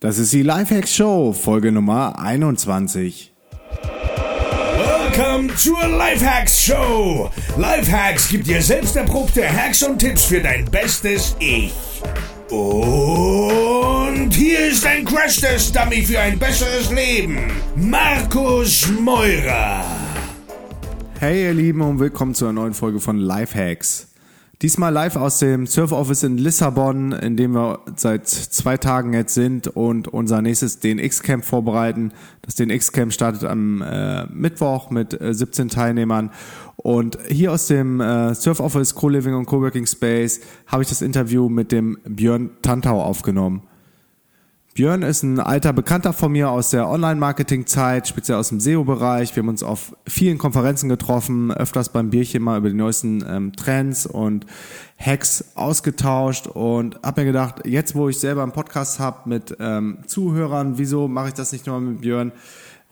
Das ist die Lifehacks Show, Folge Nummer 21. Welcome zur Lifehacks Show. Lifehacks gibt dir selbst erprobte Hacks und Tipps für dein bestes Ich. Und hier ist ein Crash-Test-Dummy für ein besseres Leben. Markus Meurer. Hey ihr Lieben und willkommen zu einer neuen Folge von Lifehacks. Diesmal live aus dem Surf Office in Lissabon, in dem wir seit zwei Tagen jetzt sind und unser nächstes DNX-Camp vorbereiten. Das DNX-Camp startet am äh, Mittwoch mit äh, 17 Teilnehmern. Und hier aus dem äh, Surf Office Co-Living und Coworking Space habe ich das Interview mit dem Björn Tantau aufgenommen. Björn ist ein alter Bekannter von mir aus der Online-Marketing-Zeit, speziell aus dem SEO-Bereich. Wir haben uns auf vielen Konferenzen getroffen, öfters beim Bierchen mal über die neuesten ähm, Trends und Hacks ausgetauscht und habe mir gedacht, jetzt wo ich selber einen Podcast habe mit ähm, Zuhörern, wieso mache ich das nicht nur mit Björn?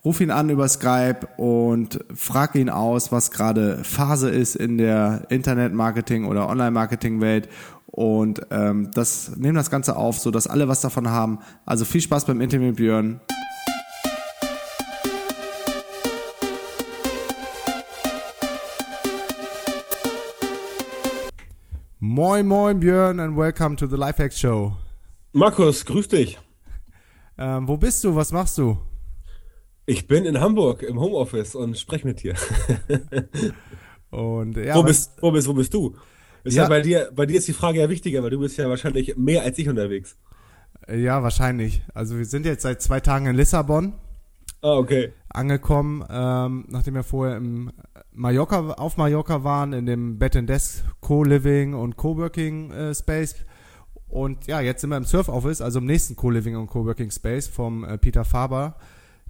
Ruf ihn an über Skype und frag ihn aus, was gerade Phase ist in der Internet-Marketing- oder Online-Marketing-Welt und ähm, das nehmen das Ganze auf, so dass alle was davon haben. Also viel Spaß beim Interview mit Björn. Moin, moin, Björn, and welcome to the Lifehacks Show. Markus, grüß dich. Ähm, wo bist du? Was machst du? Ich bin in Hamburg im Homeoffice und spreche mit dir. und, ja, wo, bist, wo, bist, wo bist du? Ist ja. Ja. bei, dir, bei dir ist die Frage ja wichtiger, weil du bist ja wahrscheinlich mehr als ich unterwegs. Ja, wahrscheinlich. Also wir sind jetzt seit zwei Tagen in Lissabon Ah, okay. angekommen, ähm, nachdem wir vorher im Mallorca, auf Mallorca waren, in dem Bed and Desk Co-Living und Co-Working äh, Space. Und ja, jetzt sind wir im Surf Office, also im nächsten Co-Living und Co-Working Space vom äh, Peter Faber.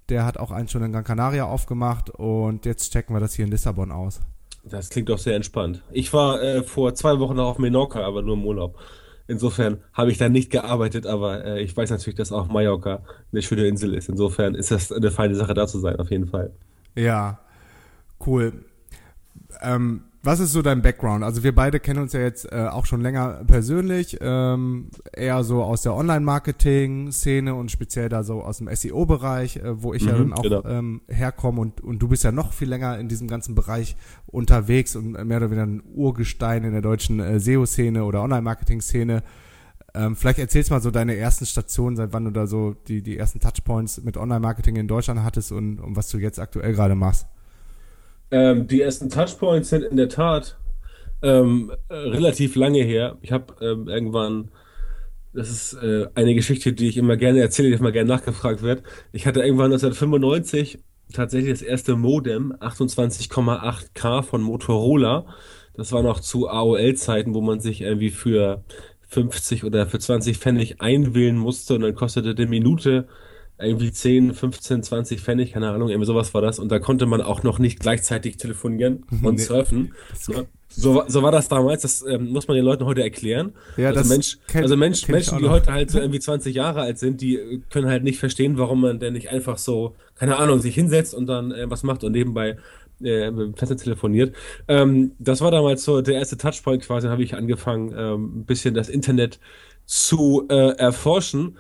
Der hat auch einen schon in Gran Canaria aufgemacht und jetzt checken wir das hier in Lissabon aus. Das klingt doch sehr entspannt. Ich war äh, vor zwei Wochen noch auf Menorca, aber nur im Urlaub. Insofern habe ich da nicht gearbeitet, aber äh, ich weiß natürlich, dass auch Mallorca eine schöne Insel ist. Insofern ist das eine feine Sache, da zu sein, auf jeden Fall. Ja, cool. Ähm, was ist so dein Background? Also wir beide kennen uns ja jetzt äh, auch schon länger persönlich, ähm, eher so aus der Online-Marketing-Szene und speziell da so aus dem SEO-Bereich, äh, wo ich ja Mhm, dann auch genau. ähm, herkomme und, und du bist ja noch viel länger in diesem ganzen Bereich unterwegs und mehr oder weniger ein Urgestein in der deutschen äh, SEO-Szene oder Online-Marketing-Szene. Ähm, vielleicht erzählst mal so deine ersten Stationen, seit wann du da so die, die ersten Touchpoints mit Online-Marketing in Deutschland hattest und, und was du jetzt aktuell gerade machst. Ähm, die ersten Touchpoints sind in der Tat ähm, äh, relativ lange her. Ich habe ähm, irgendwann, das ist äh, eine Geschichte, die ich immer gerne erzähle, die immer gerne nachgefragt wird. Ich hatte irgendwann 1995 tatsächlich das erste Modem, 28,8K von Motorola. Das war noch zu AOL-Zeiten, wo man sich irgendwie für 50 oder für 20 Pfennig einwählen musste und dann kostete die Minute irgendwie 10, 15, 20 Pfennig, keine Ahnung, irgendwie sowas war das. Und da konnte man auch noch nicht gleichzeitig telefonieren und Nee. surfen. So, so, war- so war das damals, das ähm, muss man den Leuten heute erklären. Ja, also das Mensch, kenn- also Mensch, Menschen, die heute halt so irgendwie 20 Jahre alt sind, die äh, können halt nicht verstehen, warum man denn nicht einfach so, keine Ahnung, sich hinsetzt und dann äh, was macht und nebenbei äh, mit dem Festnetz telefoniert. Ähm, das war damals so der erste Touchpoint quasi, habe ich angefangen, ähm, ein bisschen das Internet zu äh, erforschen.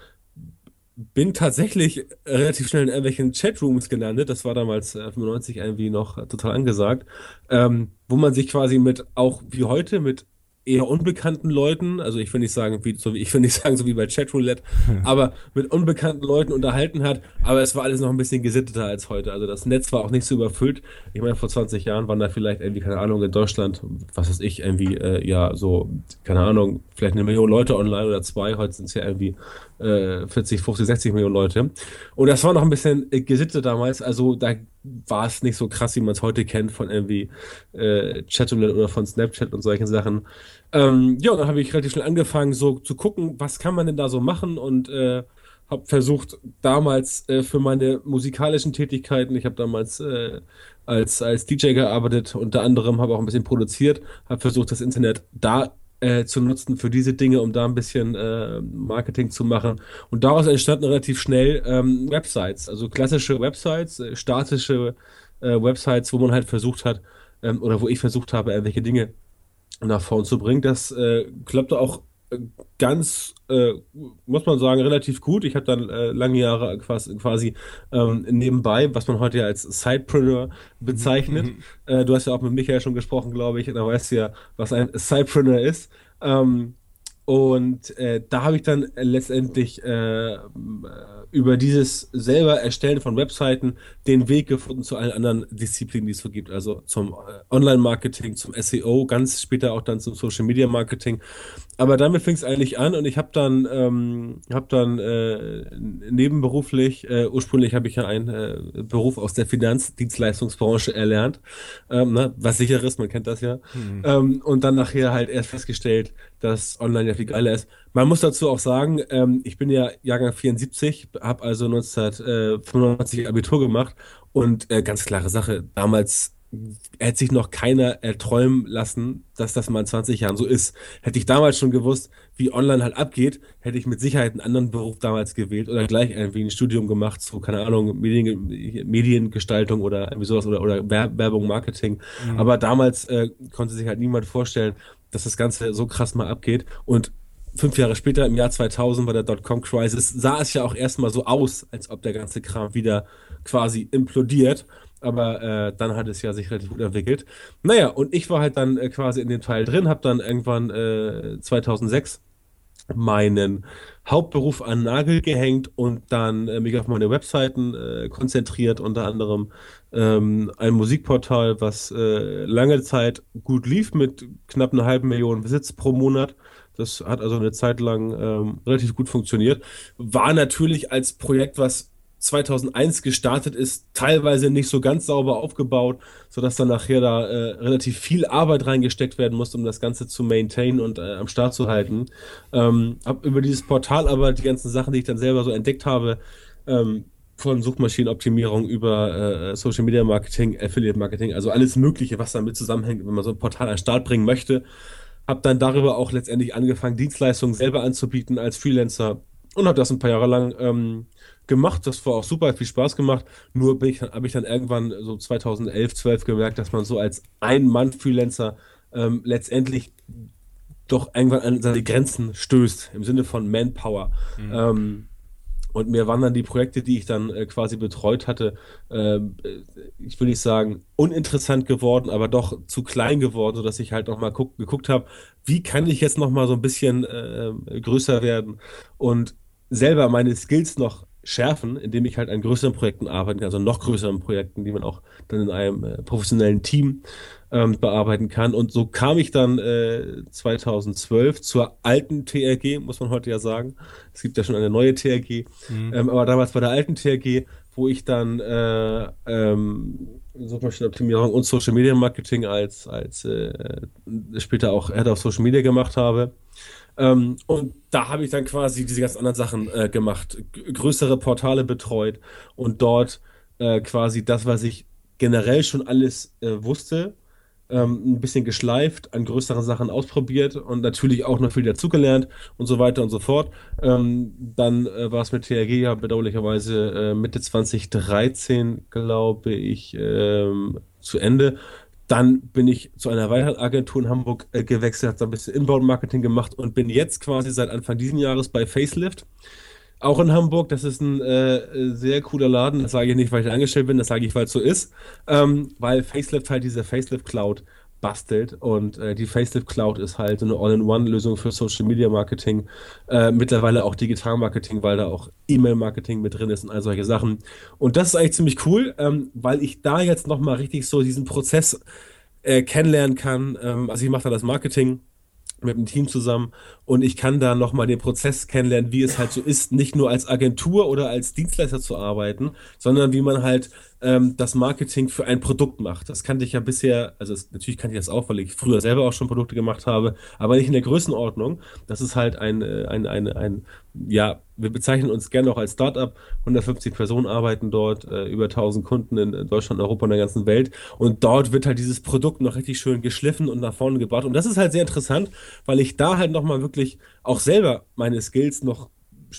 Bin tatsächlich relativ schnell in irgendwelchen Chatrooms gelandet. Das war damals äh, 95 irgendwie noch äh, total angesagt, ähm, wo man sich quasi mit auch wie heute mit eher unbekannten Leuten, also ich will nicht sagen, wie, so wie ich will nicht sagen, so wie bei Chatroulette, aber mit unbekannten Leuten unterhalten hat. Aber es war alles noch ein bisschen gesitteter als heute. Also das Netz war auch nicht so überfüllt. Ich meine, vor 20 Jahren waren da vielleicht irgendwie, keine Ahnung, in Deutschland, was weiß ich, irgendwie, äh, ja, so, keine Ahnung, vielleicht eine Million Leute online oder zwei. Heute sind es ja irgendwie äh, 40, 50, 60 Millionen Leute. Und das war noch ein bisschen äh, gesittet damals. Also da war es nicht so krass, wie man es heute kennt von irgendwie äh, Chatroulette oder von Snapchat und solchen Sachen. Ähm, ja, dann habe ich relativ schnell angefangen, so zu gucken, was kann man denn da so machen und äh, habe versucht damals äh, für meine musikalischen Tätigkeiten, ich habe damals äh, als als DJ gearbeitet, unter anderem habe auch ein bisschen produziert, habe versucht das Internet da äh, zu nutzen für diese Dinge, um da ein bisschen äh, Marketing zu machen. Und daraus entstanden relativ schnell ähm, Websites, also klassische Websites, äh, statische äh, Websites, wo man halt versucht hat, ähm, oder wo ich versucht habe, irgendwelche Dinge nach vorn zu bringen. Das äh, klappte auch ganz, äh, muss man sagen, relativ gut. Ich habe dann äh, lange Jahre quasi, quasi ähm, nebenbei, was man heute ja als Sidepreneur bezeichnet. Mhm. Äh, du hast ja auch mit Michael schon gesprochen, glaube ich. Da weißt du ja, was ein Sidepreneur ist. Ähm, und äh, da habe ich dann letztendlich äh, über dieses selber Erstellen von Webseiten den Weg gefunden zu allen anderen Disziplinen, die es so gibt. Also zum äh, Online-Marketing, zum SEO, ganz später auch dann zum Social-Media-Marketing. Aber damit fing es eigentlich an und ich habe dann, ähm, hab dann äh, nebenberuflich, äh, ursprünglich habe ich ja einen äh, Beruf aus der Finanzdienstleistungsbranche erlernt, ähm, ne, was sicher ist, man kennt das ja. Mhm. Ähm, und dann nachher halt erst festgestellt, dass online ja viel geiler ist. Man muss dazu auch sagen, ähm, ich bin ja Jahrgang 74, habe also 1995 Abitur gemacht und äh, ganz klare Sache, damals hätte sich noch keiner erträumen lassen, dass das mal in 20 Jahren so ist. Hätte ich damals schon gewusst, wie online halt abgeht, hätte ich mit Sicherheit einen anderen Beruf damals gewählt oder gleich irgendwie ein Studium gemacht, so, keine Ahnung, Medien, Mediengestaltung oder irgendwie sowas oder, oder Werbung, Marketing. Mhm. Aber damals äh, konnte sich halt niemand vorstellen, dass das Ganze so krass mal abgeht und fünf Jahre später, im Jahr 2000 bei der Dotcom-Crisis, sah es ja auch erstmal so aus, als ob der ganze Kram wieder quasi implodiert aber äh, dann hat es ja sich relativ gut entwickelt. Naja, und ich war halt dann äh, quasi in dem Teil drin, habe dann irgendwann äh, 2006 meinen Hauptberuf an Nagel gehängt und dann äh, mich auf meine Webseiten äh, konzentriert, unter anderem ähm, ein Musikportal, was äh, lange Zeit gut lief mit knapp einer halben Million Visits pro Monat. Das hat also eine Zeit lang ähm, relativ gut funktioniert. War natürlich als Projekt, was 2001 gestartet ist, teilweise nicht so ganz sauber aufgebaut, sodass dann nachher da äh, relativ viel Arbeit reingesteckt werden musste, um das Ganze zu maintainen und äh, am Start zu halten. Ähm, hab über dieses Portal aber die ganzen Sachen, die ich dann selber so entdeckt habe, ähm, von Suchmaschinenoptimierung über äh, Social Media Marketing, Affiliate Marketing, also alles Mögliche, was damit zusammenhängt, wenn man so ein Portal an den Start bringen möchte. Habe dann darüber auch letztendlich angefangen, Dienstleistungen selber anzubieten als Freelancer und habe das ein paar Jahre lang ähm, gemacht. Das war auch super, hat viel Spaß gemacht. Nur habe ich dann irgendwann so 2011, 12 gemerkt, dass man so als Ein-Mann-Freelancer ähm, letztendlich doch irgendwann an seine Grenzen stößt, im Sinne von Manpower. Mhm. Ähm, und mir waren dann die Projekte, die ich dann äh, quasi betreut hatte, äh, ich will nicht sagen uninteressant geworden, aber doch zu klein geworden, sodass ich halt nochmal geguckt habe, wie kann ich jetzt nochmal so ein bisschen äh, größer werden und selber meine Skills noch schärfen, indem ich halt an größeren Projekten arbeiten kann, also noch größeren Projekten, die man auch dann in einem äh, professionellen Team ähm, bearbeiten kann. Und so kam ich dann äh, 2012 zur alten TRG, muss man heute ja sagen. Es gibt ja schon eine neue TRG, mhm. ähm, aber damals bei der alten TRG, wo ich dann äh, ähm, Suchmaschinenoptimierung und Social Media Marketing als, als äh, später auch Head of Social Media gemacht habe. Ähm, und da habe ich dann quasi diese ganzen anderen Sachen äh, gemacht, größere Portale betreut und dort äh, quasi das, was ich generell schon alles äh, wusste, ähm, ein bisschen geschleift, an größeren Sachen ausprobiert und natürlich auch noch viel dazugelernt und so weiter und so fort. Ähm, dann äh, war es mit TRG ja bedauerlicherweise äh, Mitte 2013, glaube ich, ähm, zu Ende. Dann bin ich zu einer weiteren Agentur in Hamburg äh, gewechselt, habe da ein bisschen Inbound-Marketing gemacht und bin jetzt quasi seit Anfang dieses Jahres bei Facelift. Auch in Hamburg, das ist ein äh, sehr cooler Laden. Das sage ich nicht, weil ich angestellt bin, das sage ich, weil es so ist. Ähm, weil Facelift halt diese Facelift Cloud bastelt. Und äh, die Facelift Cloud ist halt eine All-in-One-Lösung für Social Media Marketing, äh, mittlerweile auch Digital Marketing, weil da auch E-Mail-Marketing mit drin ist und all solche Sachen. Und das ist eigentlich ziemlich cool, ähm, weil ich da jetzt nochmal richtig so diesen Prozess äh, kennenlernen kann. Ähm, also ich mache da das Marketing mit dem Team zusammen und ich kann da nochmal den Prozess kennenlernen, wie es halt so ist, nicht nur als Agentur oder als Dienstleister zu arbeiten, sondern wie man halt ähm, das Marketing für ein Produkt macht. Das kannte ich ja bisher, also es, natürlich kannte ich das auch, weil ich früher selber auch schon Produkte gemacht habe, aber nicht in der Größenordnung. Das ist halt ein, äh, ein, ein, ein ja, wir bezeichnen uns gerne auch als Startup. 150 Personen arbeiten dort, äh, über 1000 Kunden in Deutschland, Europa und der ganzen Welt. Und dort wird halt dieses Produkt noch richtig schön geschliffen und nach vorne gebracht. Und das ist halt sehr interessant, weil ich da halt nochmal wirklich auch selber meine Skills noch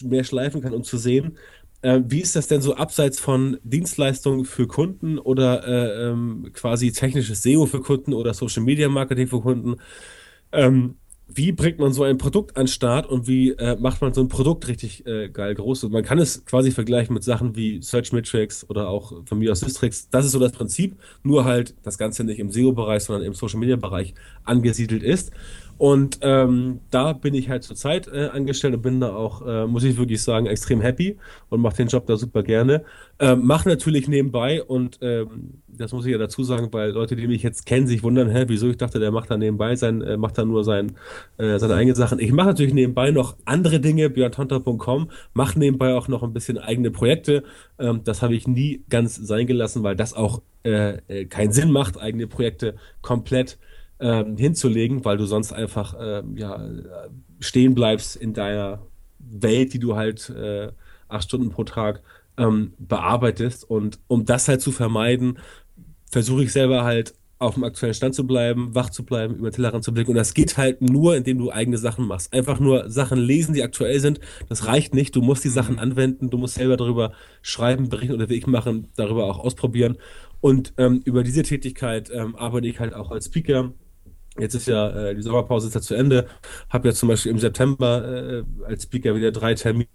mehr schleifen kann, um zu sehen, äh, wie ist das denn so abseits von Dienstleistungen für Kunden oder äh, ähm, quasi technisches SEO für Kunden oder Social Media Marketing für Kunden? Ähm, wie bringt man so ein Produkt an den Start und wie äh, macht man so ein Produkt richtig äh, geil groß? Und man kann es quasi vergleichen mit Sachen wie Search Metrics oder auch von mir aus Systrix. Das ist so das Prinzip, nur halt das Ganze nicht im SEO-Bereich, sondern im Social-Media-Bereich angesiedelt ist. Und ähm, da bin ich halt zurzeit äh, angestellt und bin da auch, äh, muss ich wirklich sagen, extrem happy und mache den Job da super gerne. Ähm, mache natürlich nebenbei und ähm, das muss ich ja dazu sagen, weil Leute, die mich jetzt kennen, sich wundern, hä, wieso ich dachte, der macht da nebenbei sein, äh, macht da nur sein, äh, seine eigenen Sachen. Ich mache natürlich nebenbei noch andere Dinge, björntonter.com, mache nebenbei auch noch ein bisschen eigene Projekte. Ähm, das habe ich nie ganz sein gelassen, weil das auch äh, äh keinen Sinn macht, eigene Projekte komplett ähm, hinzulegen, weil du sonst einfach ähm, ja, stehen bleibst in deiner Welt, die du halt äh, acht Stunden pro Tag ähm, bearbeitest. Und um das halt zu vermeiden, versuche ich selber halt auf dem aktuellen Stand zu bleiben, wach zu bleiben, über den Tellerrand zu blicken. Und das geht halt nur, indem du eigene Sachen machst. Einfach nur Sachen lesen, die aktuell sind. Das reicht nicht. Du musst die Sachen mhm. anwenden. Du musst selber darüber schreiben, berichten oder wie ich machen, darüber auch ausprobieren. Und ähm, über diese Tätigkeit ähm, arbeite ich halt auch als Speaker Jetzt ist ja äh, die Sommerpause ist ja zu Ende. Habe ja zum Beispiel im September äh, als Speaker wieder drei Termine.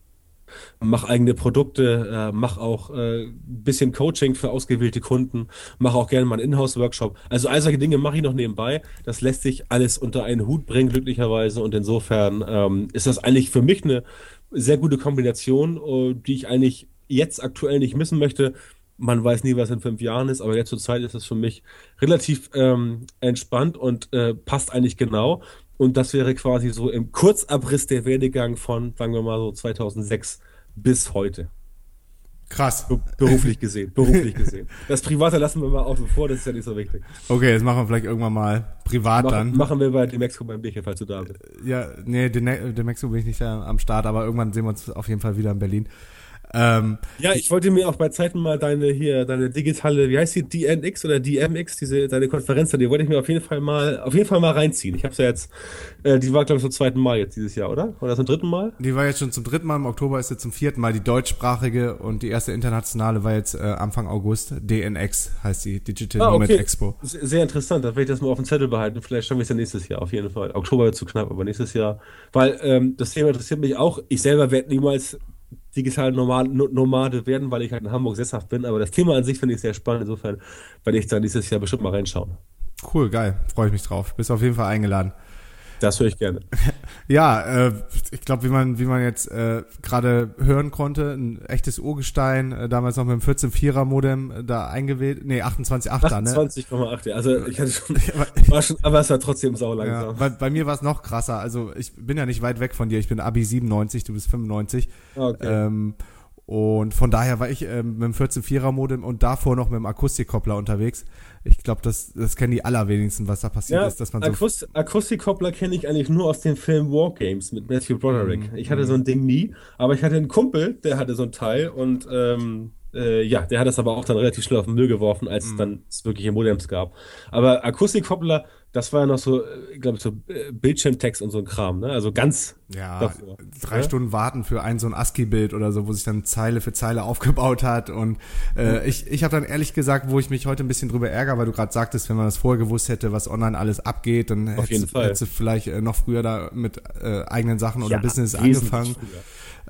Mach eigene Produkte, äh, mach auch äh, bisschen Coaching für ausgewählte Kunden, mach auch gerne mal einen Inhouse-Workshop. Also all solche Dinge mache ich noch nebenbei. Das lässt sich alles unter einen Hut bringen, glücklicherweise. Und insofern ähm, ist das eigentlich für mich eine sehr gute Kombination, uh, die ich eigentlich jetzt aktuell nicht missen möchte man weiß nie, was in fünf Jahren ist, aber jetzt zur Zeit ist es für mich relativ ähm, entspannt und äh, passt eigentlich genau. Und das wäre quasi so im Kurzabriss der Werdegang von, sagen wir mal so 2006 bis heute. Krass. beruflich gesehen, beruflich gesehen. Das Private lassen wir mal außen vor, das ist ja nicht so wichtig. Okay, das machen wir vielleicht irgendwann mal privat Mach, dann. Machen wir bei Demexco beim Bierchen, falls du da bist. Ja, nee, Demexco bin ich nicht am Start, aber irgendwann sehen wir uns auf jeden Fall wieder in Berlin. Ähm, ja, ich wollte mir auch bei Zeiten mal deine hier, deine digitale, wie heißt die, DNX oder DMX, diese, deine Konferenz, die wollte ich mir auf jeden Fall mal, auf jeden Fall mal reinziehen. Ich habe ja jetzt, äh, die war glaube ich zum zweiten Mal jetzt dieses Jahr, oder? Oder zum dritten Mal? Die war jetzt schon zum dritten Mal, im Oktober ist sie zum vierten Mal die deutschsprachige und die erste internationale war jetzt äh, Anfang August, DNX heißt die, Digital ah, Nomad Expo. Sehr interessant, da werde ich das mal auf dem Zettel behalten, vielleicht schaffen wir es ja nächstes Jahr, auf jeden Fall. Oktober wird zu knapp, aber nächstes Jahr, weil ähm, das Thema interessiert mich auch. Ich selber werde niemals digital Nomade werden, weil ich halt in Hamburg sesshaft bin. Aber das Thema an sich finde ich sehr spannend. Insofern werde ich da dieses Jahr bestimmt mal reinschauen. Cool, geil. Freue ich mich drauf. Bist auf jeden Fall eingeladen. Das höre ich gerne. Ja, äh, ich glaube, wie man, wie man jetzt äh, gerade hören konnte, ein echtes Urgestein, äh, damals noch mit dem 14.4er Modem äh, da eingewählt, nee, 28.8er, ne? 28,8, ja. Also ich hatte schon, war schon, aber es war trotzdem saulangsam. Ja, bei, bei mir war es noch krasser. Also ich bin ja nicht weit weg von dir. Ich bin Abi 97, du bist 95. Okay. Ähm, und von daher war ich ähm, mit dem 14.4er Modem und davor noch mit dem Akustikkoppler unterwegs. Ich glaube, das, das kennen die allerwenigsten, was da passiert ja, ist, dass man so. Akust Akustikkoppler kenne ich eigentlich nur aus dem Film War Games mit Matthew Broderick. Mhm. Ich hatte so ein Ding nie, aber ich hatte einen Kumpel, der hatte so ein Teil und ähm, äh, ja, der hat das aber auch dann relativ schnell auf den Müll geworfen, als mhm. es dann wirkliche Modems gab. Aber Akustikkoppler das war ja noch so, ich glaube, so äh, Bildschirmtext und so ein Kram, ne? Also ganz. Ja, davor, drei ja? Stunden warten für ein so ein ASCII-Bild oder so, wo sich dann Zeile für Zeile aufgebaut hat. Und äh, mhm. ich, ich habe dann ehrlich gesagt, wo ich mich heute ein bisschen drüber ärgere, weil du gerade sagtest, wenn man das vorher gewusst hätte, was online alles abgeht, dann hättest, hättest du vielleicht äh, noch früher da mit äh, eigenen Sachen oder ja, Business angefangen.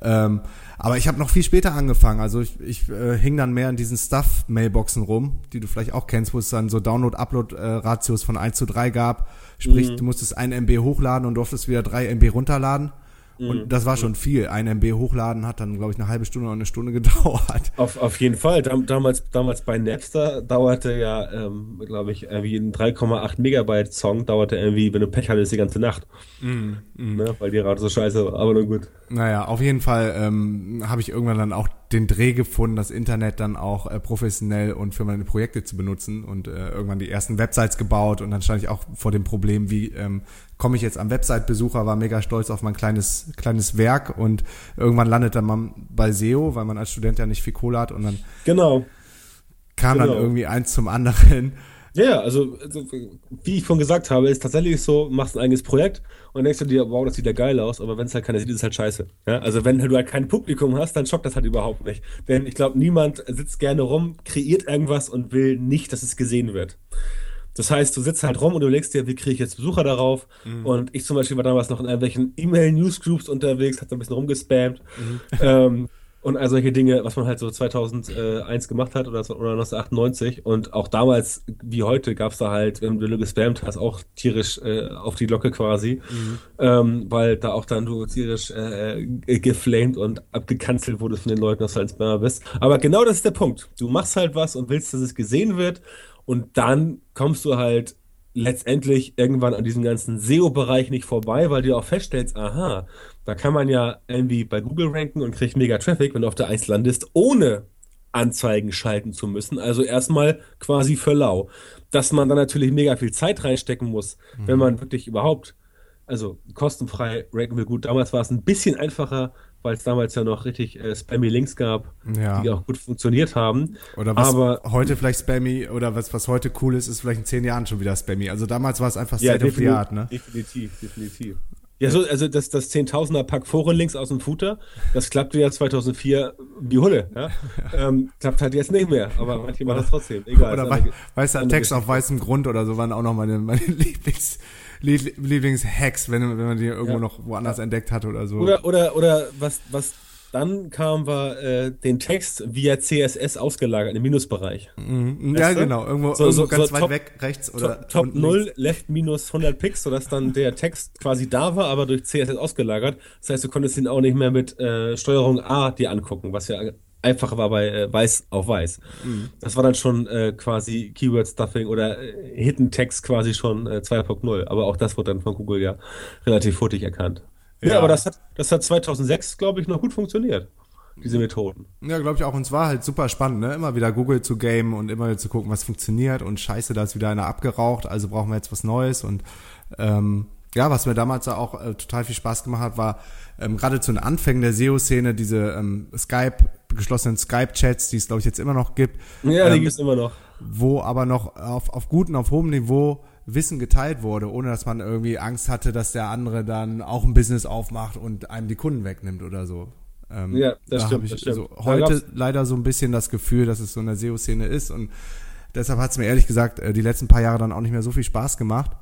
Ähm, aber ich habe noch viel später angefangen. Also ich, ich äh, hing dann mehr in diesen Stuff-Mailboxen rum, die du vielleicht auch kennst, wo es dann so Download-Upload-Ratios von 1 zu 3 gab. Sprich, mhm. du musstest ein MB hochladen und durftest wieder 3 MB runterladen. Und mhm. das war schon viel. Ein MB hochladen hat dann, glaube ich, eine halbe Stunde oder eine Stunde gedauert. Auf, auf jeden Fall. Dam damals, damals bei Napster dauerte ja, ähm, glaube ich, irgendwie ein 3,8 Megabyte Song dauerte irgendwie, wenn du Pech hattest, die ganze Nacht. Mm, mm. Ne? Weil die Rate so scheiße war, aber nur gut. Naja, auf jeden Fall ähm, habe ich irgendwann dann auch den Dreh gefunden, das Internet dann auch äh, professionell und für meine Projekte zu benutzen und äh, irgendwann die ersten Websites gebaut und dann stand ich auch vor dem Problem, wie ähm, komme ich jetzt am Website-Besucher, war mega stolz auf mein kleines, kleines Werk und irgendwann landet dann man bei SEO, weil man als Student ja nicht viel Kohle hat und dann genau. kam genau. dann irgendwie eins zum anderen. Ja, also, also, wie ich schon gesagt habe, ist tatsächlich so, machst ein eigenes Projekt und denkst du dir, wow, das sieht ja geil aus, aber wenn es halt keiner sieht, ist es halt scheiße. Ja? Also wenn du halt kein Publikum hast, dann schockt das halt überhaupt nicht. Denn ich glaube, niemand sitzt gerne rum, kreiert irgendwas und will nicht, dass es gesehen wird. Das heißt, du sitzt halt rum und überlegst dir, wie kriege ich jetzt Besucher darauf? Mhm. Und ich zum Beispiel war damals noch in irgendwelchen E-Mail-Newsgroups unterwegs, hat so ein bisschen rumgespammt. Mhm. Ähm, und all solche Dinge, was man halt so 2001 gemacht hat oder, oder 1998. Und auch damals, wie heute, gab es da halt, wenn du gespammt hast, auch tierisch äh, auf die Glocke quasi. Mhm. Ähm, weil da auch dann du tierisch äh, geflamed und abgekanzelt wurdest von den Leuten, dass du ein Spammer bist. Aber genau das ist der Punkt. Du machst halt was und willst, dass es gesehen wird. Und dann kommst du halt letztendlich irgendwann an diesem ganzen SEO-Bereich nicht vorbei, weil du auch feststellst, aha, da kann man ja irgendwie bei Google ranken und kriegt mega Traffic, wenn du auf der 1 landest, ohne Anzeigen schalten zu müssen. Also erstmal quasi für lau. Dass man dann natürlich mega viel Zeit reinstecken muss, mhm. wenn man wirklich überhaupt, also kostenfrei ranken will. Gut, damals war es ein bisschen einfacher, weil es damals ja noch richtig äh, spammy Links gab, ja. die auch gut funktioniert haben. Oder was Aber, heute vielleicht spammy oder was, was heute cool ist, ist vielleicht in zehn Jahren schon wieder spammy. Also damals war es einfach State ja, of the Art, ne? Definitiv, definitiv. Ja, so, also das, das Zehntausender Pack Forenlinks aus dem Footer, das klappte ja 2004 wie Hulle. Ja? ähm, klappt halt jetzt nicht mehr, aber manche machen das trotzdem. Egal. Oder wei weißer Text auf weißem Grund oder so waren auch noch meine, meine Lieblings, Lieblingshacks, wenn, wenn man die irgendwo ja. noch woanders ja. entdeckt hat oder so. Oder, oder, oder was, was dann kam, war äh, den Text via CSS ausgelagert im Minusbereich. Mhm. Ja, genau. Irgendwo, so, irgendwo so, ganz so weit top, weg, rechts oder. Top, top 0, left minus 100 Pix, sodass dann der Text quasi da war, aber durch CSS ausgelagert. Das heißt, du konntest ihn auch nicht mehr mit äh, Steuerung A dir angucken, was ja einfacher war bei äh, Weiß auf Weiß. Mhm. Das war dann schon äh, quasi Keyword Stuffing oder äh, Hidden Text quasi schon äh, 2.0. Aber auch das wurde dann von Google ja relativ hurtig erkannt. Ja, ja aber das hat, das hat 2006, glaube ich, noch gut funktioniert diese Methoden. Ja, glaube ich auch. Und es war halt super spannend, ne? Immer wieder Google zu gamen und immer wieder zu gucken, was funktioniert. Und scheiße, da ist wieder einer abgeraucht, also brauchen wir jetzt was Neues. Und ähm, ja, was mir damals auch äh, total viel Spaß gemacht hat, war ähm, gerade zu den Anfängen der SEO-Szene diese ähm, Skype, geschlossenen Skype-Chats, die es, glaube ich, jetzt immer noch gibt. Ja, die ähm, gibt es immer noch. Wo aber noch auf, auf gutem, auf hohem Niveau Wissen geteilt wurde, ohne dass man irgendwie Angst hatte, dass der andere dann auch ein Business aufmacht und einem die Kunden wegnimmt oder so. Ähm, ja, das da stimmt. Ich das stimmt. So heute leider so ein bisschen das Gefühl, dass es so eine SEO-Szene ist und deshalb hat es mir ehrlich gesagt äh, die letzten paar Jahre dann auch nicht mehr so viel Spaß gemacht.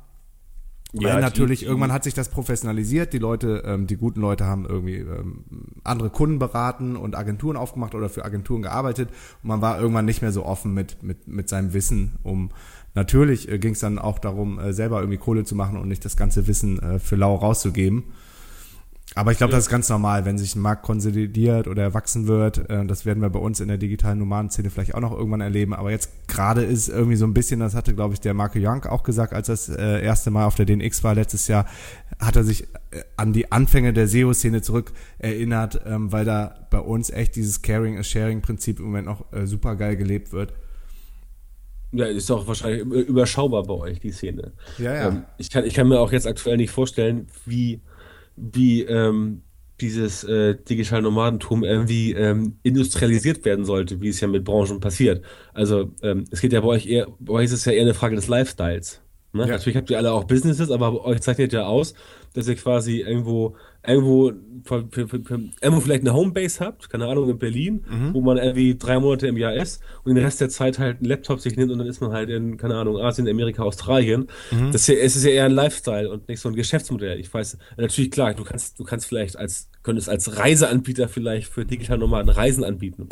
Ja, Weil natürlich, die, irgendwann hat sich das professionalisiert. Die Leute, ähm, die guten Leute haben irgendwie ähm, andere Kunden beraten und Agenturen aufgemacht oder für Agenturen gearbeitet. Und man war irgendwann nicht mehr so offen mit, mit, mit seinem Wissen, um Natürlich äh, ging es dann auch darum, äh, selber irgendwie Kohle zu machen und nicht das ganze Wissen äh, für lau rauszugeben. Aber ich glaube, ja. das ist ganz normal, wenn sich ein Markt konsolidiert oder erwachsen wird. Äh, das werden wir bei uns in der digitalen Nomadenszene vielleicht auch noch irgendwann erleben. Aber jetzt gerade ist irgendwie so ein bisschen, das hatte, glaube ich, der Marco Young auch gesagt, als das äh, erste Mal auf der DNX war letztes Jahr, hat er sich äh, an die Anfänge der SEO-Szene zurück erinnert, ähm, weil da bei uns echt dieses Caring-Sharing-Prinzip im Moment noch super geil gelebt wird. Ja, ist auch wahrscheinlich überschaubar bei euch, die Szene. Ja, ja. Ähm, ich, kann, ich kann mir auch jetzt aktuell nicht vorstellen, wie, wie ähm, dieses äh, digitale Nomadentum irgendwie ähm, industrialisiert werden sollte, wie es ja mit Branchen passiert. Also ähm, es geht ja bei euch eher, bei euch ist es ja eher eine Frage des Lifestyles. Ne? Ja. Natürlich habt ihr alle auch Businesses, aber euch zeichnet ja aus, dass ihr quasi irgendwo irgendwo, für, für, für, irgendwo vielleicht eine Homebase habt, keine Ahnung, in Berlin, mhm. wo man irgendwie drei Monate im Jahr ist und den Rest der Zeit halt einen Laptop sich nimmt und dann ist man halt in, keine Ahnung, Asien, Amerika, Australien. Mhm. Das ist ja, es ist ja eher ein Lifestyle und nicht so ein Geschäftsmodell. Ich weiß, natürlich klar, du kannst, du kannst vielleicht als, könntest als Reiseanbieter vielleicht für digital Nomaden Reisen anbieten.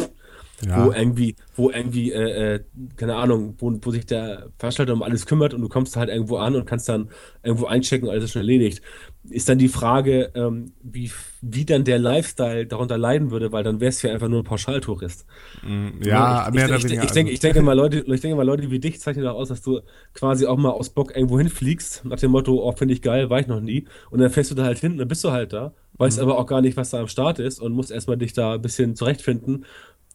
Ja. Wo irgendwie, wo irgendwie, äh, äh, keine Ahnung, wo, wo sich der Veranstalter um alles kümmert und du kommst halt irgendwo an und kannst dann irgendwo einchecken und alles ist schon erledigt. Ist dann die Frage, ähm, wie, wie dann der Lifestyle darunter leiden würde, weil dann wärst du ja einfach nur ein Pauschaltourist. Mm, ja, ich, mehr ich, oder ich, weniger. Ich, denke, ich denke mal, Leute, ich denke mal, Leute wie dich zeichnen auch aus, dass du quasi auch mal aus Bock irgendwo hinfliegst, nach dem Motto, oh, finde ich geil, war ich noch nie. Und dann fährst du da halt hin, dann bist du halt da, weißt mhm. aber auch gar nicht, was da am Start ist und musst erstmal dich da ein bisschen zurechtfinden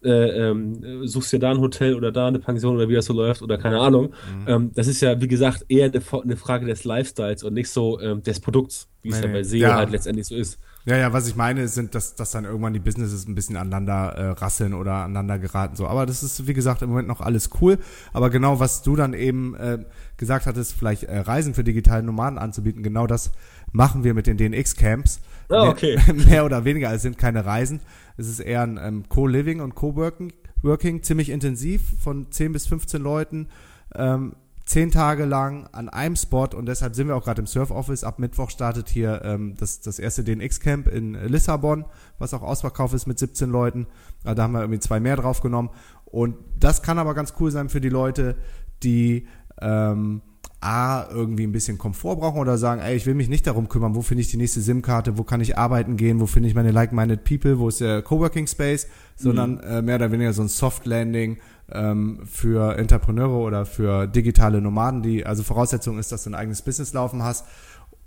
äh, ähm, suchst dir da ein Hotel oder da eine Pension oder wie das so läuft oder keine Ahnung. Mhm. Ähm, das ist ja, wie gesagt, eher eine, eine, Frage des Lifestyles und nicht so ähm, des Produkts, wie es ja bei SEO ja. halt letztendlich so ist. Ja, ja, was ich meine, sind, dass, dass dann irgendwann die Businesses ein bisschen aneinander äh, rasseln oder aneinander geraten. So, aber das ist, wie gesagt, im Moment noch alles cool. Aber genau, was du dann eben äh, gesagt hattest, vielleicht äh, Reisen für digitale Nomaden anzubieten, genau das machen wir mit den DNX-Camps. Oh, okay. Mehr, mehr, oder weniger, es sind keine Reisen. Es ist eher ein ähm, Co-Living und Co-Working, working, ziemlich intensiv von 10 bis 15 Leuten. Ähm, zehn Tage lang an einem Spot und deshalb sind wir auch gerade im Surf Office. Ab Mittwoch startet hier ähm, das, das erste DNX Camp in Lissabon, was auch ausverkauft ist mit 17 Leuten. Da haben wir irgendwie zwei mehr drauf genommen. Und das kann aber ganz cool sein für die Leute, die ähm, A, irgendwie ein bisschen Komfort brauchen oder sagen, ey, ich will mich nicht darum kümmern, wo finde ich die nächste SIM-Karte, wo kann ich arbeiten gehen, wo finde ich meine like-minded people, wo ist der Coworking Space, sondern mhm. äh, mehr oder weniger so ein Soft Landing ähm, für Entrepreneure oder für digitale Nomaden, die, also Voraussetzung ist, dass du ein eigenes Business laufen hast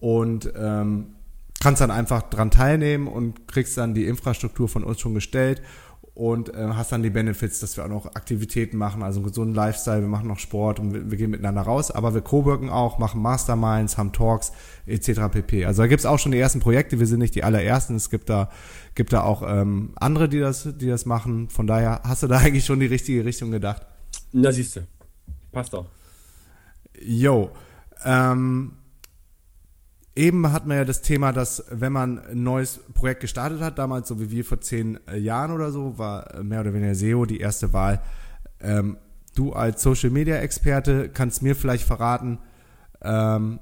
und ähm, kannst dann einfach dran teilnehmen und kriegst dann die Infrastruktur von uns schon gestellt und äh, hast dann die Benefits, dass wir auch noch Aktivitäten machen, also einen gesunden Lifestyle, wir machen noch Sport und wir, wir gehen miteinander raus, aber wir coworken auch, machen Masterminds, haben Talks etc. pp. Also da gibt's auch schon die ersten Projekte, wir sind nicht die allerersten, es gibt da gibt da auch ähm, andere, die das die das machen. Von daher hast du da eigentlich schon die richtige Richtung gedacht. Na siehst du, passt auch. Jo, ähm, Eben hat man ja das Thema, dass wenn man ein neues Projekt gestartet hat, damals so wie wir vor zehn äh, Jahren oder so, war mehr oder weniger SEO die erste Wahl. Ähm, du als Social Media Experte kannst mir vielleicht verraten, ähm,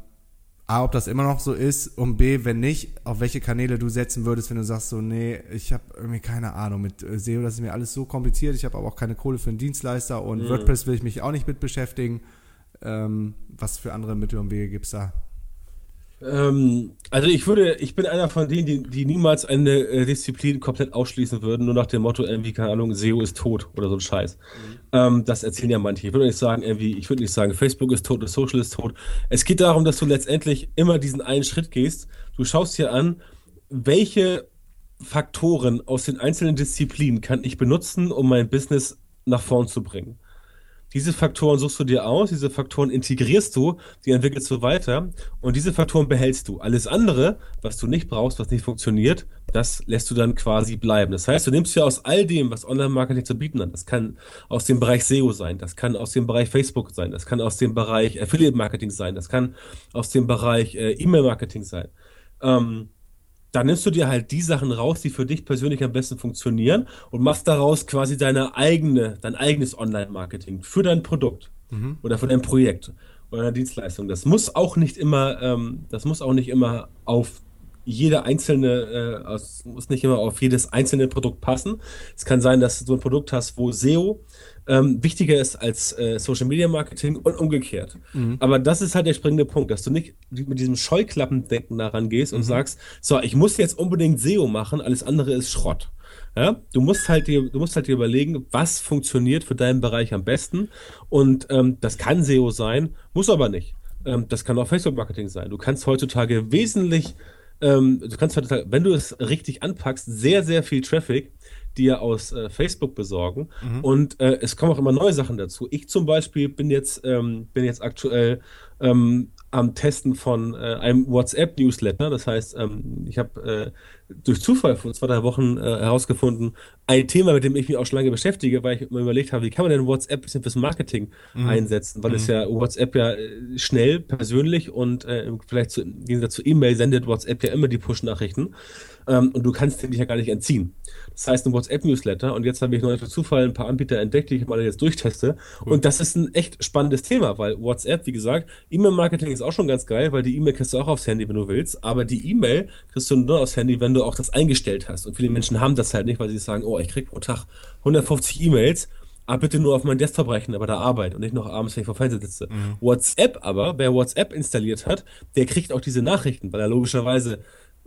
A, ob das immer noch so ist und B, wenn nicht, auf welche Kanäle du setzen würdest, wenn du sagst so, nee, ich habe irgendwie keine Ahnung mit äh, SEO, das ist mir alles so kompliziert, ich habe aber auch keine Kohle für einen Dienstleister und mhm. WordPress will ich mich auch nicht mit beschäftigen. Ähm, was für andere Mittel und Wege gibt's da? Ähm, also ich würde, ich bin einer von denen, die, die niemals eine äh, Disziplin komplett ausschließen würden, nur nach dem Motto, irgendwie, keine Ahnung, SEO ist tot oder so ein Scheiß. Mhm. Ähm, das erzählen ja manche. Ich würde nicht sagen, irgendwie, ich würde nicht sagen, Facebook ist tot oder Social ist tot. Es geht darum, dass du letztendlich immer diesen einen Schritt gehst. Du schaust dir an, welche Faktoren aus den einzelnen Disziplinen kann ich benutzen, um mein Business nach vorn zu bringen. Diese Faktoren suchst du dir aus, diese Faktoren integrierst du, die entwickelst du weiter und diese Faktoren behältst du. Alles andere, was du nicht brauchst, was nicht funktioniert, das lässt du dann quasi bleiben. Das heißt, du nimmst ja aus all dem, was Online-Marketing zu bieten hat, das kann aus dem Bereich SEO sein, das kann aus dem Bereich Facebook sein, das kann aus dem Bereich Affiliate-Marketing sein, das kann aus dem Bereich äh, E-Mail-Marketing sein. Ähm, dann nimmst du dir halt die Sachen raus, die für dich persönlich am besten funktionieren und machst daraus quasi deine eigene, dein eigenes Online-Marketing für dein Produkt mhm. oder für dein Projekt oder deine Dienstleistung. Das muss auch nicht immer, ähm, das muss auch nicht immer auf jede einzelne, äh, muss nicht immer auf jedes einzelne Produkt passen. Es kann sein, dass du ein Produkt hast, wo SEO ähm, wichtiger ist als äh, Social Media Marketing und umgekehrt. Mhm. Aber das ist halt der springende Punkt, dass du nicht mit diesem Scheuklappendenken daran gehst und mhm. sagst, so, ich muss jetzt unbedingt SEO machen, alles andere ist Schrott. Ja, du musst halt dir, du musst halt dir überlegen, was funktioniert für deinen Bereich am besten. Und ähm, das kann SEO sein, muss aber nicht. Ähm, das kann auch Facebook-Marketing sein. Du kannst heutzutage wesentlich, ähm, du kannst heutzutage, wenn du es richtig anpackst, sehr, sehr viel Traffic dir aus äh, Facebook besorgen. Mhm. Und äh, es kommen auch immer neue Sachen dazu. Ich zum Beispiel bin jetzt, ähm, bin jetzt aktuell ähm, am Testen von äh, einem WhatsApp-Newsletter. Das heißt, ähm, ich habe äh, durch Zufall vor zwei, drei Wochen äh, herausgefunden, ein Thema, mit dem ich mich auch schon lange beschäftige, weil ich mir überlegt habe, wie kann man denn WhatsApp ein bisschen fürs Marketing mhm. einsetzen, weil mhm. es ja WhatsApp ja äh, schnell, persönlich und äh, vielleicht zu, im Gegensatz zu E-Mail sendet WhatsApp ja immer die Push-Nachrichten ähm, und du kannst dich ja gar nicht entziehen. Das heißt ein WhatsApp-Newsletter und jetzt habe ich noch durch Zufall ein paar Anbieter entdeckt, die ich mal jetzt durchteste cool. und das ist ein echt spannendes Thema, weil WhatsApp, wie gesagt, E-Mail-Marketing ist auch schon ganz geil, weil die E-Mail kriegst du auch aufs Handy, wenn du willst, aber die E-Mail kriegst du nur aufs Handy, wenn du auch das eingestellt hast und viele Menschen haben das halt nicht, weil sie sagen, oh, ich krieg pro Tag 150 E-Mails, aber bitte nur auf meinen Desktop rechnen, bei der Arbeit und nicht noch abends, wenn ich vor Fernseher sitze. Mhm. WhatsApp aber, wer WhatsApp installiert hat, der kriegt auch diese Nachrichten, weil er logischerweise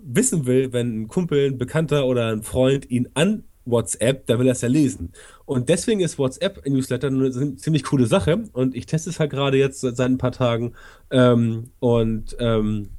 wissen will, wenn ein Kumpel, ein Bekannter oder ein Freund ihn an WhatsApp, da will er es ja lesen. Und deswegen ist WhatsApp Newsletter eine ziemlich coole Sache. Und ich teste es halt gerade jetzt seit ein paar Tagen ähm, und ähm,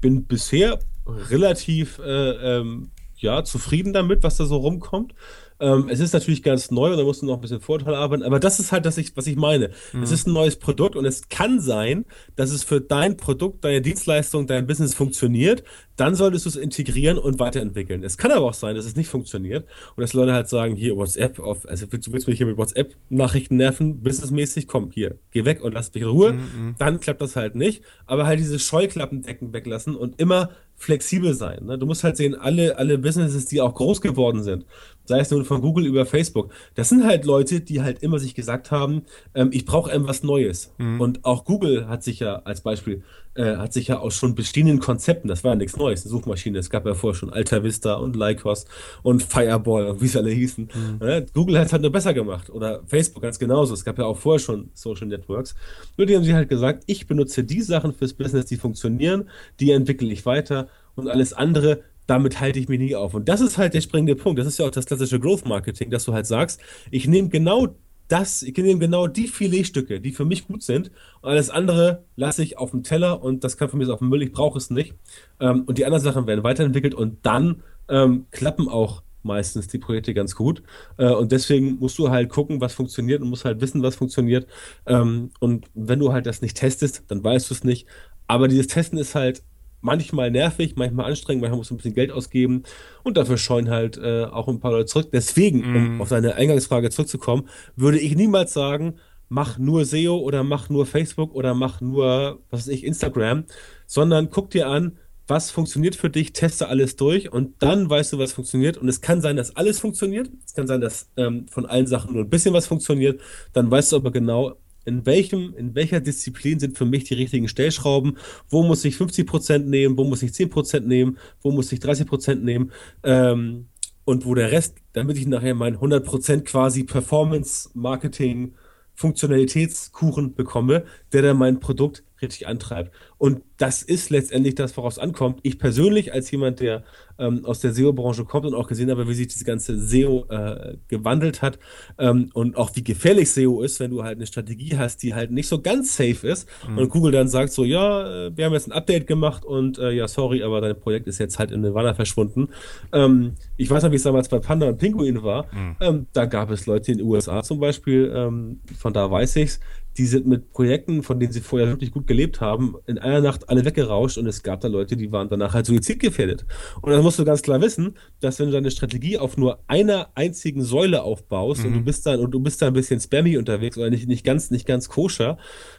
bin bisher relativ äh, ähm, ja, zufrieden damit, was da so rumkommt. Ähm, es ist natürlich ganz neu und da musst du noch ein bisschen Vorteil arbeiten, aber das ist halt das, was ich meine. Mhm. Es ist ein neues Produkt und es kann sein, dass es für dein Produkt, deine Dienstleistung, dein Business funktioniert. Dann solltest du es integrieren und weiterentwickeln. Es kann aber auch sein, dass es nicht funktioniert und dass Leute halt sagen, hier WhatsApp, auf, also willst du willst mich hier mit WhatsApp-Nachrichten nerven, businessmäßig, komm, hier, geh weg und lass mich in Ruhe. Mhm, mhm. Dann klappt das halt nicht, aber halt diese Scheuklappendecken weglassen und immer flexibel sein. Ne? Du musst halt sehen, alle, alle Businesses, die auch groß geworden sind, sei es nun von Google über Facebook, das sind halt Leute, die halt immer sich gesagt haben, ähm, ich brauche irgendwas Neues. Mhm. Und auch Google hat sich ja als Beispiel, äh, hat sich ja aus schon bestehenden Konzepten, das war ja nichts Neues, eine Suchmaschine, es gab ja vorher schon Alta Vista und Lycos und Fireball, wie sie alle hießen. Mhm. Google hat es halt nur besser gemacht oder Facebook ganz genauso. Es gab ja auch vorher schon Social Networks. Nur die haben sich halt gesagt, ich benutze die Sachen fürs Business, die funktionieren, die entwickle ich weiter und alles andere damit halte ich mich nie auf. Und das ist halt der springende Punkt. Das ist ja auch das klassische Growth Marketing, dass du halt sagst, ich nehme genau das, ich nehme genau die Filetstücke, die für mich gut sind und alles andere lasse ich auf dem Teller und das kann von mir so auf dem Müll, ich brauche es nicht. Ähm, und die anderen Sachen werden weiterentwickelt und dann ähm, klappen auch meistens die Projekte ganz gut. Äh, und deswegen musst du halt gucken, was funktioniert und musst halt wissen, was funktioniert. Ähm, und wenn du halt das nicht testest, dann weißt du es nicht. Aber dieses Testen ist halt manchmal nervig, manchmal anstrengend, manchmal muss man ein bisschen Geld ausgeben und dafür scheuen halt äh, auch ein paar Leute zurück. Deswegen, mm. um mhm. auf deine Eingangsfrage zurückzukommen, würde ich niemals sagen, mach nur SEO oder mach nur Facebook oder mach nur, was weiß ich, Instagram, sondern guck dir an, was funktioniert für dich, teste alles durch und dann weißt du, was funktioniert. Und es kann sein, dass alles funktioniert. Es kann sein, dass ähm, von allen Sachen nur ein bisschen was funktioniert. Dann weißt du aber genau, in welchem, in welcher Disziplin sind für mich die richtigen Stellschrauben, wo muss ich 50% nehmen, wo muss ich 10% nehmen, wo muss ich 30% nehmen? Ähm, und wo der Rest, damit ich nachher mein 100% quasi Performance Marketing Funktionalitätskuchen bekomme, der dann mein Produkt richtig antreibt. Und das ist letztendlich das, woraus ankommt. Ich persönlich, als jemand, der ähm, aus der SEO-Branche kommt und auch gesehen habe, wie sich diese ganze SEO äh, gewandelt hat ähm, und auch wie gefährlich SEO ist, wenn du halt eine Strategie hast, die halt nicht so ganz safe ist mhm. und Google dann sagt so, ja, äh, wir haben jetzt ein Update gemacht und äh, ja, sorry, aber dein Projekt ist jetzt halt in Nirvana verschwunden. Ähm, ich weiß noch, wie es damals bei Panda und Pinguin war. Mhm. Ähm, da gab es Leute in den USA zum Beispiel, ähm, von da weiß ich's, die sind mit Projekten, von denen sie vorher wirklich gut gelebt haben, in einer Nacht alle weggerauscht und es gab da Leute, die waren danach halt suizidgefährdet. Und dann musst du ganz klar wissen, dass wenn du deine Strategie auf nur einer einzigen Säule aufbaust mhm. und du bist dann und du bist da ein bisschen spammy unterwegs oder nicht, nicht ganz, nicht ganz koscher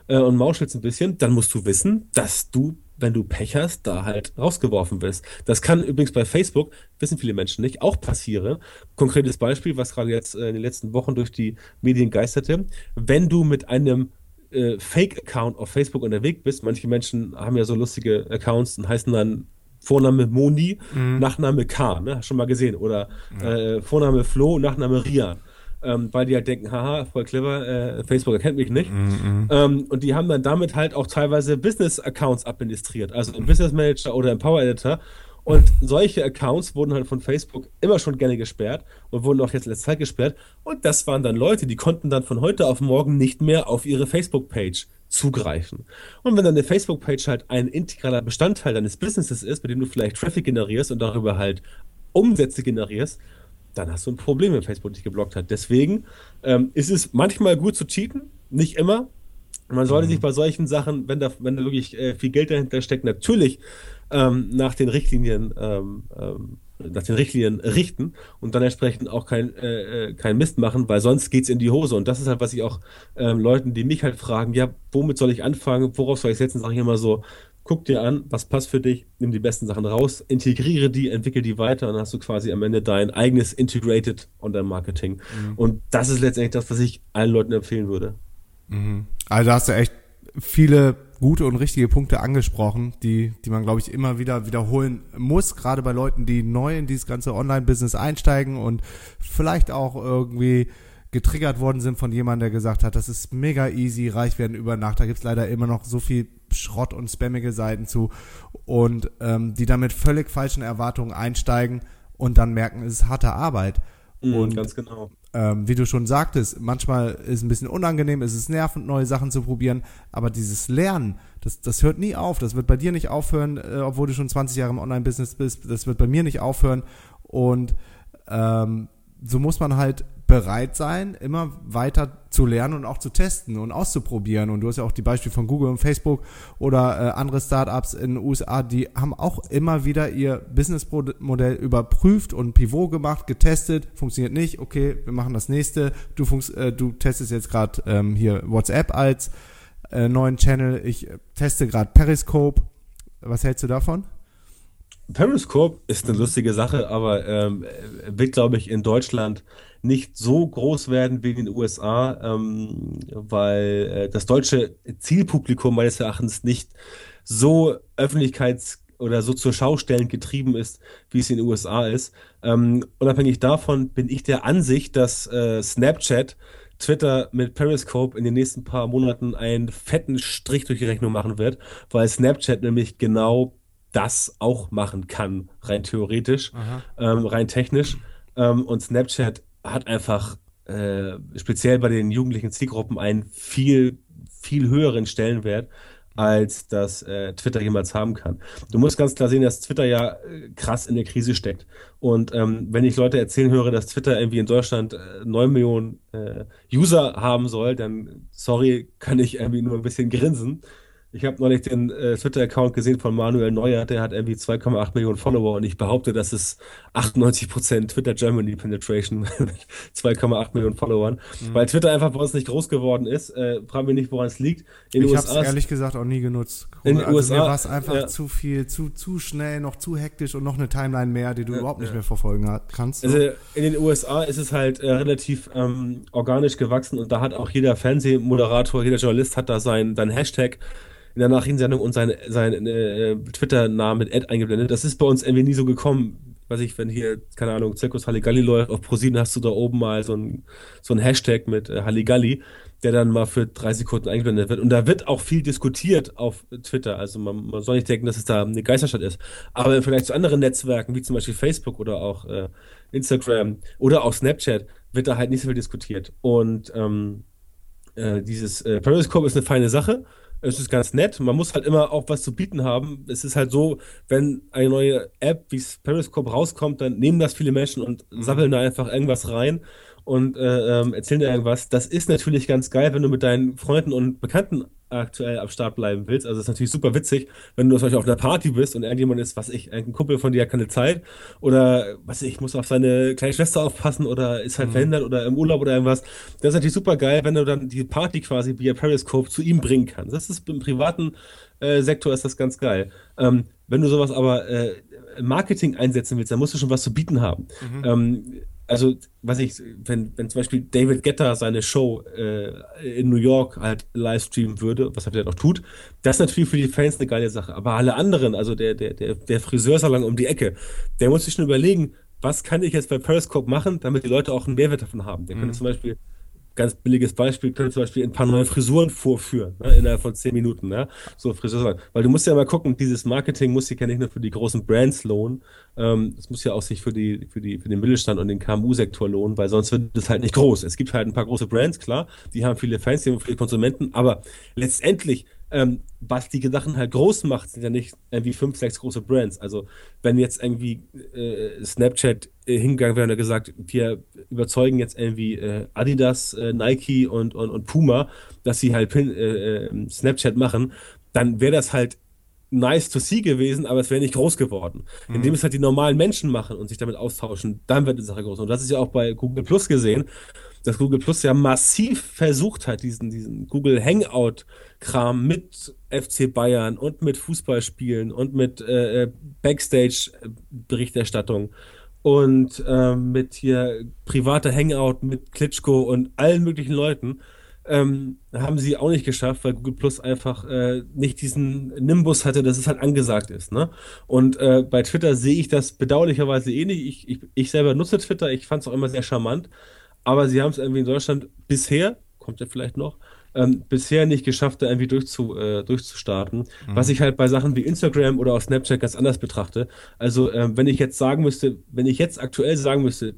äh, und mauschelst ein bisschen, dann musst du wissen, dass du wenn du Pech hast, da halt rausgeworfen wirst. Das kann übrigens bei Facebook, wissen viele Menschen nicht, auch passieren. Konkretes Beispiel, was gerade jetzt äh, in den letzten Wochen durch die Medien geisterte. Wenn du mit einem äh, Fake-Account auf Facebook unterwegs bist, manche Menschen haben ja so lustige Accounts und heißen dann Vorname Moni, mhm. Nachname K, ne? Hast schon mal gesehen. Oder äh, Vorname Flo, Nachname Rian ähm, weil die halt denken, haha, voll clever, äh, Facebook erkennt mich nicht. Mm -hmm. ähm, und die haben dann damit halt auch teilweise Business-Accounts administriert, also im Business Manager oder im Power Editor. Und solche Accounts wurden halt von Facebook immer schon gerne gesperrt und wurden auch jetzt letzte Zeit gesperrt. Und das waren dann Leute, die konnten dann von heute auf morgen nicht mehr auf ihre Facebook-Page zugreifen. Und wenn deine Facebook-Page halt ein integraler Bestandteil deines Businesses ist, mit dem du vielleicht Traffic generierst und darüber halt Umsätze generierst, dann hast du ein Problem, wenn Facebook dich geblockt hat. Deswegen ähm, ist es manchmal gut zu cheaten, nicht immer. Man sollte mhm. sich bei solchen Sachen, wenn da, wenn da wirklich äh, viel Geld dahinter steckt, natürlich ähm, nach den Richtlinien ähm, ähm nach den Richtlinien richten und dann entsprechend auch kein, äh, äh kein Mist machen, weil sonst geht es in die Hose. Und das ist halt, was ich auch ähm, Leuten, die mich halt fragen, ja, womit soll ich anfangen, worauf soll ich setzen, sage ich immer so, guck dir an, was passt für dich, nimm die besten Sachen raus, integriere die, entwickel die weiter und dann hast du quasi am Ende dein eigenes Integrated Online-Marketing. Mhm. Und das ist letztendlich das, was ich allen Leuten empfehlen würde. Mhm. Also hast du echt viele gute und richtige Punkte angesprochen, die, die man, glaube ich, immer wieder wiederholen muss, gerade bei Leuten, die neu in dieses ganze Online-Business einsteigen und vielleicht auch irgendwie getriggert worden sind von jemandem, der gesagt hat, das ist mega easy, reich werden über Nacht. Da gibt's leider immer noch so viel Schrott und spammige Seiten zu und ähm, die dann mit völlig falschen Erwartungen einsteigen und dann merken, es ist harte Arbeit. Mhm, und ganz genau. Ähm, wie du schon sagtest, manchmal ist es ein bisschen unangenehm, ist es nervend, neue Sachen zu probieren, aber dieses Lernen, das, das hört nie auf. Das wird bei dir nicht aufhören, äh, obwohl du schon 20 Jahre im Online-Business bist. Das wird bei mir nicht aufhören. Und ähm, so muss man halt bereit sein, immer weiter zu lernen und auch zu testen und auszuprobieren. Und du hast ja auch die Beispiele von Google und Facebook oder äh, andere Startups in den USA, die haben auch immer wieder ihr Businessmodell überprüft und Pivot gemacht, getestet, funktioniert nicht, okay, wir machen das nächste. Du, äh, du testest jetzt gerade ähm, hier WhatsApp als äh, neuen Channel, ich teste gerade Periscope. Was hältst du davon? Periscope ist eine lustige Sache, aber ähm, wird, glaube ich, in Deutschland nicht so groß werden wie in den USA, ähm, weil äh, das deutsche Zielpublikum meines Erachtens nicht so öffentlichkeits- oder so zur Schaustellen getrieben ist, wie es in den USA ist. Ähm, unabhängig davon bin ich der Ansicht, dass äh, Snapchat Twitter mit Periscope in den nächsten paar Monaten einen fetten Strich durch die Rechnung machen wird, weil Snapchat nämlich genau das auch machen kann, rein theoretisch, ähm, rein technisch. Ähm, und Snapchat hat einfach äh, speziell bei den jugendlichen Zielgruppen einen viel, viel höheren Stellenwert, als das äh, Twitter jemals haben kann. Du musst ganz klar sehen, dass Twitter ja äh, krass in der Krise steckt. Und ähm, wenn ich Leute erzählen höre, dass Twitter irgendwie in Deutschland äh, 9 Millionen äh, User haben soll, dann sorry, kann ich irgendwie nur ein bisschen grinsen. Ich habe neulich den äh, Twitter-Account gesehen von Manuel Neuer, der hat irgendwie 2,8 Millionen Follower und ich behaupte, das ist 98% Twitter Germany Penetration mit 2,8 Millionen Followern, mhm. weil Twitter einfach bei uns nicht groß geworden ist. Äh, fragen wir nicht, woran es liegt. In ich habe es ehrlich gesagt auch nie genutzt. In den also USA war es einfach ja. zu viel, zu, zu schnell, noch zu hektisch und noch eine Timeline mehr, die du ja, überhaupt nicht ja. mehr verfolgen kannst. Also in den USA ist es halt äh, relativ ähm, organisch gewachsen und da hat auch jeder Fernsehmoderator, jeder Journalist hat da sein, sein Hashtag in der Nachrichtensendung und sein, sein äh, Twitter-Namen mit Ad eingeblendet. Das ist bei uns irgendwie nie so gekommen. Weiß ich, wenn hier, keine Ahnung, Zirkus Halligalli läuft, auf ProSieben hast du da oben mal so ein, so ein Hashtag mit äh, Halligalli, der dann mal für drei Sekunden eingeblendet wird. Und da wird auch viel diskutiert auf Twitter. Also man, man soll nicht denken, dass es da eine Geisterstadt ist. Aber im Vergleich zu anderen Netzwerken, wie zum Beispiel Facebook oder auch äh, Instagram oder auch Snapchat, wird da halt nicht so viel diskutiert. Und ähm, äh, dieses äh, Periscope ist eine feine Sache es ist ganz nett. Man muss halt immer auch was zu bieten haben. Es ist halt so, wenn eine neue App wie Periscope rauskommt, dann nehmen das viele Menschen und mhm. sabbeln da einfach irgendwas rein und äh, ähm, erzählen dir irgendwas. Das ist natürlich ganz geil, wenn du mit deinen Freunden und Bekannten aktuell am Start bleiben willst. Also es ist natürlich super witzig, wenn du zum Beispiel auf einer Party bist und irgendjemand ist, was ich, ein Kumpel von dir hat keine Zeit oder was ich, muss auf seine kleine Schwester aufpassen oder ist halt mhm. verhindert oder im Urlaub oder irgendwas. Das ist natürlich super geil, wenn du dann die Party quasi via Periscope zu ihm bringen kannst. Das ist im privaten äh, Sektor ist das ganz geil. Ähm, wenn du sowas aber äh, Marketing einsetzen willst, dann musst du schon was zu bieten haben. Mhm. Ähm, also, was ich, wenn, wenn zum Beispiel David Getter seine Show äh, in New York halt livestreamen würde, was er vielleicht auch tut, das ist natürlich für die Fans eine geile Sache. Aber alle anderen, also der, der, der, der Friseursalon um die Ecke, der muss sich schon überlegen, was kann ich jetzt bei Periscope machen, damit die Leute auch einen Mehrwert davon haben. Der mhm. könnte zum Beispiel ganz billiges Beispiel, könnte zum Beispiel ein paar neue Frisuren vorführen, ne, innerhalb von zehn Minuten, ne? so Friseur Weil du musst ja mal gucken, dieses Marketing muss sich ja nicht nur für die großen Brands lohnen, ähm, es muss ja auch sich für, die, für, die, für den Mittelstand und den KMU-Sektor lohnen, weil sonst wird es halt nicht groß. Es gibt halt ein paar große Brands, klar, die haben viele Fans, die haben viele Konsumenten, aber letztendlich ähm, was die Sachen halt groß macht, sind ja nicht irgendwie fünf, sechs große Brands. Also wenn jetzt irgendwie äh, Snapchat äh, hingegangen wäre und gesagt, wir überzeugen jetzt irgendwie äh, Adidas, äh, Nike und, und, und Puma, dass sie halt Pin, äh, äh, Snapchat machen, dann wäre das halt nice to see gewesen, aber es wäre nicht groß geworden. Mhm. Indem es halt die normalen Menschen machen und sich damit austauschen, dann wird die Sache groß. Und das ist ja auch bei Google Plus gesehen dass Google Plus ja massiv versucht hat, diesen, diesen Google Hangout-Kram mit FC Bayern und mit Fußballspielen und mit äh, äh, Backstage-Berichterstattung und äh, mit hier privater Hangout mit Klitschko und allen möglichen Leuten. Ähm, haben sie auch nicht geschafft, weil Google Plus einfach äh, nicht diesen Nimbus hatte, dass es halt angesagt ist. Ne? Und äh, bei Twitter sehe ich das bedauerlicherweise eh nicht. Ich, ich, ich selber nutze Twitter, ich fand es auch immer sehr charmant. Aber sie haben es irgendwie in Deutschland bisher, kommt ja vielleicht noch, ähm, bisher nicht geschafft, da irgendwie durchzu, äh, durchzustarten. Mhm. Was ich halt bei Sachen wie Instagram oder auch Snapchat ganz anders betrachte. Also, ähm, wenn ich jetzt sagen müsste, wenn ich jetzt aktuell sagen müsste,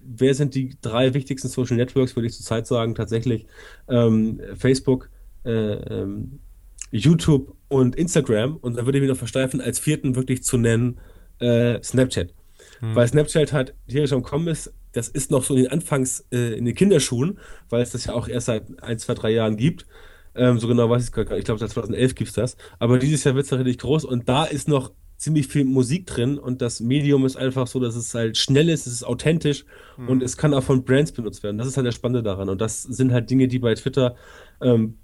wer sind die drei wichtigsten Social Networks, würde ich zurzeit sagen, tatsächlich ähm, Facebook, äh, ähm, YouTube und Instagram. Und dann würde ich mich noch versteifen, als vierten wirklich zu nennen äh, Snapchat. Mhm. Weil Snapchat halt hier schon kommen ist, das ist noch so in den Anfangs, äh, in den Kinderschuhen, weil es das ja auch erst seit ein, zwei, drei Jahren gibt. Ähm, so genau weiß ich es gar nicht. Ich glaube, seit 2011 gibt es das. Aber dieses Jahr wird es richtig groß und da ist noch ziemlich viel Musik drin und das Medium ist einfach so, dass es halt schnell ist, es ist authentisch mhm. und es kann auch von Brands benutzt werden. Das ist halt das Spannende daran. Und das sind halt Dinge, die bei Twitter ähm,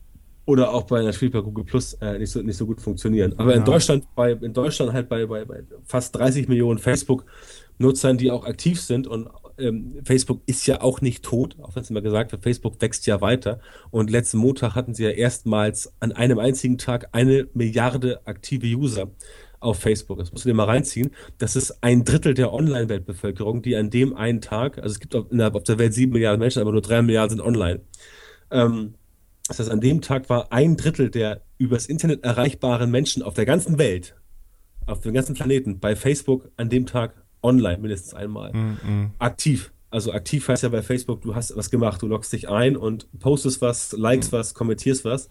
oder auch bei natürlich bei Google Plus äh, nicht, so, nicht so gut funktionieren. Aber ja. in Deutschland, bei, in Deutschland halt bei, bei, bei fast 30 Millionen Facebook-Nutzern, die auch aktiv sind und ähm, Facebook ist ja auch nicht tot, auch wenn es immer gesagt wird, Facebook wächst ja weiter. Und letzten Montag hatten sie ja erstmals an einem einzigen Tag eine Milliarde aktive User auf Facebook. Das musst du dir mal reinziehen. Das ist ein Drittel der Online-Weltbevölkerung, die an dem einen Tag, also es gibt auf, auf der Welt sieben Milliarden Menschen, aber nur drei Milliarden sind online. Ähm, das heißt, an dem Tag war ein Drittel der übers Internet erreichbaren Menschen auf der ganzen Welt, auf dem ganzen Planeten, bei Facebook an dem Tag online mindestens einmal. Mm -mm. Aktiv. Also aktiv heißt ja bei Facebook, du hast was gemacht, du loggst dich ein und postest was, likest was, kommentierst was.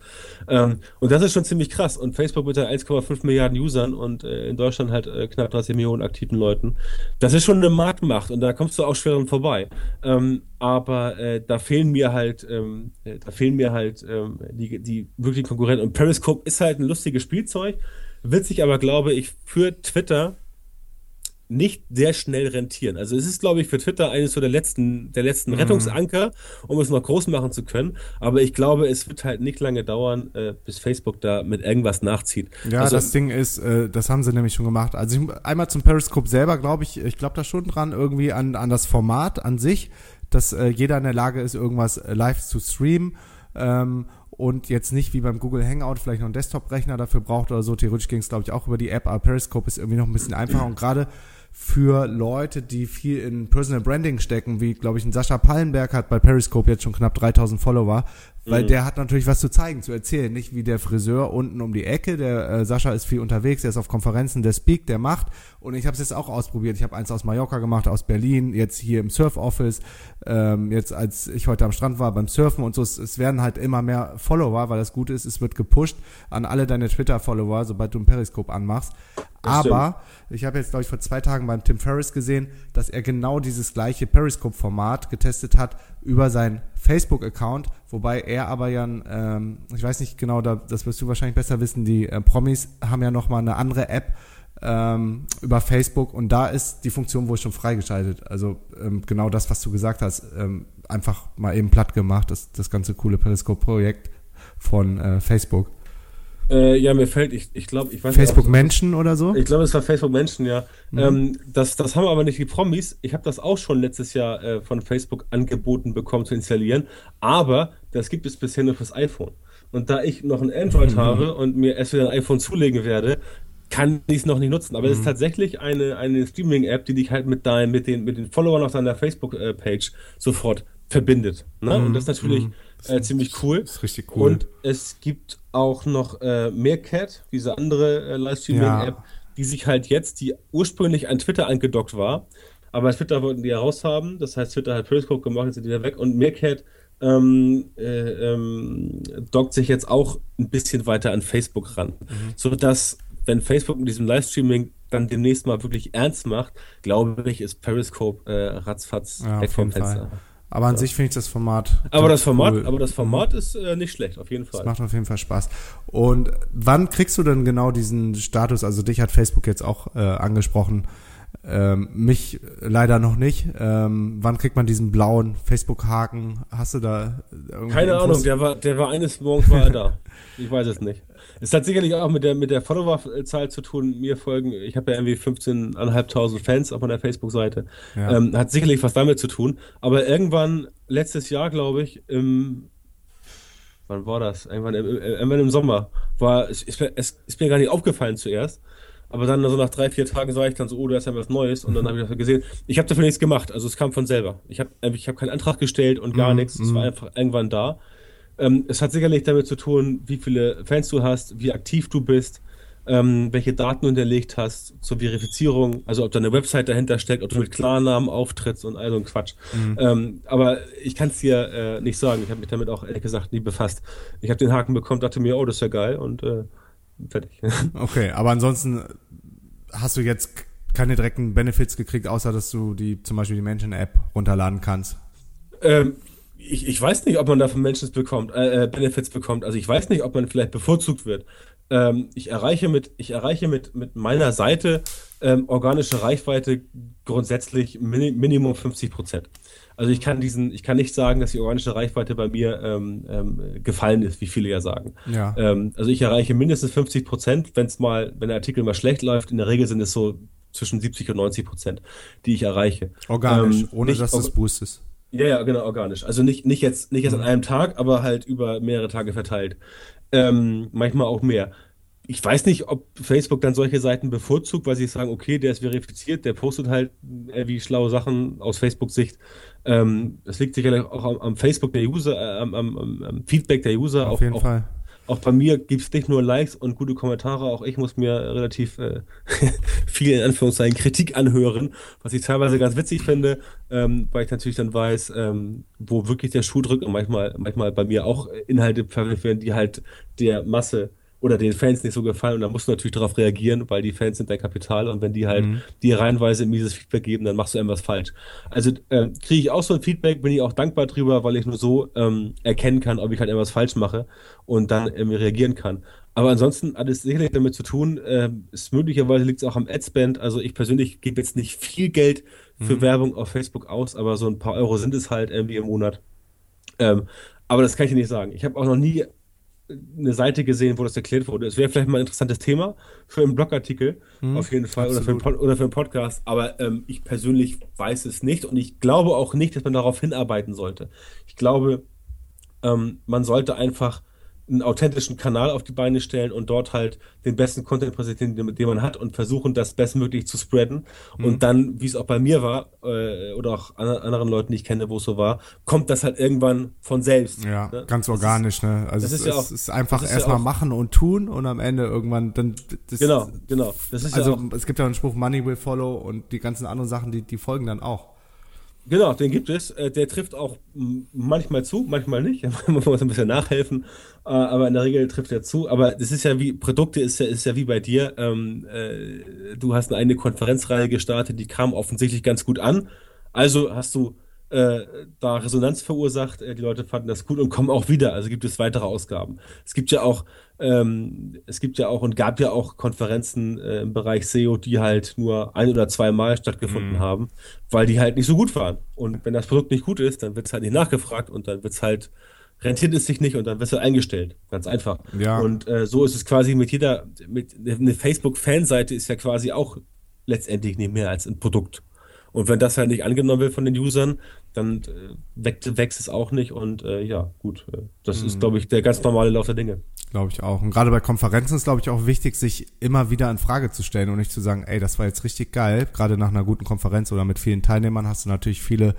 Ähm, und das ist schon ziemlich krass. Und Facebook mit 1,5 Milliarden Usern und äh, in Deutschland halt äh, knapp 30 Millionen aktiven Leuten. Das ist schon eine Marktmacht und da kommst du auch schwer dran vorbei. Ähm, aber äh, da fehlen mir halt, ähm, äh, da fehlen mir halt ähm, die, die wirklichen Konkurrenten. Und Periscope ist halt ein lustiges Spielzeug, wird sich aber, glaube ich, für Twitter nicht sehr schnell rentieren. Also es ist, glaube ich, für Twitter eines so der letzten, der letzten mhm. Rettungsanker, um es noch groß machen zu können. Aber ich glaube, es wird halt nicht lange dauern, äh, bis Facebook da mit irgendwas nachzieht. Ja, also, das Ding ist, äh, das haben sie nämlich schon gemacht. Also ich, einmal zum Periscope selber, glaube ich, ich glaube da schon dran, irgendwie an, an das Format an sich, dass äh, jeder in der Lage ist, irgendwas äh, live zu streamen. Ähm, und jetzt nicht wie beim Google Hangout vielleicht noch einen Desktop-Rechner dafür braucht oder so. Theoretisch ging es, glaube ich, auch über die App, aber Periscope ist irgendwie noch ein bisschen einfacher und gerade für Leute, die viel in Personal Branding stecken, wie, glaube ich, ein Sascha Pallenberg hat bei Periscope jetzt schon knapp 3000 Follower, weil mhm. der hat natürlich was zu zeigen, zu erzählen, nicht wie der Friseur unten um die Ecke, der äh, Sascha ist viel unterwegs, der ist auf Konferenzen, der speakt, der macht. Und ich habe es jetzt auch ausprobiert, ich habe eins aus Mallorca gemacht, aus Berlin, jetzt hier im Surf Office, ähm, jetzt als ich heute am Strand war beim Surfen und so, es, es werden halt immer mehr Follower, weil das Gute ist, es wird gepusht an alle deine Twitter-Follower, sobald du ein Periscope anmachst, aber ich habe jetzt, glaube ich, vor zwei Tagen beim Tim Ferriss gesehen, dass er genau dieses gleiche Periscope-Format getestet hat über seinen Facebook-Account, wobei er aber ja, ähm, ich weiß nicht genau, da, das wirst du wahrscheinlich besser wissen, die äh, Promis haben ja nochmal eine andere App ähm, über Facebook und da ist die Funktion wohl schon freigeschaltet. Also ähm, genau das, was du gesagt hast, ähm, einfach mal eben platt gemacht, das, das ganze coole Periscope-Projekt von äh, Facebook. Äh, ja, mir fällt, ich, ich glaube, ich weiß Facebook nicht, Menschen oder so? Ich glaube, es war Facebook Menschen, ja. Mhm. Ähm, das, das haben aber nicht die Promis. Ich habe das auch schon letztes Jahr äh, von Facebook angeboten bekommen zu installieren, aber das gibt es bisher nur fürs iPhone. Und da ich noch ein Android mhm. habe und mir erst wieder ein iPhone zulegen werde, kann ich es noch nicht nutzen. Aber es ist mhm. tatsächlich eine, eine Streaming-App, die dich halt mit, dein, mit, den, mit den Followern auf deiner Facebook-Page äh, sofort verbindet. Ne? Und das ist natürlich mhm äh, ziemlich cool. Ist richtig cool. Und es gibt auch noch äh, Meerkat, diese andere äh, Livestreaming-App, ja. die sich halt jetzt, die ursprünglich an Twitter angedockt war, aber Twitter wollten die ja raushaben. Das heißt, Twitter hat Periscope gemacht, jetzt sind die wieder weg. Und Meerkat ähm, äh, ähm, dockt sich jetzt auch ein bisschen weiter an Facebook ran. Mhm. Sodass, wenn Facebook mit diesem Livestreaming dann demnächst mal wirklich ernst macht, glaube ich, ist Periscope äh, ratzfatz ja, weg vom Fenster. Fall. Aber an ja. sich finde ich das Format. Aber das Format, cool. aber das Format ist äh, nicht schlecht, auf jeden Fall. Das macht auf jeden Fall Spaß. Und wann kriegst du denn genau diesen Status? Also dich hat Facebook jetzt auch äh, angesprochen. Ähm, mich leider noch nicht. Ähm, wann kriegt man diesen blauen Facebook-Haken? Hast du da Keine Infos? Ahnung, der war, der war eines Morgens war er da. Ich weiß es nicht. Es hat sicherlich auch mit der, mit der Followerzahl zu tun. Mir folgen, ich habe ja irgendwie 15.500 Fans auf meiner Facebook-Seite. Ja. Ähm, hat sicherlich was damit zu tun. Aber irgendwann, letztes Jahr, glaube ich, im, wann war das? Irgendwann, irgendwann im Sommer, war, es ist, es ist mir gar nicht aufgefallen zuerst. Aber dann so nach drei, vier Tagen sah ich dann so, oh, da ist ja was Neues. Und dann habe ich das gesehen. Ich habe dafür nichts gemacht. Also es kam von selber. Ich habe ich hab keinen Antrag gestellt und gar mm, nichts. Es mm. war mhm. einfach irgendwann da. Ähm, es hat sicherlich damit zu tun, wie viele Fans du hast, wie aktiv du bist, ähm, welche Daten du hinterlegt hast zur Verifizierung, also ob da eine Website dahinter steckt, ob du mit Klarnamen auftrittst und all so ein Quatsch. Mhm. Ähm, aber ich kann es dir äh, nicht sagen. Ich habe mich damit auch ehrlich gesagt nie befasst. Ich habe den Haken bekommen, dachte mir, oh, das ist ja geil und äh, fertig. okay, aber ansonsten hast du jetzt keine direkten Benefits gekriegt, außer dass du die zum Beispiel die Menschen-App runterladen kannst. Ähm, ich, ich weiß nicht, ob man davon Menschen bekommt, äh, äh, Benefits bekommt. Also ich weiß nicht, ob man vielleicht bevorzugt wird. Ähm, ich erreiche mit, ich erreiche mit, mit meiner Seite ähm, organische Reichweite grundsätzlich min Minimum 50 Prozent. Also ich kann diesen, ich kann nicht sagen, dass die organische Reichweite bei mir ähm, ähm, gefallen ist, wie viele ja sagen. Ja. Ähm, also ich erreiche mindestens 50 Prozent, wenn es mal, wenn der Artikel mal schlecht läuft. In der Regel sind es so zwischen 70 und 90 Prozent, die ich erreiche. Organisch, Ähm, ohne nicht dass das org- Boost ist. Ja, ja, genau, organisch. Also nicht, nicht jetzt, nicht jetzt an Mhm. einem Tag, aber halt über mehrere Tage verteilt. Ähm, manchmal auch mehr. Ich weiß nicht, ob Facebook dann solche Seiten bevorzugt, weil sie sagen, okay, der ist verifiziert, der postet halt irgendwie schlaue Sachen aus Facebook-Sicht. Ähm, das liegt sicherlich auch am, am Facebook der User, äh, am, am, am am Feedback der User. Auf auch, jeden auch, Fall. Auch bei mir gibt es nicht nur Likes und gute Kommentare, auch ich muss mir relativ äh, viel in Anführungszeichen Kritik anhören, was ich teilweise ganz witzig finde, ähm, weil ich natürlich dann weiß, ähm, wo wirklich der Schuh drückt und manchmal, manchmal bei mir auch Inhalte verwendet werden, die halt der Masse oder den Fans nicht so gefallen und da musst du natürlich darauf reagieren, weil die Fans sind dein Kapital und wenn die halt dir reihenweise mieses Feedback geben, dann machst du irgendwas falsch. Also äh, kriege ich auch so ein Feedback, bin ich auch dankbar drüber, weil ich nur so ähm, erkennen kann, ob ich halt irgendwas falsch mache und dann ähm, reagieren kann. Aber ansonsten hat es sicherlich damit zu tun, ähm, ist möglicherweise liegt es auch am Adspend. Also ich persönlich gebe jetzt nicht viel Geld für Werbung auf Facebook aus, aber so ein paar Euro sind es halt irgendwie im Monat. Ähm, aber das kann ich dir nicht sagen. Ich habe auch noch nie eine Seite gesehen, wo das erklärt wurde. Es wäre vielleicht mal ein interessantes Thema für einen Blogartikel, auf jeden Fall, oder für, oder für einen Podcast. Aber ähm, ich persönlich weiß es nicht und ich glaube auch nicht, dass man darauf hinarbeiten sollte. Ich glaube, ähm, man sollte einfach einen authentischen Kanal auf die Beine stellen und dort halt den besten Content präsentieren, den, den man hat und versuchen, das bestmöglich zu spreaden. Mhm. Und dann, wie es auch bei mir war, äh, oder auch an, anderen Leuten, die ich kenne, wo es so war, kommt das halt irgendwann von selbst. Ja, ne? ganz Das ist- organisch, ne? Also es ist ja es auch- ist einfach ja erstmal auch- machen und tun und am Ende irgendwann dann das, Genau, genau. Das ist also ja auch, es gibt ja einen Spruch Money will follow und die ganzen anderen Sachen, die die folgen dann auch. Genau, den gibt es. Äh, Der trifft auch manchmal zu, manchmal nicht. Man muss ein bisschen nachhelfen, äh, aber in der Regel trifft er zu. Aber das ist ja wie, Produkte ist ja, ist ja wie bei dir. Ähm, äh, du hast eine Konferenzreihe gestartet, die kam offensichtlich ganz gut an. Also hast du äh, da Resonanz verursacht, äh, die Leute fanden das gut und kommen auch wieder. Also gibt es weitere Ausgaben. Es gibt ja auch, ähm, es gibt ja auch und gab ja auch Konferenzen äh, im Bereich SEO, die halt nur ein oder zweimal stattgefunden haben, weil die halt nicht so gut waren. Und wenn das Produkt nicht gut ist, dann wird es halt nicht nachgefragt und dann wird es halt, rentiert es sich nicht und dann wird es halt eingestellt. Ganz einfach. Ja. Und äh, so ist es quasi mit jeder, mit eine Facebook-Fanseite ist ja quasi auch letztendlich nicht mehr als ein Produkt. Und wenn das halt nicht angenommen wird von den Usern, dann äh, wächst, wächst es auch nicht. Und äh, ja, gut, äh, das ist, glaube ich, der ganz normale Lauf der Dinge. Glaube ich auch. Und gerade bei Konferenzen ist, glaube ich, auch wichtig, sich immer wieder in Frage zu stellen und nicht zu sagen, ey, das war jetzt richtig geil. Gerade nach einer guten Konferenz oder mit vielen Teilnehmern hast du natürlich viele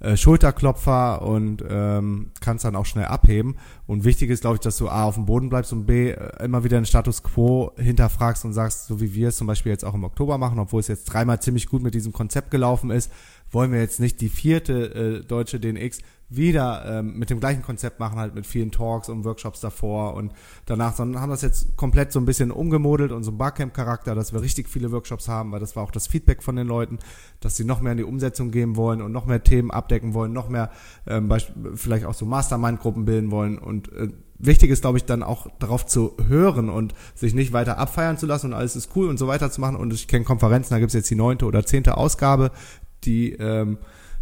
äh, Schulterklopfer und ähm, kannst dann auch schnell abheben. Und wichtig ist, glaube ich, dass du A auf dem Boden bleibst und B äh, immer wieder den Status quo hinterfragst und sagst, so wie wir es zum Beispiel jetzt auch im Oktober machen, obwohl es jetzt dreimal ziemlich gut mit diesem Konzept gelaufen ist, wollen wir jetzt nicht die vierte äh, deutsche DNX wieder ähm, mit dem gleichen Konzept machen, halt mit vielen Talks und Workshops davor und danach, sondern haben das jetzt komplett so ein bisschen umgemodelt und so einen Barcamp-Charakter, dass wir richtig viele Workshops haben, weil das war auch das Feedback von den Leuten, dass sie noch mehr in die Umsetzung gehen wollen und noch mehr Themen abdecken wollen, noch mehr ähm, vielleicht auch so Mastermind-Gruppen bilden wollen und äh, wichtig ist, glaube ich, dann auch darauf zu hören und sich nicht weiter abfeiern zu lassen und alles ist cool und so weiter zu machen. Und ich kenne Konferenzen, da gibt es jetzt die neunte oder zehnte Ausgabe, die ähm,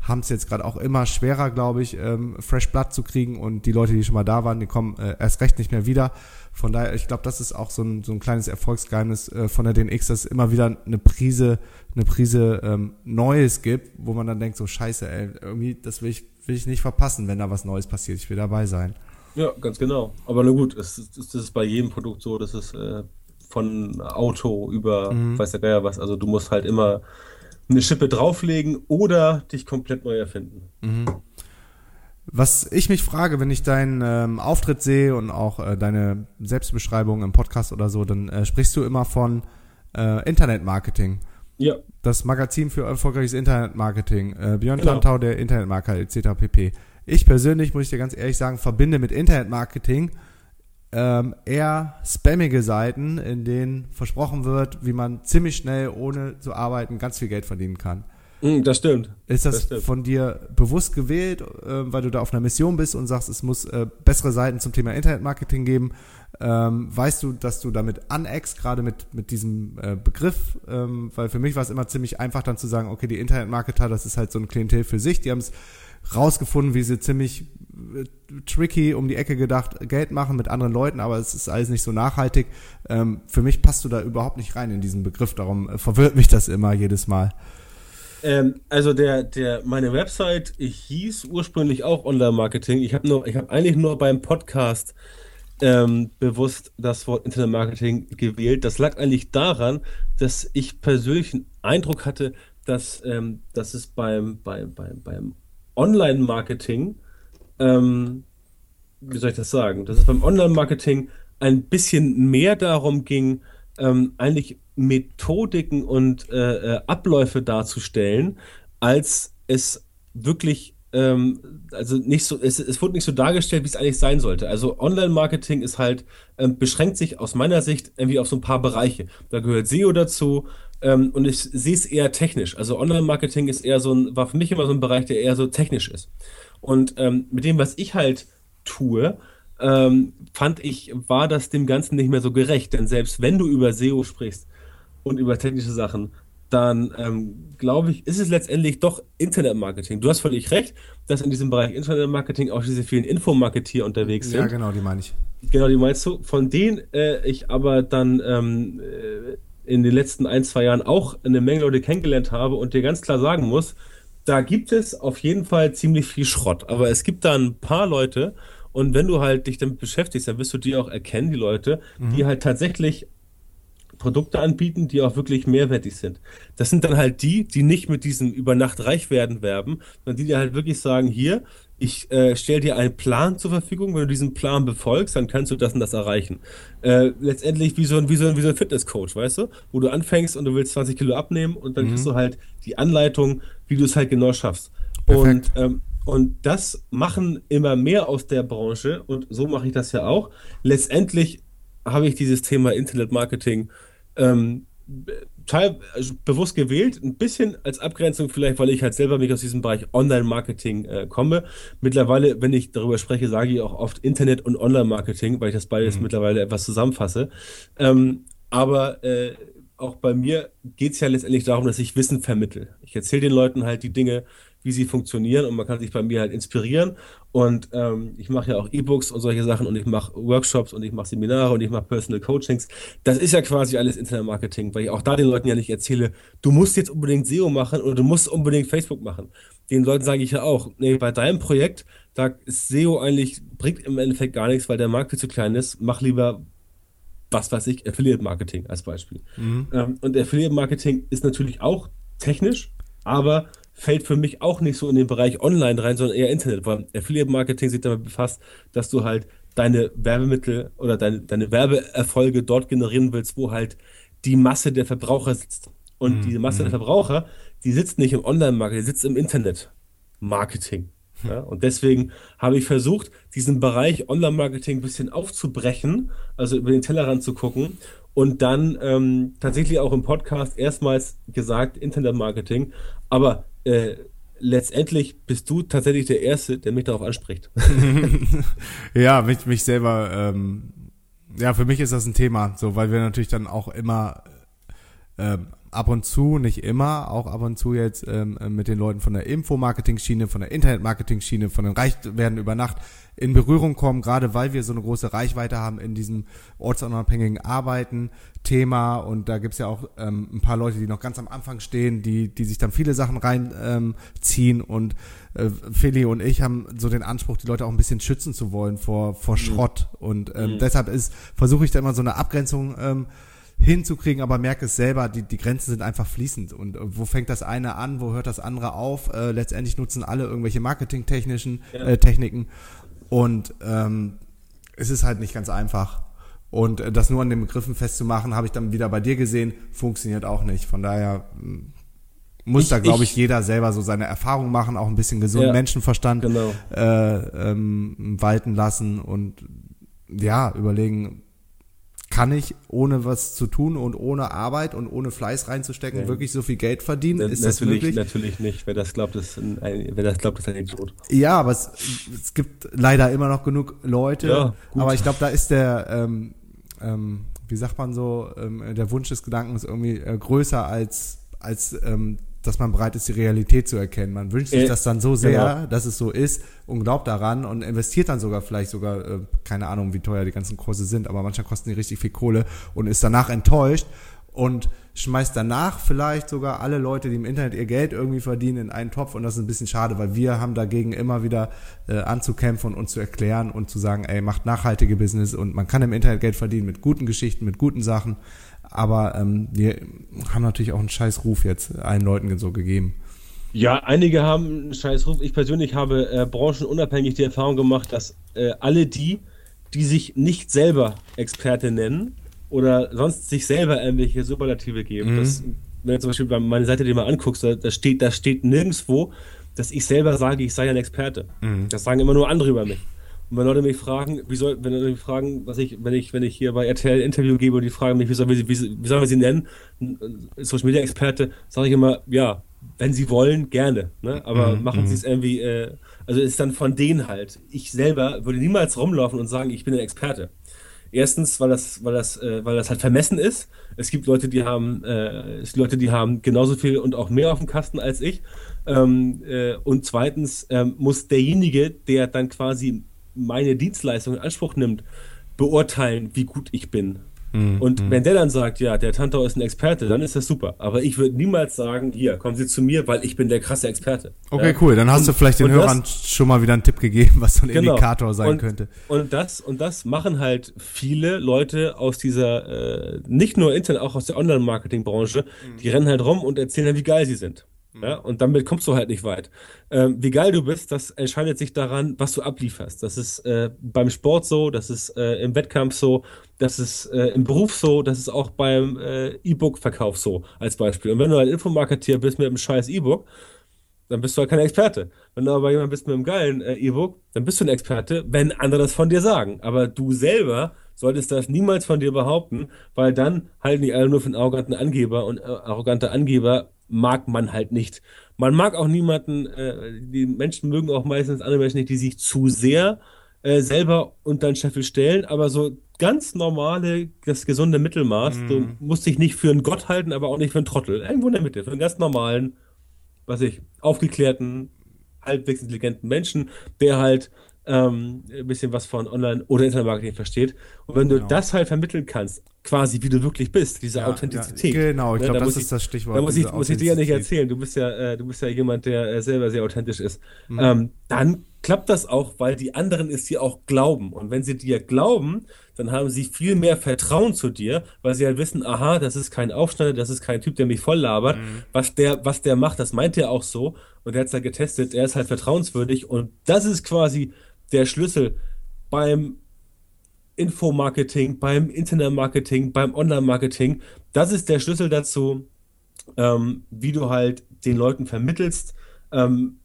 haben es jetzt gerade auch immer schwerer, glaube ich, ähm, Fresh Blood zu kriegen und die Leute, die schon mal da waren, die kommen äh, erst recht nicht mehr wieder. Von daher, ich glaube, das ist auch so ein, so ein kleines Erfolgsgeheimnis äh, von der DNX, dass es immer wieder eine Prise, eine Prise ähm, Neues gibt, wo man dann denkt, so scheiße, ey, irgendwie, das will ich, will ich nicht verpassen, wenn da was Neues passiert. Ich will dabei sein. Ja, ganz genau. Aber na gut, es ist, das ist bei jedem Produkt so, das ist äh, von Auto über weiß der Geier was. Also du musst halt immer eine Schippe drauflegen oder dich komplett neu erfinden. Was ich mich frage, wenn ich deinen ähm, Auftritt sehe und auch äh, deine Selbstbeschreibung im Podcast oder so, dann äh, sprichst du immer von äh, Internetmarketing. Ja, Das Magazin für erfolgreiches Internetmarketing. Äh, Björn Genau. Tantau, der Internetmarker etc. pp. Ich persönlich, muss ich dir ganz ehrlich sagen, verbinde mit Internetmarketing ähm, eher spammige Seiten, in denen versprochen wird, wie man ziemlich schnell, ohne zu arbeiten, ganz viel Geld verdienen kann. Mm, das stimmt. Ist das, Das stimmt. von dir bewusst gewählt, äh, weil du da auf einer Mission bist und sagst, es muss äh, bessere Seiten zum Thema Internetmarketing geben? Ähm, weißt du, dass du damit aneckst, gerade mit, mit diesem äh, Begriff? Ähm, weil für mich war es immer ziemlich einfach dann zu sagen, okay, die Internetmarketer, das ist halt so ein Klientel für sich. Die haben es rausgefunden, wie sie ziemlich tricky um die Ecke gedacht Geld machen mit anderen Leuten, aber es ist alles nicht so nachhaltig. Ähm, für mich passt du da überhaupt nicht rein in diesen Begriff, darum äh, verwirrt mich das immer jedes Mal. Ähm, also der, der, meine Website hieß ursprünglich auch Online-Marketing. Ich habe habe eigentlich nur beim Podcast ähm, bewusst das Wort Internet-Marketing gewählt. Das lag eigentlich daran, dass ich persönlich einen Eindruck hatte, dass, ähm, dass es beim, beim, beim, beim Online-Marketing, ähm, wie soll ich das sagen, dass es beim Online-Marketing ein bisschen mehr darum ging, ähm, eigentlich Methodiken und äh, äh, Abläufe darzustellen, als es wirklich, ähm, also nicht so, es, es wurde nicht so dargestellt, wie es eigentlich sein sollte. Also Online-Marketing ist halt, ähm, beschränkt sich aus meiner Sicht irgendwie auf so ein paar Bereiche. Da gehört SEO dazu, ähm, und ich sehe es eher technisch. Also Online-Marketing ist eher so ein, war für mich immer so ein Bereich, der eher so technisch ist. Und ähm, mit dem, was ich halt tue, ähm, fand ich, war das dem Ganzen nicht mehr so gerecht. Denn selbst wenn du über SEO sprichst und über technische Sachen, dann ähm, glaube ich, ist es letztendlich doch Internetmarketing. Du hast völlig recht, dass in diesem Bereich Internetmarketing auch diese vielen Infomarketeer unterwegs sind. Ja, genau, die meine ich. Genau, die meinst du. Von denen äh, ich aber dann ähm, äh, in den letzten ein, zwei Jahren auch eine Menge Leute kennengelernt habe und dir ganz klar sagen muss, da gibt es auf jeden Fall ziemlich viel Schrott. Aber es gibt da ein paar Leute und wenn du halt dich damit beschäftigst, dann wirst du die auch erkennen, die Leute, die halt tatsächlich Produkte anbieten, die auch wirklich mehrwertig sind. Das sind dann halt die, die nicht mit diesem über Nacht reich werden werben, sondern die dir halt wirklich sagen, hier, ich äh, stelle dir einen Plan zur Verfügung, wenn du diesen Plan befolgst, dann kannst du das und das erreichen. Äh, letztendlich wie so ein, wie so ein, wie so ein Fitnesscoach, weißt du? Wo du anfängst und du willst 20 Kilo abnehmen und dann kriegst du halt die Anleitung, wie du es halt genau schaffst. Perfekt. Und, ähm, und das machen immer mehr aus der Branche und so mache ich das ja auch. Letztendlich habe ich dieses Thema Internetmarketing ähm, teil, also bewusst gewählt, ein bisschen als Abgrenzung vielleicht, weil ich halt selber mich aus diesem Bereich Online-Marketing äh, komme. Mittlerweile, wenn ich darüber spreche, sage ich auch oft Internet- und Online-Marketing, weil ich das beides mittlerweile etwas zusammenfasse. Ähm, aber äh, auch bei mir geht es ja letztendlich darum, dass ich Wissen vermittle. Ich erzähle den Leuten halt die Dinge, wie sie funktionieren und man kann sich bei mir halt inspirieren. Und ähm, ich mache ja auch E-Books und solche Sachen und ich mache Workshops und ich mache Seminare und ich mache Personal Coachings. Das ist ja quasi alles Internetmarketing, weil ich auch da den Leuten ja nicht erzähle, du musst jetzt unbedingt SEO machen oder du musst unbedingt Facebook machen. Den Leuten sage ich ja auch, nee, bei deinem Projekt, da ist SEO eigentlich, bringt im Endeffekt gar nichts, weil der Markt viel zu klein ist. Mach lieber was weiß ich, Affiliate Marketing als Beispiel. Ähm, und Affiliate Marketing ist natürlich auch technisch, aber fällt für mich auch nicht so in den Bereich Online rein, sondern eher Internet, weil Affiliate Marketing sich damit befasst, dass du halt deine Werbemittel oder deine, deine Werbeerfolge dort generieren willst, wo halt die Masse der Verbraucher sitzt. Und diese Masse der Verbraucher, die sitzt nicht im Online-Marketing, die sitzt im Internet-Marketing. Ja, und deswegen habe ich versucht, diesen Bereich Online-Marketing ein bisschen aufzubrechen, also über den Tellerrand zu gucken und dann ähm, tatsächlich auch im Podcast erstmals gesagt Internet-Marketing. Aber äh, letztendlich bist du tatsächlich der Erste, der mich darauf anspricht. Ja, mich, mich selber, ähm, ja, für mich ist das ein Thema, so, weil wir natürlich dann auch immer ähm, ab und zu, nicht immer, auch ab und zu jetzt ähm, mit den Leuten von der Infomarketing-Schiene, von der Internet-Marketing-Schiene, von den Reichwerden über Nacht in Berührung kommen, gerade weil wir so eine große Reichweite haben in diesem ortsunabhängigen Arbeiten Thema und da gibt's ja auch ähm, ein paar Leute, die noch ganz am Anfang stehen, die, die sich dann viele Sachen reinziehen ähm, und äh, Philly und ich haben so den Anspruch, die Leute auch ein bisschen schützen zu wollen vor, vor Schrott und ähm, deshalb ist, versuche ich da immer so eine Abgrenzung ähm, hinzukriegen, aber merke es selber, die, die Grenzen sind einfach fließend. Und äh, wo fängt das eine an, wo hört das andere auf? Äh, letztendlich nutzen alle irgendwelche marketingtechnischen äh, Techniken. Und ähm, es ist halt nicht ganz einfach. Und äh, das nur an den Begriffen festzumachen, habe ich dann wieder bei dir gesehen, funktioniert auch nicht. Von daher mh, muss Ich- da, glaube ich, ich- jeder selber so seine Erfahrung machen, auch ein bisschen gesunden Ja, Menschenverstand genau. äh, ähm, walten lassen und ja, überlegen, kann ich ohne was zu tun und ohne Arbeit und ohne Fleiß reinzustecken ja. wirklich so viel Geld verdienen? Na, ist das möglich? Natürlich nicht. Wer das glaubt, ist ein, wer das glaubt, ist ein Idiot. Ja, aber es, es gibt leider immer noch genug Leute. Ja, aber ich glaube, da ist der, ähm, ähm, wie sagt man so, ähm, der Wunsch des Gedankens irgendwie äh, größer als, als ähm, dass man bereit ist, die Realität zu erkennen. Man wünscht sich äh, das dann so sehr, genau. dass es so ist und glaubt daran und investiert dann sogar vielleicht sogar, äh, keine Ahnung, wie teuer die ganzen Kurse sind, aber manchmal kosten die richtig viel Kohle und ist danach enttäuscht und schmeißt danach vielleicht sogar alle Leute, die im Internet ihr Geld irgendwie verdienen, in einen Topf und das ist ein bisschen schade, weil wir haben dagegen immer wieder äh, anzukämpfen und uns zu erklären und zu sagen, ey, macht nachhaltige Business und man kann im Internet Geld verdienen mit guten Geschichten, mit guten Sachen, aber ähm, wir haben natürlich auch einen scheiß Ruf jetzt allen Leuten so gegeben. Ja, einige haben einen scheiß Ruf. Ich persönlich habe äh, branchenunabhängig die Erfahrung gemacht, dass äh, alle die, die sich nicht selber Experte nennen oder sonst sich selber irgendwelche Superlative geben, mhm. das, wenn du zum Beispiel meine Seite dir mal anguckst, da, da, steht, da steht nirgendwo, dass ich selber sage, ich sei ein Experte. Mhm. Das sagen immer nur andere über mich. Und wenn Leute mich fragen, wie soll, wenn Leute mich fragen, was ich, wenn ich, wenn ich hier bei RTL Interview gebe und die fragen mich, wie sollen wir sie, wie, wie sollen wir sie nennen, Social Media Experte, sage ich immer, ja, wenn sie wollen, gerne. Ne? Aber mhm, machen sie es mhm. irgendwie, äh, also ist dann von denen halt. Ich selber würde niemals rumlaufen und sagen, ich bin ein Experte. Erstens, weil das, weil das, äh, weil das halt vermessen ist. Es gibt Leute, die haben, äh, es gibt Leute, die haben genauso viel und auch mehr auf dem Kasten als ich. Ähm, äh, und zweitens ähm, muss derjenige, der dann quasi meine Dienstleistung in Anspruch nimmt, beurteilen, wie gut ich bin. Mhm. Und mhm. wenn der dann sagt, ja, der Tantau ist ein Experte, dann ist das super. Aber ich würde niemals sagen, hier, kommen Sie zu mir, weil ich bin der krasse Experte. Okay, ja? cool. Dann hast und, du vielleicht den Hörern das, schon mal wieder einen Tipp gegeben, was so ein genau. Indikator sein und, könnte. Und das, und das machen halt viele Leute aus dieser, äh, nicht nur Internet, auch aus der Online-Marketing-Branche, mhm. die rennen halt rum und erzählen dann, wie geil sie sind. Ja, und damit kommst du halt nicht weit. Ähm, wie geil du bist, das entscheidet sich daran, was du ablieferst. Das ist äh, beim Sport so, das ist äh, im Wettkampf so, das ist äh, im Beruf so, das ist auch beim äh, E-Book-Verkauf so, als Beispiel. Und wenn du ein Infomarketeer bist mit einem scheiß E-Book, dann bist du halt kein Experte. Wenn du aber jemand bist mit einem geilen äh, E-Book, dann bist du ein Experte, wenn andere das von dir sagen. Aber du selber solltest das niemals von dir behaupten, weil dann halten die alle nur für einen arroganten Angeber und äh, arrogante Angeber mag man halt nicht. Man mag auch niemanden, äh, die Menschen mögen auch meistens andere Menschen nicht, die sich zu sehr äh, selber unter den Scheffel stellen, aber so ganz normale, das gesunde Mittelmaß, mm. du musst dich nicht für einen Gott halten, aber auch nicht für einen Trottel. Irgendwo in der Mitte, für einen ganz normalen, was ich, aufgeklärten, halbwegs intelligenten Menschen, der halt ähm, ein bisschen was von Online- oder Internetmarketing versteht. Und wenn du genau. das halt vermitteln kannst, quasi wie du wirklich bist, diese ja, Authentizität. Ja, genau, ich ne, glaube, da das ist das Stichwort. Da muss ich, muss ich dir ja nicht erzählen. Du bist ja, äh, du bist ja jemand, der äh, selber sehr authentisch ist. Mhm. Ähm, dann klappt das auch, weil die anderen es dir auch glauben. Und wenn sie dir glauben, dann haben sie viel mehr Vertrauen zu dir, weil sie halt wissen, aha, das ist kein Aufschneider, das ist kein Typ, der mich voll labert. Mhm. Was der, was der macht, das meint er auch so. Und er hat es halt getestet, er ist halt vertrauenswürdig. Und das ist quasi der Schlüssel beim Infomarketing, beim Internetmarketing, beim Online-Marketing. Das ist der Schlüssel dazu, ähm, wie du halt den Leuten vermittelst. Ähm,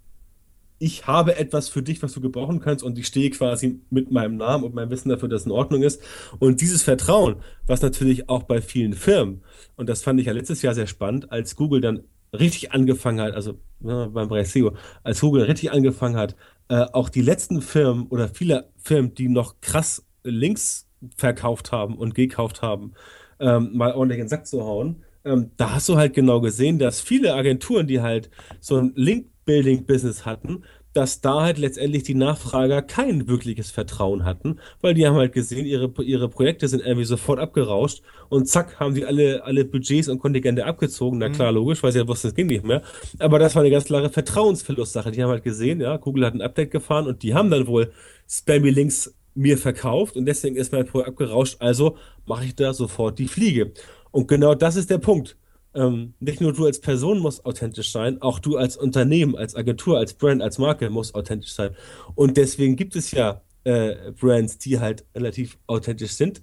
ich habe etwas für dich, was du gebrauchen kannst und ich stehe quasi mit meinem Namen und meinem Wissen dafür, dass es in Ordnung ist. Und dieses Vertrauen, was natürlich auch bei vielen Firmen, und das fand ich ja letztes Jahr sehr spannend, als Google dann richtig angefangen hat, also ja, ne, beim Bereich SEO, als Google richtig angefangen hat, äh, auch die letzten Firmen oder viele Firmen, die noch krass Links verkauft haben und gekauft haben, ähm, mal ordentlich in den Sack zu hauen. Ähm, da hast du halt genau gesehen, dass viele Agenturen, die halt so ein Link-Building-Business hatten, dass da halt letztendlich die Nachfrager kein wirkliches Vertrauen hatten, weil die haben halt gesehen, ihre, ihre Projekte sind irgendwie sofort abgerauscht und zack, haben sie alle, alle Budgets und Kontingente abgezogen. Na mhm. klar, logisch, weil sie ja wussten, es ging nicht mehr. Aber das war eine ganz klare Vertrauensverlustsache. Die haben halt gesehen, ja, Google hat ein Update gefahren und die haben dann wohl Spammy Links mir verkauft und deswegen ist mein Projekt abgerauscht, also mache ich da sofort die Fliege. Und genau das ist der Punkt ähm, nicht nur du als Person musst authentisch sein, auch du als Unternehmen, als Agentur, als Brand, als Marke musst authentisch sein. Und deswegen gibt es ja äh, Brands, die halt relativ authentisch sind.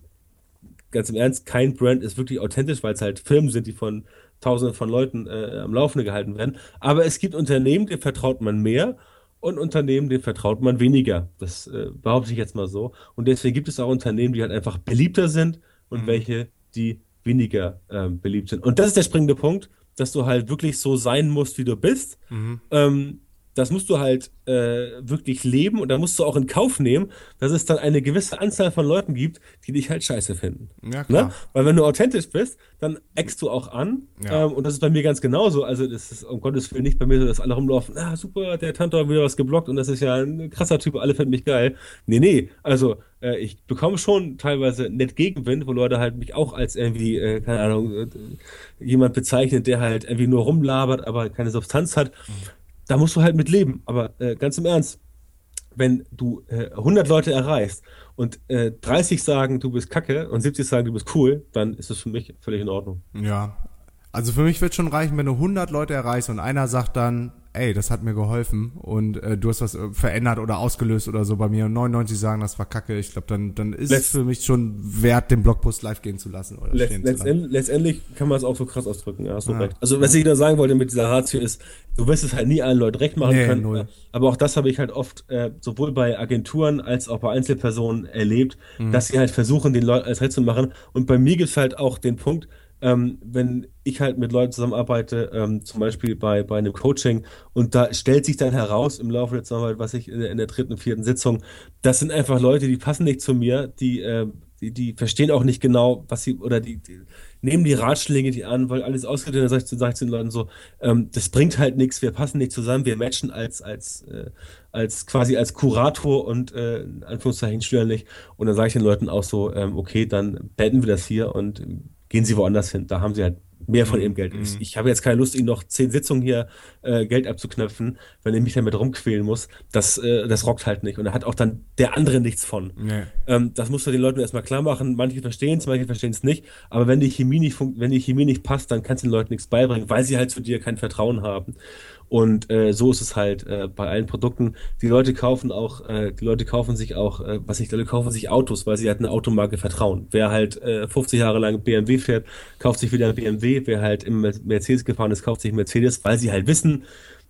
Ganz im Ernst, kein Brand ist wirklich authentisch, weil es halt Firmen sind, die von Tausenden von Leuten äh, am Laufende gehalten werden. Aber es gibt Unternehmen, denen vertraut man mehr und Unternehmen, denen vertraut man weniger. Das äh, behaupte ich jetzt mal so. Und deswegen gibt es auch Unternehmen, die halt einfach beliebter sind, und mhm. welche, die weniger ähm, beliebt sind. Und das ist der springende Punkt, dass du halt wirklich so sein musst, wie du bist. Mhm. Ähm, das musst du halt äh, wirklich leben und da musst du auch in Kauf nehmen, dass es dann eine gewisse Anzahl von Leuten gibt, die dich halt scheiße finden. Ja, klar. Ne? Weil wenn du authentisch bist, dann eckst du auch an. Ja. Ähm, und das ist bei mir ganz genauso. Also das ist um Gottes Willen nicht bei mir so, dass alle rumlaufen, ah super, der Tante hat wieder was geblockt und das ist ja ein krasser Typ, alle finden mich geil. Nee, nee, also äh, ich bekomme schon teilweise nett Gegenwind, wo Leute halt mich auch als irgendwie, äh, keine Ahnung, äh, jemand bezeichnet, der halt irgendwie nur rumlabert, aber keine Substanz hat. Mhm da musst du halt mit leben. Aber äh, ganz im Ernst, wenn du äh, 100 Leute erreichst und äh, 30 sagen, du bist kacke und 70 sagen, du bist cool, dann ist das für mich völlig in Ordnung. Ja. Also für mich wird schon reichen, wenn du 100 Leute erreichst und einer sagt dann, ey, das hat mir geholfen und äh, du hast was äh, verändert oder ausgelöst oder so bei mir und 99 sagen, das war kacke, ich glaube, dann, dann ist Letz es für mich schon wert, den Blogpost live gehen zu lassen. Oder Letz, letztend, lassen. Letztendlich kann man es auch so krass ausdrücken, ja, hast du ja. recht. Also was ich da sagen wollte mit dieser Ratio ist, du wirst es halt nie allen Leuten recht machen nee, können, null. aber auch das habe ich halt oft äh, sowohl bei Agenturen als auch bei Einzelpersonen erlebt, mhm. dass sie halt versuchen, den Leuten als recht zu machen und bei mir gibt es halt auch den Punkt, ähm, wenn ich halt mit Leuten zusammenarbeite, ähm, zum Beispiel bei, bei einem Coaching, und da stellt sich dann heraus im Laufe der Zusammenarbeit, was ich in der, in der dritten, vierten Sitzung, das sind einfach Leute, die passen nicht zu mir, die, äh, die, die verstehen auch nicht genau, was sie, oder die, die nehmen die Ratschläge die an, weil alles ausgeht, dann sage ich, sag ich zu den Leuten so, ähm, das bringt halt nichts, wir passen nicht zusammen, wir matchen als, als, äh, als quasi als Kurator und äh, in Anführungszeichen Schüler nicht. Und dann sage ich den Leuten auch so, ähm, okay, dann beenden wir das hier und gehen sie woanders hin. Da haben sie halt mehr von ihrem Geld. Mhm. Ich, ich habe jetzt keine Lust, ihnen noch zehn Sitzungen hier äh, Geld abzuknöpfen, wenn ich mich damit rumquälen muss. Das, äh, das rockt halt nicht. Und da hat auch dann der andere nichts von. Nee. Ähm, das musst du den Leuten erstmal klar machen. Manche verstehen es, manche verstehen es nicht. Aber wenn die Chemie nicht wenn die Chemie nicht passt, dann kannst du den Leuten nichts beibringen, weil sie halt zu dir kein Vertrauen haben. Und äh, so ist es halt äh, bei allen Produkten. Die Leute kaufen auch, äh, die Leute kaufen sich auch, äh, was ich, die Leute kaufen sich Autos, weil sie halt eine Automarke vertrauen. Wer halt äh, 50 Jahre lang BMW fährt, kauft sich wieder ein BMW. Wer halt im Mercedes gefahren ist, kauft sich Mercedes, weil sie halt wissen,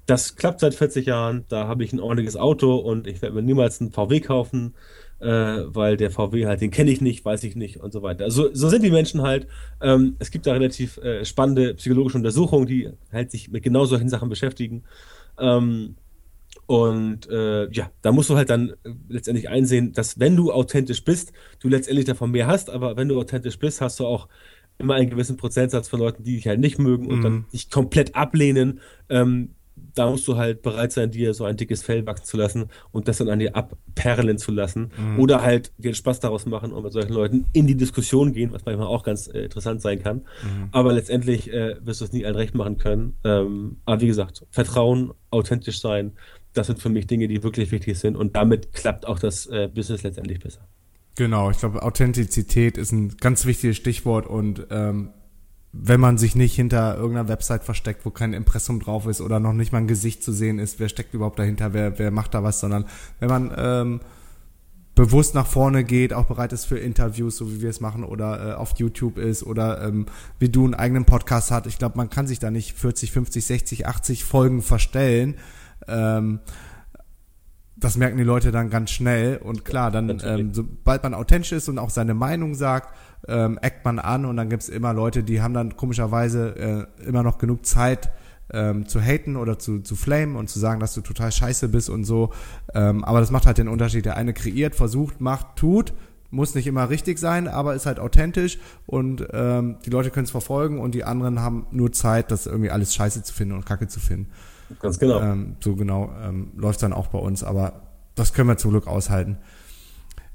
das klappt seit 40 Jahren, da habe ich ein ordentliches Auto und ich werde mir niemals einen VW kaufen äh, weil der VW halt, den kenne ich nicht, weiß ich nicht und so weiter. Also so sind die Menschen halt. Ähm, es gibt da relativ äh, spannende psychologische Untersuchungen, die halt sich mit genau solchen Sachen beschäftigen. Ähm, und äh, ja, da musst du halt dann äh, letztendlich einsehen, dass wenn du authentisch bist, du letztendlich davon mehr hast, aber wenn du authentisch bist, hast du auch immer einen gewissen Prozentsatz von Leuten, die dich halt nicht mögen und mhm. dann dich komplett ablehnen, ähm, da musst du halt bereit sein, dir so ein dickes Fell wachsen zu lassen und das dann an dir abperlen zu lassen. Mhm. Oder halt dir Spaß daraus machen und mit solchen Leuten in die Diskussion gehen, was manchmal auch ganz äh, interessant sein kann. Mhm. Aber letztendlich äh, wirst du es nie allen recht machen können. Ähm, aber wie gesagt, Vertrauen, authentisch sein, das sind für mich Dinge, die wirklich wichtig sind und damit klappt auch das äh, Business letztendlich besser. Genau, ich glaube, Authentizität ist ein ganz wichtiges Stichwort und ähm, wenn man sich nicht hinter irgendeiner Website versteckt, wo kein Impressum drauf ist oder noch nicht mal ein Gesicht zu sehen ist, wer steckt überhaupt dahinter, wer, wer macht da was, sondern wenn man ähm, bewusst nach vorne geht, auch bereit ist für Interviews, so wie wir es machen, oder äh, auf YouTube ist oder ähm, wie du einen eigenen Podcast hat. Ich glaube, man kann sich da nicht 40, 50, 60, 80 Folgen verstellen. Ähm, das merken die Leute dann ganz schnell und klar, dann ähm, sobald man authentisch ist und auch seine Meinung sagt, ähm, eckt man an und dann gibt's immer Leute, die haben dann komischerweise äh, immer noch genug Zeit ähm, zu haten oder zu, zu flamen und zu sagen, dass du total scheiße bist und so. Ähm, aber das macht halt den Unterschied. Der eine kreiert, versucht, macht, tut, muss nicht immer richtig sein, aber ist halt authentisch und ähm, die Leute können es verfolgen und die anderen haben nur Zeit, das irgendwie alles scheiße zu finden und kacke zu finden. Ganz genau. Ähm, so genau ähm, läuft dann auch bei uns, aber das können wir zum Glück aushalten.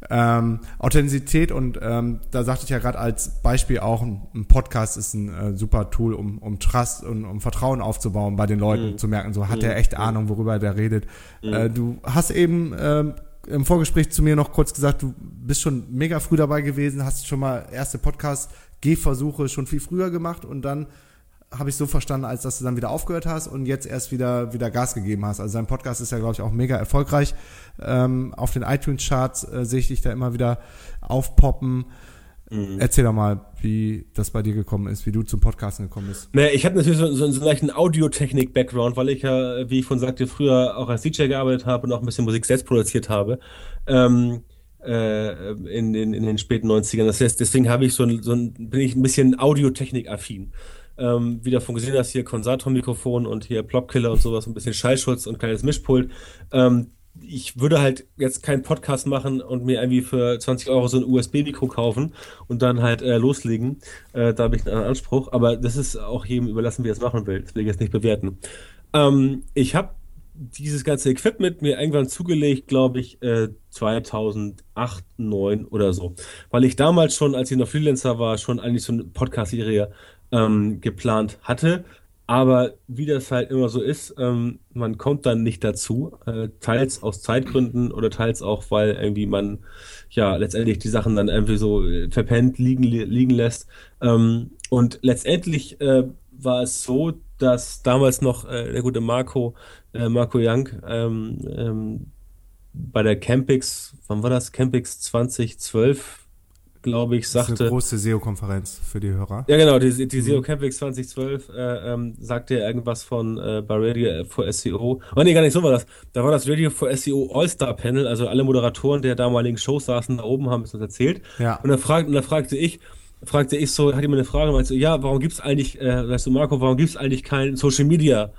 Ähm, Authentizität und ähm, da sagte ich ja gerade als Beispiel auch, ein, Podcast ist ein äh, super Tool, um, um Trust und um Vertrauen aufzubauen bei den Leuten, mhm. zu merken, so hat mhm. er echt Ahnung, worüber der redet. Mhm. Äh, du hast eben ähm, im Vorgespräch zu mir noch kurz gesagt, du bist schon mega früh dabei gewesen, hast schon mal erste Podcast-Gehversuche schon viel früher gemacht und dann habe ich so verstanden, als dass du dann wieder aufgehört hast und jetzt erst wieder wieder Gas gegeben hast. Also sein Podcast ist ja, glaube ich, auch mega erfolgreich. Ähm, auf den iTunes-Charts äh, sehe ich dich da immer wieder aufpoppen. Mhm. Erzähl doch mal, wie das bei dir gekommen ist, wie du zum Podcasten gekommen bist. Naja, ich hatte natürlich so, so, so einen leichten Audiotechnik-Background, weil ich ja, wie ich von sagte, früher auch als DJ gearbeitet habe und auch ein bisschen Musik selbst produziert habe. Ähm, äh, in, in, in den späten 90ern. Das heißt, deswegen habe ich so ein, so ein, bin ich ein bisschen Audiotechnik-affin. Ähm, wie du davon gesehen hast, hier Kondensatormikrofon und hier Plopkiller und sowas, ein bisschen Schallschutz und kleines Mischpult. Ähm, ich würde halt jetzt keinen Podcast machen und mir irgendwie für 20 Euro so ein USB-Mikro kaufen und dann halt äh, loslegen. Äh, da habe ich einen Anspruch, aber das ist auch jedem überlassen, wie er es machen will. Das will ich jetzt nicht bewerten. Ähm, ich habe dieses ganze Equipment mir irgendwann zugelegt, glaube ich, äh, 2008, 2009 oder so. Weil ich damals schon, als ich noch Freelancer war, schon eigentlich so eine Podcast-Serie ähm, geplant hatte. Aber wie das halt immer so ist, ähm, man kommt dann nicht dazu, äh, teils aus Zeitgründen oder teils auch, weil irgendwie man ja letztendlich die Sachen dann irgendwie so äh, verpennt liegen, liegen lässt. Ähm, und letztendlich äh, war es so, dass damals noch äh, der gute Marco, äh, Marco Young, ähm, ähm, bei der Campix, wann war das? Campix 2012, glaube ich, sagte. Das ist eine große SEO-Konferenz für die Hörer. Ja, genau, die, die SEO Campix 2012 äh, ähm, sagte irgendwas von äh, bei Radio for SEO. Oh nee, gar nicht so war das. Da war das Radio for SEO All-Star Panel, also alle Moderatoren der damaligen Shows saßen da oben, haben es uns erzählt. Ja. Und da fragte, und da fragte ich, fragte ich so, hatte mir eine Frage, meinte so, ja, warum gibt es eigentlich, äh, weißt du, Marco, warum gibt es eigentlich keinen Social Media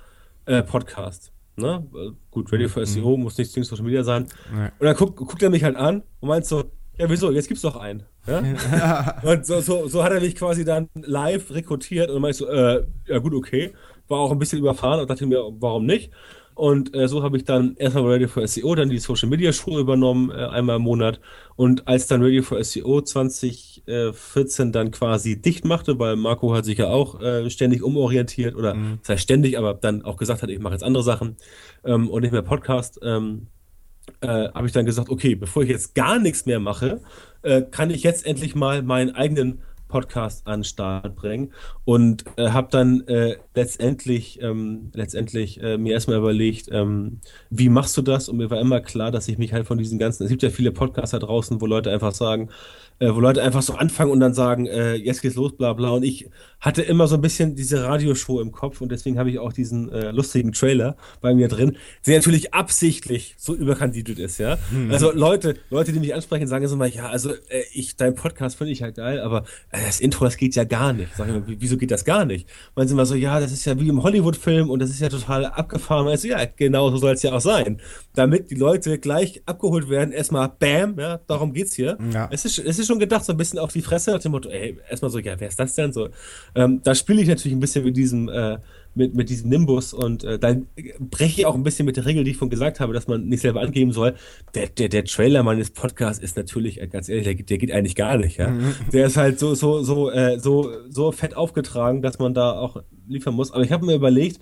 äh, Podcast? Ne? Gut, Radio for SEO mhm. muss nicht Social Media sein. Nee. Und dann guckt, guckt er mich halt an und meint so, ja, wieso? Jetzt gibt's doch einen. Ja? und so, so, so hat er mich quasi dann live rekrutiert und dann meinte ich so, äh, ja gut, okay. War auch ein bisschen überfahren und dachte mir, warum nicht? Und äh, so habe ich dann erstmal Radio for SEO, dann die Social Media Schule übernommen, äh, einmal im Monat. Und als dann Radio for SEO 2014 dann quasi dicht machte, weil Marco hat sich ja auch äh, ständig umorientiert oder mhm. das heißt ständig, aber dann auch gesagt hat, ich mache jetzt andere Sachen ähm, und nicht mehr Podcast, ähm, äh, habe ich dann gesagt, okay, bevor ich jetzt gar nichts mehr mache, äh, kann ich jetzt endlich mal meinen eigenen Podcast an den Start bringen und äh, habe dann äh, letztendlich, ähm, letztendlich äh, mir erstmal überlegt, ähm, wie machst du das? Und mir war immer klar, dass ich mich halt von diesen ganzen, es gibt ja viele Podcasts da draußen, wo Leute einfach sagen, äh, wo Leute einfach so anfangen und dann sagen, äh, jetzt geht's los, bla bla. Und ich hatte immer so ein bisschen diese Radioshow im Kopf und deswegen habe ich auch diesen äh, lustigen Trailer bei mir drin, der natürlich absichtlich so überkandidiert ist, ja. Hm. Also Leute, Leute, die mich ansprechen, sagen so mal, ja, also äh, ich, dein Podcast finde ich halt geil, aber äh, das Intro, das geht ja gar nicht. Sag ich mal, wieso geht das gar nicht? Meinen sie mal so, ja, das ist ja wie im Hollywood-Film und das ist ja total abgefahren. Also ja, genau so soll es ja auch sein. Damit die Leute gleich abgeholt werden, erstmal Bam, ja, darum geht's hier. Ja. Es ist, es ist schon gedacht, so ein bisschen auf die Fresse nach dem Motto, ey, erstmal so, ja, wer ist das denn? So, ähm, da spiele ich natürlich ein bisschen mit diesem, äh, mit, mit diesem Nimbus und äh, dann breche ich auch ein bisschen mit der Regel, die ich von gesagt habe, dass man nicht selber angeben soll. Der, der, der Trailer meines Podcasts ist natürlich, äh, ganz ehrlich, der, der geht eigentlich gar nicht, ja. Mhm. Der ist halt so, so, so, äh, so, so fett aufgetragen, dass man da auch liefern muss. Aber ich habe mir überlegt,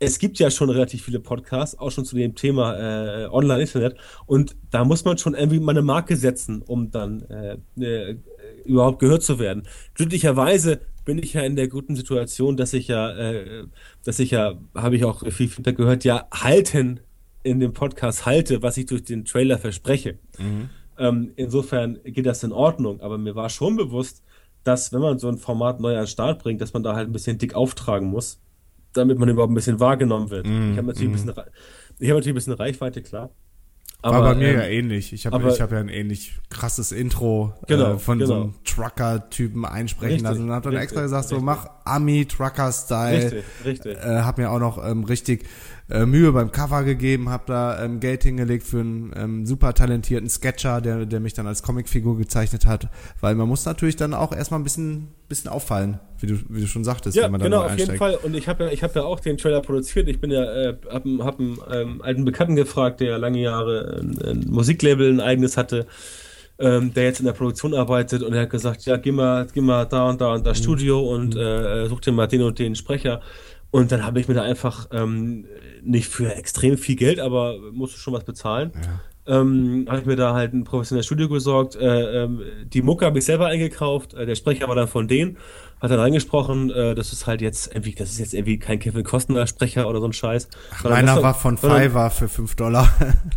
es gibt ja schon relativ viele Podcasts, auch schon zu dem Thema äh, Online-Internet. Und da muss man schon irgendwie mal eine Marke setzen, um dann äh, äh, überhaupt gehört zu werden. Glücklicherweise bin ich ja in der guten Situation, dass ich ja, äh, dass ich ja, habe ich auch viel Feedback gehört, ja halten in dem Podcast halte, was ich durch den Trailer verspreche. Mhm. Ähm, insofern geht das in Ordnung, aber mir war schon bewusst, dass wenn man so ein Format neu an den Start bringt, dass man da halt ein bisschen dick auftragen muss damit man überhaupt ein bisschen wahrgenommen wird. Mm, ich habe natürlich, mm. ein bisschen, hab natürlich ein bisschen Reichweite, klar. Aber, War bei mir ähm, ja ähnlich. Ich habe hab ja ein ähnlich krasses Intro äh, genau, äh, von genau. so einem Trucker-Typen einsprechen richtig, lassen und habe dann richtig, extra gesagt, richtig. so mach Ami-Trucker-Style. Richtig, richtig. Äh, hab mir auch noch ähm, richtig äh, Mühe beim Cover gegeben, habe da ähm, Geld hingelegt für einen ähm, super talentierten Sketcher, der, der mich dann als Comicfigur gezeichnet hat, weil man muss natürlich dann auch erstmal ein bisschen, bisschen auffallen, wie du, wie du schon sagtest, ja, wenn man genau, auf jeden Fall. Und ich habe ja, ich habe ja auch den Trailer produziert. Ich bin ja, äh, hab, hab einen ähm, alten Bekannten gefragt, der lange Jahre ein, ein Musiklabel ein eigenes hatte. Ähm, der jetzt in der Produktion arbeitet und er hat gesagt, ja, geh mal, geh mal da und da und das mhm. Studio und mhm. äh, such dir mal den und den Sprecher. Und dann habe ich mir da einfach ähm, nicht für extrem viel Geld, aber musste schon was bezahlen. Ja. Ähm, habe ich mir da halt ein professionelles Studio gesorgt. Äh, ähm, die Mucke habe ich selber eingekauft. Äh, der Sprecher war dann von denen, hat dann reingesprochen. Äh, das ist halt jetzt irgendwie, das ist jetzt irgendwie kein Kevin Costner Sprecher oder so ein Scheiß. Ach, meiner war von Fiverr für 5 Dollar.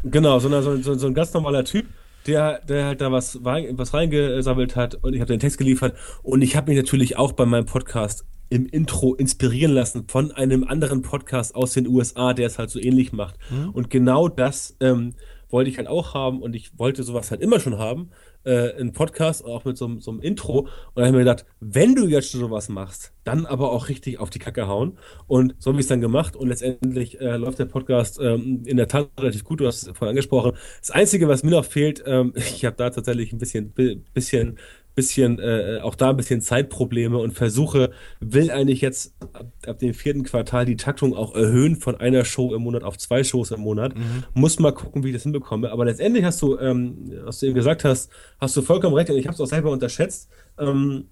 genau, sondern so, so, so ein ganz normaler Typ der, der halt da was, was reingesammelt hat und ich habe den Text geliefert und ich habe mich natürlich auch bei meinem Podcast im Intro inspirieren lassen von einem anderen Podcast aus den USA, der es halt so ähnlich macht. Mhm. Und genau das ähm, wollte ich halt auch haben und ich wollte sowas halt immer schon haben. Äh, ein Podcast, auch mit so, so einem Intro. Und da habe ich mir gedacht, wenn du jetzt schon sowas machst, dann aber auch richtig auf die Kacke hauen. Und so habe ich es dann gemacht und letztendlich äh, läuft der Podcast ähm, in der Tat relativ gut. Du hast es vorhin angesprochen. Das Einzige, was mir noch fehlt, ähm, ich habe da tatsächlich ein bisschen, bisschen bisschen, äh, auch da ein bisschen Zeitprobleme und versuche, will eigentlich jetzt ab, ab, dem vierten Quartal die Taktung auch erhöhen von einer Show im Monat auf zwei Shows im Monat. Mhm. Muss mal gucken, wie ich das hinbekomme. Aber letztendlich hast du, ähm, was du eben gesagt hast, hast du vollkommen recht und ich habe es auch selber unterschätzt. Ähm,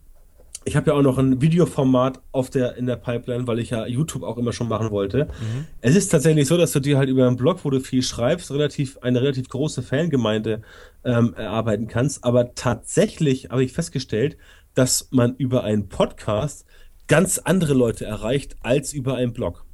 ich habe ja auch noch ein Videoformat auf der, in der Pipeline, weil ich ja YouTube auch immer schon machen wollte. Mhm. Es ist tatsächlich so, dass du dir halt über einen Blog, wo du viel schreibst, relativ, eine relativ große Fangemeinde ähm, erarbeiten kannst. Aber tatsächlich habe ich festgestellt, dass man über einen Podcast ganz andere Leute erreicht als über einen Blog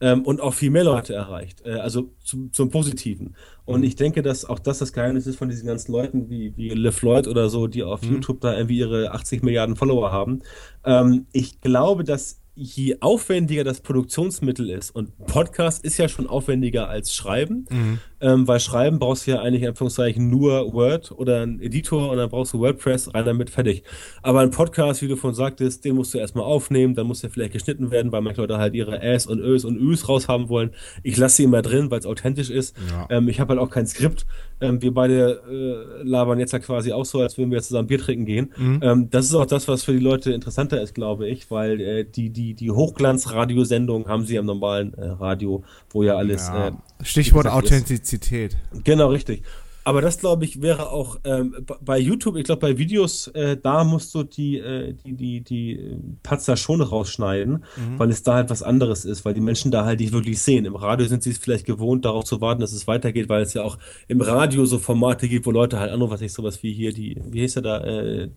ähm, und auch viel mehr Leute erreicht. Äh, also zum, zum Positiven. Und mhm. ich denke, dass auch das das Geheimnis ist von diesen ganzen Leuten wie, wie LeFloid oder so, die auf mhm. YouTube da irgendwie ihre 80 Milliarden Follower haben. Ähm, ich glaube, dass je aufwendiger das Produktionsmittel ist, und Podcast ist ja schon aufwendiger als Schreiben, mhm. ähm, weil Schreiben brauchst du ja eigentlich in Anführungszeichen nur Word oder einen Editor und dann brauchst du WordPress, rein damit fertig. Aber ein Podcast, wie du von sagtest, den musst du erstmal aufnehmen, dann muss der vielleicht geschnitten werden, weil manche Leute halt ihre Äs und Ös und Üs raushaben wollen. Ich lasse sie immer drin, weil es authentisch ist. Ja. Ähm, ich habe halt auch kein Skript. Ähm, wir beide äh, labern jetzt ja quasi auch so, als würden wir zusammen Bier trinken gehen. Mhm. Ähm, das ist auch das, was für die Leute interessanter ist, glaube ich, weil äh, die, die, die Hochglanz-Radiosendung haben sie am normalen äh, Radio, wo ja alles. Ja. Äh, Stichwort Authentizität. Ist. Genau, richtig. Aber das, glaube ich, wäre auch ähm, bei YouTube, ich glaube, bei Videos, äh, da musst du die, äh, die, die, die Patzer schon rausschneiden, mhm. weil es da halt was anderes ist, weil die Menschen da halt nicht wirklich sehen. Im Radio sind sie es vielleicht gewohnt, darauf zu warten, dass es weitergeht, weil es ja auch im Radio so Formate gibt, wo Leute halt anrufen, was ich sowas wie hier, die, wie hieß er da, äh,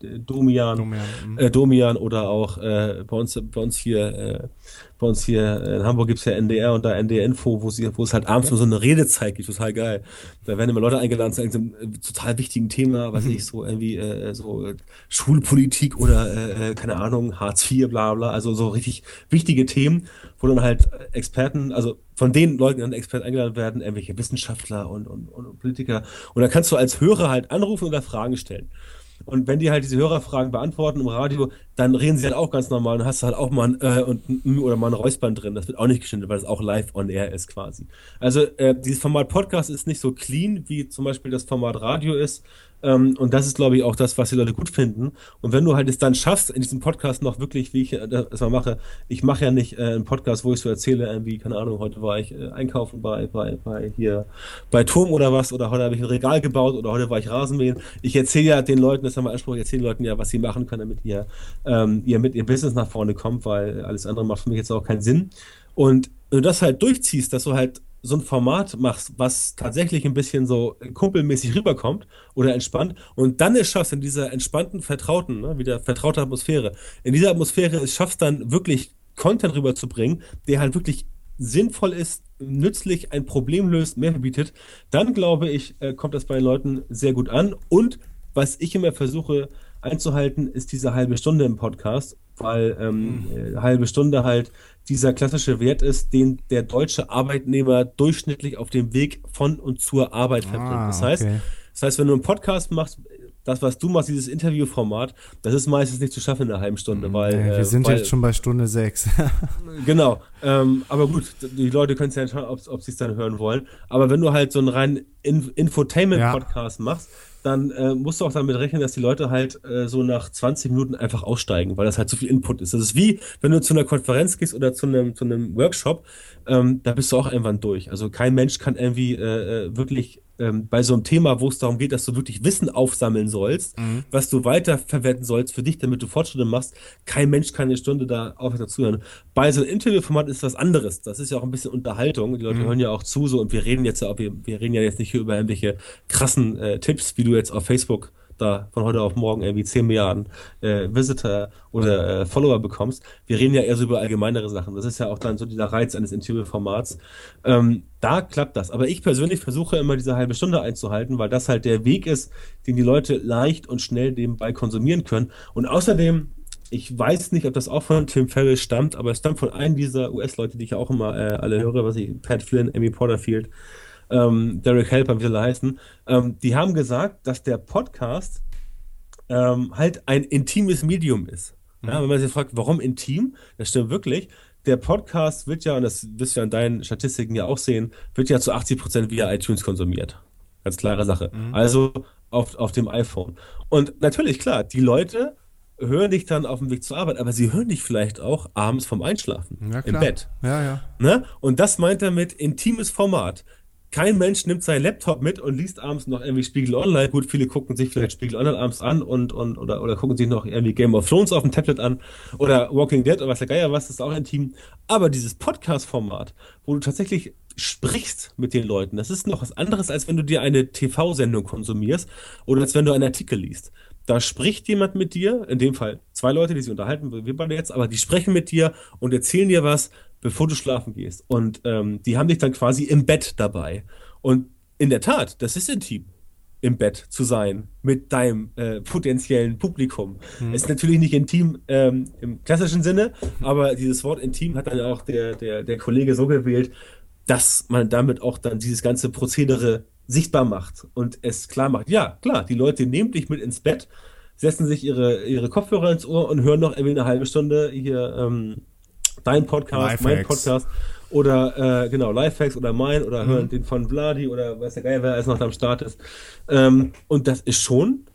Domian, Domian, mhm. äh, Domian oder auch äh, bei uns, bei uns hier, äh, bei uns hier in Hamburg gibt's ja NDR und da NDR Info, wo, sie, wo es halt abends nur so eine Redezeit gibt, total geil. Da werden immer Leute eingeladen zu einem äh, total wichtigen Thema, was ich so irgendwie äh, so äh, Schulpolitik oder äh, äh, keine Ahnung, Hartz IV, bla bla, also so richtig wichtige Themen, wo dann halt Experten, also von den Leuten dann Experten eingeladen werden, irgendwelche Wissenschaftler und, und, und Politiker. Und dann kannst du als Hörer halt anrufen oder Fragen stellen. Und wenn die halt diese Hörerfragen beantworten im Radio, dann reden sie halt auch ganz normal und hast halt auch mal ein äh, und oder mal ein Räuspern drin. Das wird auch nicht geschnitten, weil es auch live on air ist quasi. Also äh, dieses Format Podcast ist nicht so clean, wie zum Beispiel das Format Radio ist. Ähm, und das ist, glaube ich, auch das, was die Leute gut finden. Und wenn du halt es dann schaffst, in diesem Podcast noch wirklich, wie ich das mal mache, ich mache ja nicht äh, einen Podcast, wo ich so erzähle, irgendwie, keine Ahnung, heute war ich äh, einkaufen bei, bei, bei hier bei Turm oder was, oder heute habe ich ein Regal gebaut oder heute war ich Rasenmähen. Ich erzähle ja den Leuten, das haben wir Anspruch, ich erzähle den Leuten ja, was sie machen können, damit ihr, ähm, ihr mit ihr Business nach vorne kommt, weil alles andere macht für mich jetzt auch keinen Sinn. Und wenn du das halt durchziehst, dass du halt so ein Format machst, was tatsächlich ein bisschen so kumpelmäßig rüberkommt oder entspannt und dann es schaffst in dieser entspannten, vertrauten, ne, wieder vertraute Atmosphäre, in dieser Atmosphäre es schaffst dann wirklich Content rüberzubringen, der halt wirklich sinnvoll ist, nützlich, ein Problem löst, mehr bietet, dann glaube ich, äh, kommt das bei den Leuten sehr gut an. Und was ich immer versuche einzuhalten, ist diese halbe Stunde im Podcast, weil ähm, mhm. halbe Stunde halt dieser klassische Wert ist, den der deutsche Arbeitnehmer durchschnittlich auf dem Weg von und zur Arbeit verbringt. Ah, das heißt, okay. das heißt, wenn du einen Podcast machst, das, was du machst, dieses Interviewformat, das ist meistens nicht zu schaffen in einer halben Stunde, mhm. weil. Ja, wir sind weil, jetzt schon bei Stunde sechs. genau. Ähm, aber gut, die Leute können es ja entscheiden, ob, ob sie es dann hören wollen. Aber wenn du halt so einen reinen Infotainment-Podcast ja. machst, dann äh, musst du auch damit rechnen, dass die Leute halt äh, so nach 20 Minuten einfach aussteigen, weil das halt zu viel Input ist. Das ist wie, wenn du zu einer Konferenz gehst oder zu einem, zu einem Workshop, ähm, da bist du auch irgendwann durch. Also kein Mensch kann irgendwie äh, äh wirklich ähm, bei so einem Thema, wo es darum geht, dass du wirklich Wissen aufsammeln sollst, mhm. was du weiterverwenden sollst für dich, damit du Fortschritte machst. Kein Mensch kann eine Stunde da aufhören zuhören. Bei so einem Interviewformat ist was anderes. Das ist ja auch ein bisschen Unterhaltung. Die Leute mhm. hören ja auch zu so und wir reden jetzt ja, wir, wir reden ja jetzt nicht hier über irgendwelche krassen äh, Tipps, wie du jetzt auf Facebook da von heute auf morgen irgendwie 10 Milliarden äh, Visitor oder äh, Follower bekommst. Wir reden ja eher so über allgemeinere Sachen. Das ist ja auch dann so dieser Reiz eines Interviewformats. Ähm, da klappt das. Aber ich persönlich versuche immer diese halbe Stunde einzuhalten, weil das halt der Weg ist, den die Leute leicht und schnell nebenbei konsumieren können. Und außerdem ich weiß nicht, ob das auch von Tim Ferriss stammt, aber es stammt von einem dieser US-Leute, die ich auch immer äh, alle höre, was ich, Pat Flynn, Amy Porterfield, ähm, Derek Helper, wie soll er heißen, ähm, die haben gesagt, dass der Podcast ähm, halt ein intimes Medium ist. Ja, mhm. wenn man sich fragt, warum intim, das stimmt wirklich. Der Podcast wird ja, und das wirst du ja in deinen Statistiken ja auch sehen, wird ja zu 80 Prozent via iTunes konsumiert. Ganz klare Sache. Mhm. Also auf, auf dem iPhone. Und natürlich, klar, die Leute hören dich dann auf dem Weg zur Arbeit, aber sie hören dich vielleicht auch abends vom Einschlafen ja, im Bett. Ja, ja. Ne? Und das meint er mit intimes Format kein Mensch nimmt seinen Laptop mit und liest abends noch irgendwie Spiegel Online. Gut, viele gucken sich vielleicht Spiegel Online abends an und, und oder, oder gucken sich noch irgendwie Game of Thrones auf dem Tablet an oder Walking Dead oder was der Geier was, das ist auch intim. Aber dieses Podcast-Format, wo du tatsächlich sprichst mit den Leuten, das ist noch was anderes, als wenn du dir eine TV-Sendung konsumierst oder als wenn du einen Artikel liest. Da spricht jemand mit dir, in dem Fall zwei Leute, die sich unterhalten, wir beide jetzt, aber die sprechen mit dir und erzählen dir was, bevor du schlafen gehst. Und ähm, die haben dich dann quasi im Bett dabei. Und in der Tat, das ist intim, im Bett zu sein mit deinem äh, potenziellen Publikum. Mhm. Ist natürlich nicht intim ähm, im klassischen Sinne, aber dieses Wort intim hat dann auch der, der, der Kollege so gewählt, dass man damit auch dann dieses ganze Prozedere sichtbar macht und es klar macht. Ja, klar, die Leute nehmen dich mit ins Bett, setzen sich ihre, ihre Kopfhörer ins Ohr und hören noch irgendwie eine halbe Stunde hier ähm, dein Podcast, mein Podcast oder äh, genau, Lifehacks oder mein oder mhm. hören den von Vladi oder weiß der Geil, wer alles noch am Start ist. Ähm, und das ist schon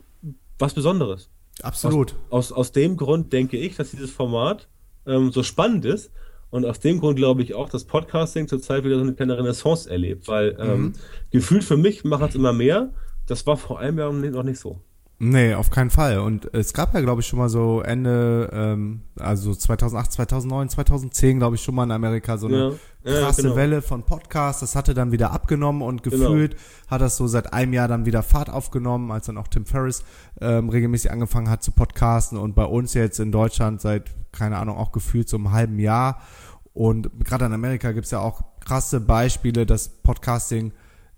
was Besonderes. Absolut. Aus, aus, aus dem Grund denke ich, dass dieses Format ähm, so spannend ist. Und aus dem Grund glaube ich auch, dass Podcasting zurzeit wieder so eine kleine Renaissance erlebt, weil ähm, mhm. gefühlt für mich macht es immer mehr. Das war vor einem Jahr noch nicht so. Nee, auf keinen Fall. Und es gab ja, glaube ich, schon mal so Ende, ähm, also 2008, 2009, 2010, glaube ich, schon mal in Amerika so eine ja, krasse ja, genau. Welle von Podcasts. Das hatte dann wieder abgenommen und genau. gefühlt genau. hat das so seit einem Jahr dann wieder Fahrt aufgenommen, als dann auch Tim Ferriss ähm, regelmäßig angefangen hat zu podcasten und bei uns jetzt in Deutschland seit, keine Ahnung, auch gefühlt so einem halben Jahr. Und gerade in Amerika gibt's ja auch krasse Beispiele, dass Podcasting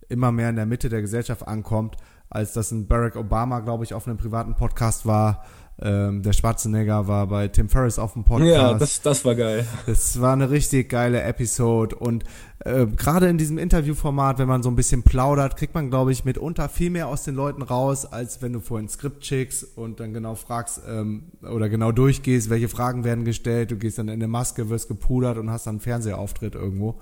immer mehr in der Mitte der Gesellschaft ankommt als das ein Barack Obama, glaube ich, auf einem privaten Podcast war. Ähm, der Schwarzenegger war bei Tim Ferriss auf dem Podcast. Ja, das, das war geil. Das war eine richtig geile Episode. Und äh, gerade in diesem Interviewformat, wenn man so ein bisschen plaudert, kriegt man, glaube ich, mitunter viel mehr aus den Leuten raus, als wenn du vorhin ein Skript schickst und dann genau fragst ähm, oder genau durchgehst, welche Fragen werden gestellt. Du gehst dann in eine Maske, wirst gepudert und hast dann einen Fernsehauftritt irgendwo.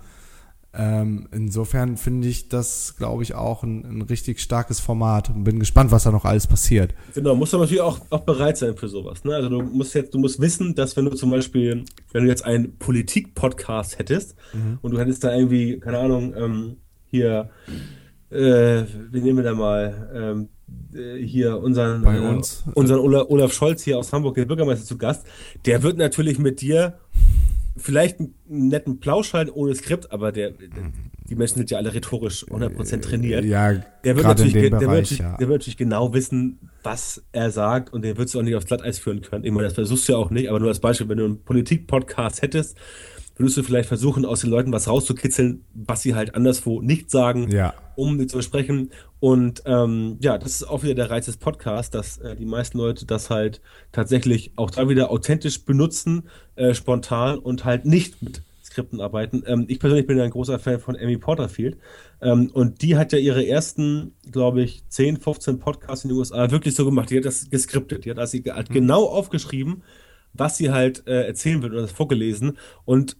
Ähm, insofern finde ich das, glaube ich, auch ein, ein, richtig starkes Format und bin gespannt, was da noch alles passiert. Genau, musst du natürlich auch, auch bereit sein für sowas. Ne? Also du musst jetzt, du musst wissen, dass wenn du zum Beispiel, wenn du jetzt einen Politik-Podcast hättest mhm. und du hättest da irgendwie, keine Ahnung, ähm, hier, äh, wie nehmen wir da mal, ähm, äh, hier unseren, Bei äh, uns. Äh, unseren Olaf Scholz hier aus Hamburg, der Bürgermeister zu Gast, der wird natürlich mit dir vielleicht einen netten Plausch halten ohne Skript, aber der, die Menschen sind ja alle rhetorisch 100% trainiert. Ja, der wird, natürlich, der, Bereich, wird natürlich, ja. der wird natürlich genau wissen, was er sagt und den würdest du auch nicht aufs Glatteis führen können. Ich meine, das versuchst du ja auch nicht, aber nur als Beispiel, wenn du einen Politik-Podcast hättest, würdest du vielleicht versuchen, aus den Leuten was rauszukitzeln, was sie halt anderswo nicht sagen, ja. um sie zu besprechen. Und ähm, ja, das ist auch wieder der Reiz des Podcasts, dass äh, die meisten Leute das halt tatsächlich auch da wieder authentisch benutzen, äh, spontan und halt nicht mit Skripten arbeiten. Ähm, ich persönlich bin ja ein großer Fan von Amy Porterfield. Ähm, und die hat ja ihre ersten, glaube ich, 10, 15 Podcasts in den USA wirklich so gemacht. Die hat das geskriptet. Die hat, also, hat mhm. genau aufgeschrieben, was sie halt äh, erzählen wird oder das vorgelesen. Und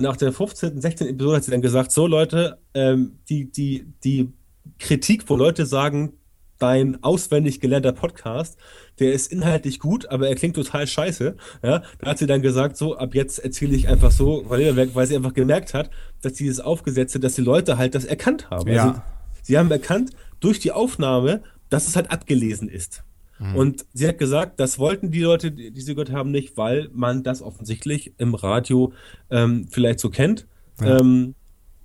nach der 15., 16. Episode hat sie dann gesagt, so Leute, ähm, die, die, die Kritik, wo Leute sagen, dein auswendig gelernter Podcast, der ist inhaltlich gut, aber er klingt total scheiße. Ja, da hat sie dann gesagt, so, ab jetzt erzähle ich einfach so, weil, weil sie einfach gemerkt hat, dass dieses Aufgesetzte, dass die Leute halt das erkannt haben. Ja. Also, sie haben erkannt durch die Aufnahme, dass es halt abgelesen ist. Mhm. Und sie hat gesagt, das wollten die Leute, die sie gehört haben, nicht, weil man das offensichtlich im Radio ähm, vielleicht so kennt. Ja. Ähm,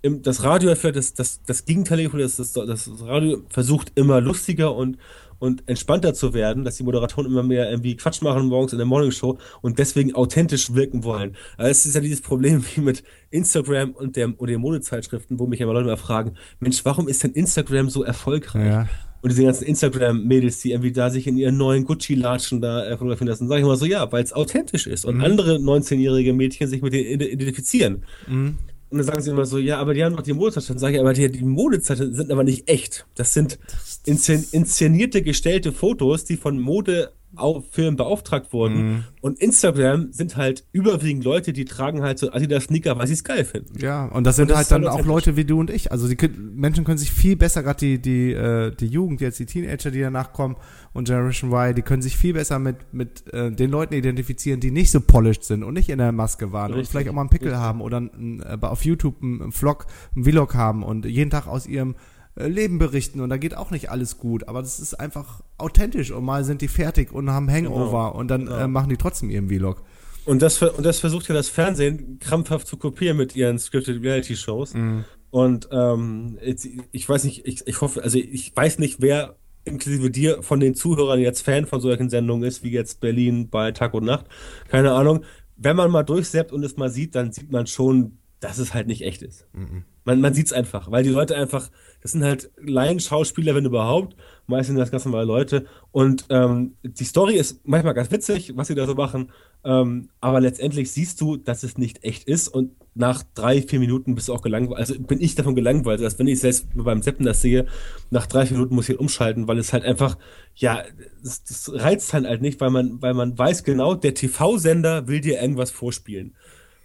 das Radio hat vielleicht das, das, das Gegenteil, das, das, das Radio versucht immer lustiger und, und entspannter zu werden, dass die Moderatoren immer mehr irgendwie Quatsch machen morgens in der Morningshow und deswegen authentisch wirken wollen. Also es ist ja dieses Problem wie mit Instagram und, der, und den Modezeitschriften, wo mich ja immer Leute mal fragen, Mensch, warum ist denn Instagram so erfolgreich? Ja und diese ganzen Instagram-Mädels, die irgendwie da sich in ihren neuen Gucci-Latschen da äh, fotografieren lassen, sage ich mal so, ja, weil es authentisch ist und mhm. andere 19-jährige Mädchen sich mit denen identifizieren. Mhm. Und dann sagen sie immer so, ja, aber die haben doch die Modezeitschriften. Sage ich, aber die, die Modezeitschriften sind aber nicht echt. Das sind inszen inszenierte, gestellte Fotos, die von Mode auf Film beauftragt wurden. Mhm. Und Instagram sind halt überwiegend Leute, die tragen halt so Adidas-Sneaker, weil sie es geil finden. Ja, und das sind und das halt dann auch Leute wie du und ich. Also die Menschen können sich viel besser, gerade die, die, äh, die Jugend, jetzt die Teenager, die danach kommen und Generation Y, die können sich viel besser mit, mit äh, den Leuten identifizieren, die nicht so polished sind und nicht in der Maske waren Richtig. und vielleicht auch mal einen Pickel Richtig. haben oder ein, äh, auf YouTube einen Vlog, einen Vlog haben und jeden Tag aus ihrem äh, Leben berichten und da geht auch nicht alles gut, aber das ist einfach authentisch und mal sind die fertig und haben Hangover genau. und dann genau. äh, machen die trotzdem ihren Vlog. Und das, und das versucht ja das Fernsehen krampfhaft zu kopieren mit ihren Scripted Reality Shows. Mhm. Und ähm, ich, ich weiß nicht, ich, ich hoffe, also ich weiß nicht, wer inklusive dir von den Zuhörern jetzt Fan von solchen Sendungen ist, wie jetzt Berlin bei Tag und Nacht. Keine Ahnung. Wenn man mal durchseppt und es mal sieht, dann sieht man schon, dass es halt nicht echt ist. Mhm. Man, man sieht es einfach, weil die Leute einfach, das sind halt Laienschauspieler, wenn überhaupt. Meistens sind das ganz normale Leute. Und ähm, die Story ist manchmal ganz witzig, was sie da so machen. Ähm, aber letztendlich siehst du, dass es nicht echt ist. Und nach drei, vier Minuten bist du auch gelangweilt. Also bin ich davon gelangweilt, dass wenn ich selbst beim Seppen das sehe, nach drei, vier Minuten muss ich umschalten, weil es halt einfach, ja, das, das reizt halt, halt nicht, weil man, weil man weiß genau, der TV-Sender will dir irgendwas vorspielen.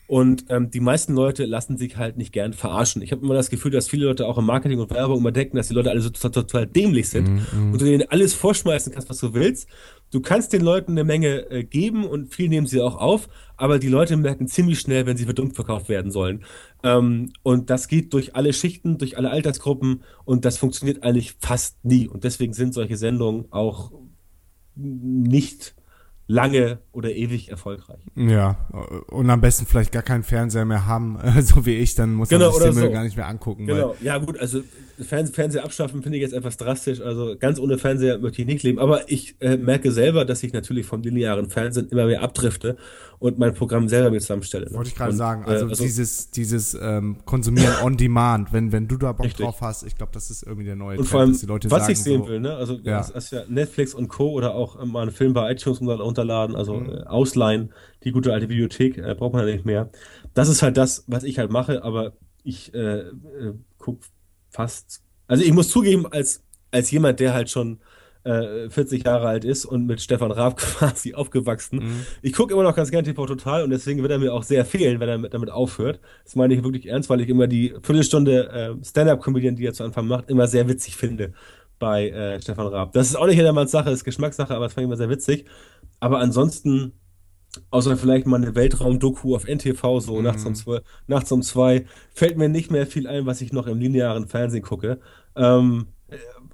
Und ähm, die meisten Leute lassen sich halt nicht gern verarschen. Ich habe immer das Gefühl, dass viele Leute auch im Marketing und Werbung immer denken, dass die Leute alle so total, total dämlich sind mm, mm. und du denen alles vorschmeißen kannst, was du willst. Du kannst den Leuten eine Menge äh, geben und viel nehmen sie auch auf, aber die Leute merken ziemlich schnell, wenn sie für dumm verkauft werden sollen. Ähm, und das geht durch alle Schichten, durch alle Altersgruppen und das funktioniert eigentlich fast nie. Und deswegen sind solche Sendungen auch nicht lange oder ewig erfolgreich. Ja, und am besten vielleicht gar keinen Fernseher mehr haben, so wie ich, dann muss genau, man sich den so. gar nicht mehr angucken. Genau, ja gut, also Fernse Fernseher abschaffen finde ich jetzt etwas drastisch, also ganz ohne Fernseher möchte ich nicht leben, aber ich äh, merke selber, dass ich natürlich vom linearen Fernsehen immer mehr abdrifte und mein Programm selber mir zusammenstelle. Ne? Wollte ich gerade sagen, also, äh, also, dieses, dieses ähm, Konsumieren on Demand, wenn, wenn du da Bock richtig. drauf hast, ich glaube, das ist irgendwie der neue und Trend, vor allem, dass die Leute was sagen, ich sehen so, will, ne? also ja. Das, das ja Netflix und Co. oder auch mal einen Film bei iTunes runterladen, also mhm. äh, ausleihen, die gute alte Bibliothek, äh, braucht man ja nicht mehr. Das ist halt das, was ich halt mache, aber ich äh, äh, guck fast, also ich muss zugeben, als, als jemand, der halt schon 40 äh, Jahre alt ist und mit Stefan Raab quasi aufgewachsen. Mhm. Ich gucke immer noch ganz gerne TV Total und deswegen wird er mir auch sehr fehlen, wenn er damit aufhört. Das meine ich wirklich ernst, weil ich immer die Viertelstunde äh, Stand-Up-Comedian, die er zu Anfang macht, immer sehr witzig finde bei äh, Stefan Raab. Das ist auch nicht jedermanns Sache, ist Geschmackssache, aber das fand ich immer sehr witzig. Aber ansonsten, außer vielleicht mal eine Weltraum-Doku auf NTV, so mhm. nachts, um zwei, nachts um zwei, fällt mir nicht mehr viel ein, was ich noch im linearen Fernsehen gucke. Ähm,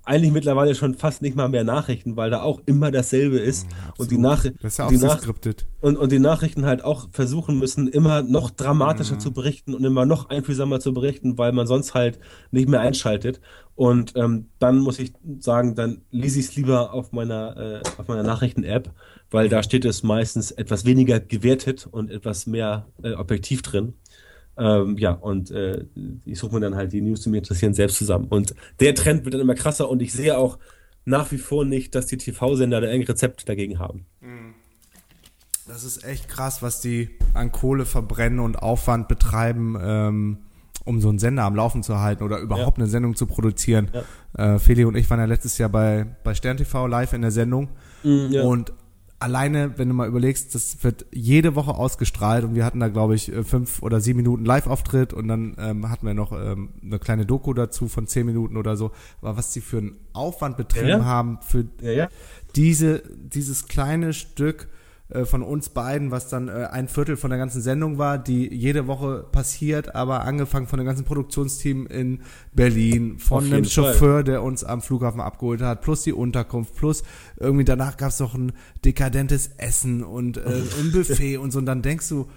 eigentlich mittlerweile schon fast nicht mal mehr Nachrichten, weil da auch immer dasselbe ist. Ja, und die Nachrichten. Das ja auch so skriptet. Und, und die Nachrichten halt auch versuchen müssen, immer noch dramatischer mhm. zu berichten und immer noch einfühlsamer zu berichten, weil man sonst halt nicht mehr einschaltet. Und ähm, dann muss ich sagen, dann lese ich es lieber auf meiner, äh, auf meiner Nachrichten-App, weil da steht es meistens etwas weniger gewertet und etwas mehr äh, objektiv drin. Ähm, ja, und äh, ich suche mir dann halt die News, die mich interessieren, selbst zusammen. Und der Trend wird dann immer krasser und ich sehe auch nach wie vor nicht, dass die TV-Sender da ein Rezept dagegen haben. Mhm. Das ist echt krass, was die an Kohle verbrennen und Aufwand betreiben, ähm, um so einen Sender am Laufen zu halten oder überhaupt ja. eine Sendung zu produzieren. Ja. Äh, Feli und ich waren ja letztes Jahr bei, bei Stern TV live in der Sendung. Mhm, ja. Und alleine, wenn du mal überlegst, das wird jede Woche ausgestrahlt und wir hatten da, glaube ich, äh, fünf oder sieben Minuten Live-Auftritt und dann ähm, hatten wir noch ähm, eine kleine Doku dazu von zehn Minuten oder so. Aber was sie für einen Aufwand betrieben ja, ja. haben für ja, diese, dieses kleine Stück von uns beiden, was dann äh, ein Viertel von der ganzen Sendung war, die jede Woche passiert, aber angefangen von dem ganzen Produktionsteam in Berlin, von einem Chauffeur, der uns am Flughafen abgeholt hat, plus die Unterkunft, plus irgendwie danach gab es noch ein dekadentes Essen und äh, ein Buffet und so. Und dann denkst du,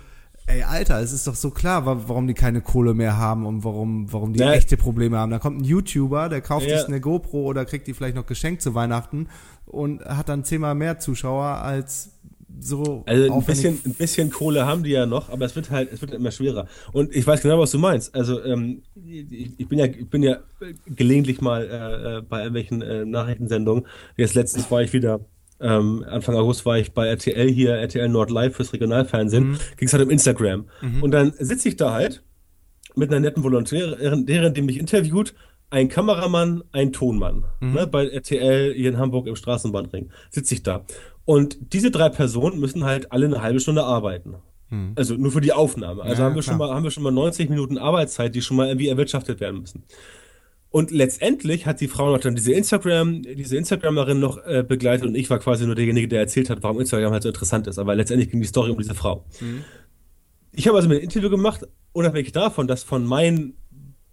Ey, Alter, es ist doch so klar, warum die keine Kohle mehr haben und warum, warum die ja. echte Probleme haben. Da kommt ein YouTuber, der kauft ja. sich eine GoPro oder kriegt die vielleicht noch geschenkt zu Weihnachten und hat dann zehnmal mehr Zuschauer als so. Also ein bisschen, ein bisschen Kohle haben die ja noch, aber es wird halt, es wird immer schwerer. Und ich weiß genau, was du meinst. Also ähm, ich, ich, bin ja, ich bin ja gelegentlich mal äh, äh, bei irgendwelchen äh, Nachrichtensendungen. Jetzt letztens war ich wieder. Ähm, Anfang August war ich bei RTL hier, RTL Nord Live fürs Regionalfernsehen, mhm. ging es halt um Instagram. Mhm. Und dann sitze ich da halt mit einer netten Volontärin, die mich interviewt, ein Kameramann, ein Tonmann. Mhm. Ne, bei RTL hier in Hamburg im Straßenbahnring sitze ich da. Und diese drei Personen müssen halt alle eine halbe Stunde arbeiten. Mhm. Also nur für die Aufnahme. Also ja, haben, wir schon mal, haben wir schon mal 90 Minuten Arbeitszeit, die schon mal irgendwie erwirtschaftet werden müssen. Und letztendlich hat die Frau noch dann diese Instagram, diese Instagramerin noch äh, begleitet und ich war quasi nur derjenige, der erzählt hat, warum Instagram halt so interessant ist. Aber letztendlich ging die Story um diese Frau. Mhm. Ich habe also ein Interview gemacht, unabhängig davon, dass von meinen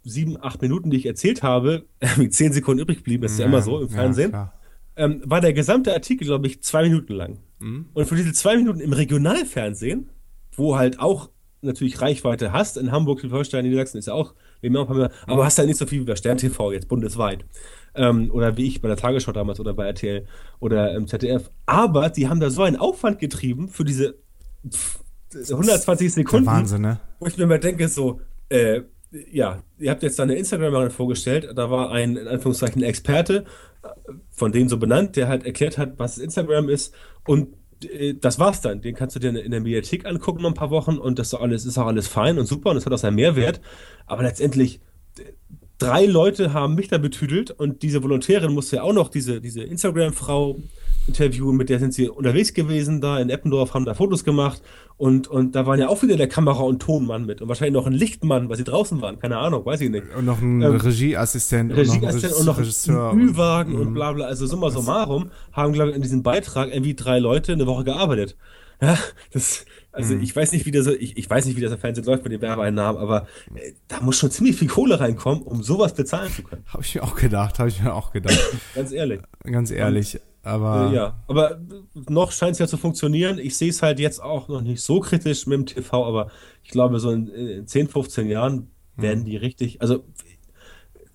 sieben, acht Minuten, die ich erzählt habe, zehn Sekunden übrig blieben, das ist ja, ja immer so im Fernsehen, ja, ähm, war der gesamte Artikel, glaube ich, zwei Minuten lang. Mhm. Und für diese zwei Minuten im Regionalfernsehen, wo halt auch natürlich Reichweite hast, in Hamburg, Schleswig-Holstein, Niedersachsen ist ja auch, aber hast halt nicht so viel wie bei Stern TV jetzt bundesweit. Ähm, oder wie ich bei der Tagesschau damals oder bei RTL oder im ZDF. Aber die haben da so einen Aufwand getrieben für diese 120 Sekunden, Wahnsinn, ne? wo ich mir mal denke, so, äh, ja, ihr habt jetzt da eine Instagramerin vorgestellt, da war ein, in Anführungszeichen, Experte, von denen so benannt, der halt erklärt hat, was Instagram ist und äh, das war's dann. Den kannst du dir in der Mediathek angucken noch ein paar Wochen und das ist alles, ist auch alles fein und super und das hat auch seinen Mehrwert. Aber letztendlich, drei Leute haben mich da betüdelt und diese Volontärin musste ja auch noch diese, diese Instagram-Frau Interview, mit der sind sie unterwegs gewesen, da in Eppendorf, haben da Fotos gemacht und, und da waren ja auch wieder der Kamera- und Tonmann mit und wahrscheinlich noch ein Lichtmann, weil sie draußen waren, keine Ahnung, weiß ich nicht. Und noch ein ähm, Regieassistent, Regieassistent und noch, Regisseur ein Ü-Wagen und, und, bla bla, also summa summarum haben, glaube ich, in diesem Beitrag irgendwie drei Leute eine Woche gearbeitet. Ja, das, also mhm. ich weiß nicht, wie das, ich, ich weiß nicht, wie das im Fernsehen läuft mit den Werbeeinnahmen, aber äh, da muss schon ziemlich viel Kohle reinkommen, um sowas bezahlen zu können. Habe ich mir auch gedacht, habe ich mir auch gedacht. Ganz ehrlich. Ganz ehrlich. Aber äh, ja, aber noch scheint es ja zu funktionieren. Ich sehe es halt jetzt auch noch nicht so kritisch mit dem TV, aber ich glaube, so in, in 10, 15 Jahren werden mhm. die richtig. Also,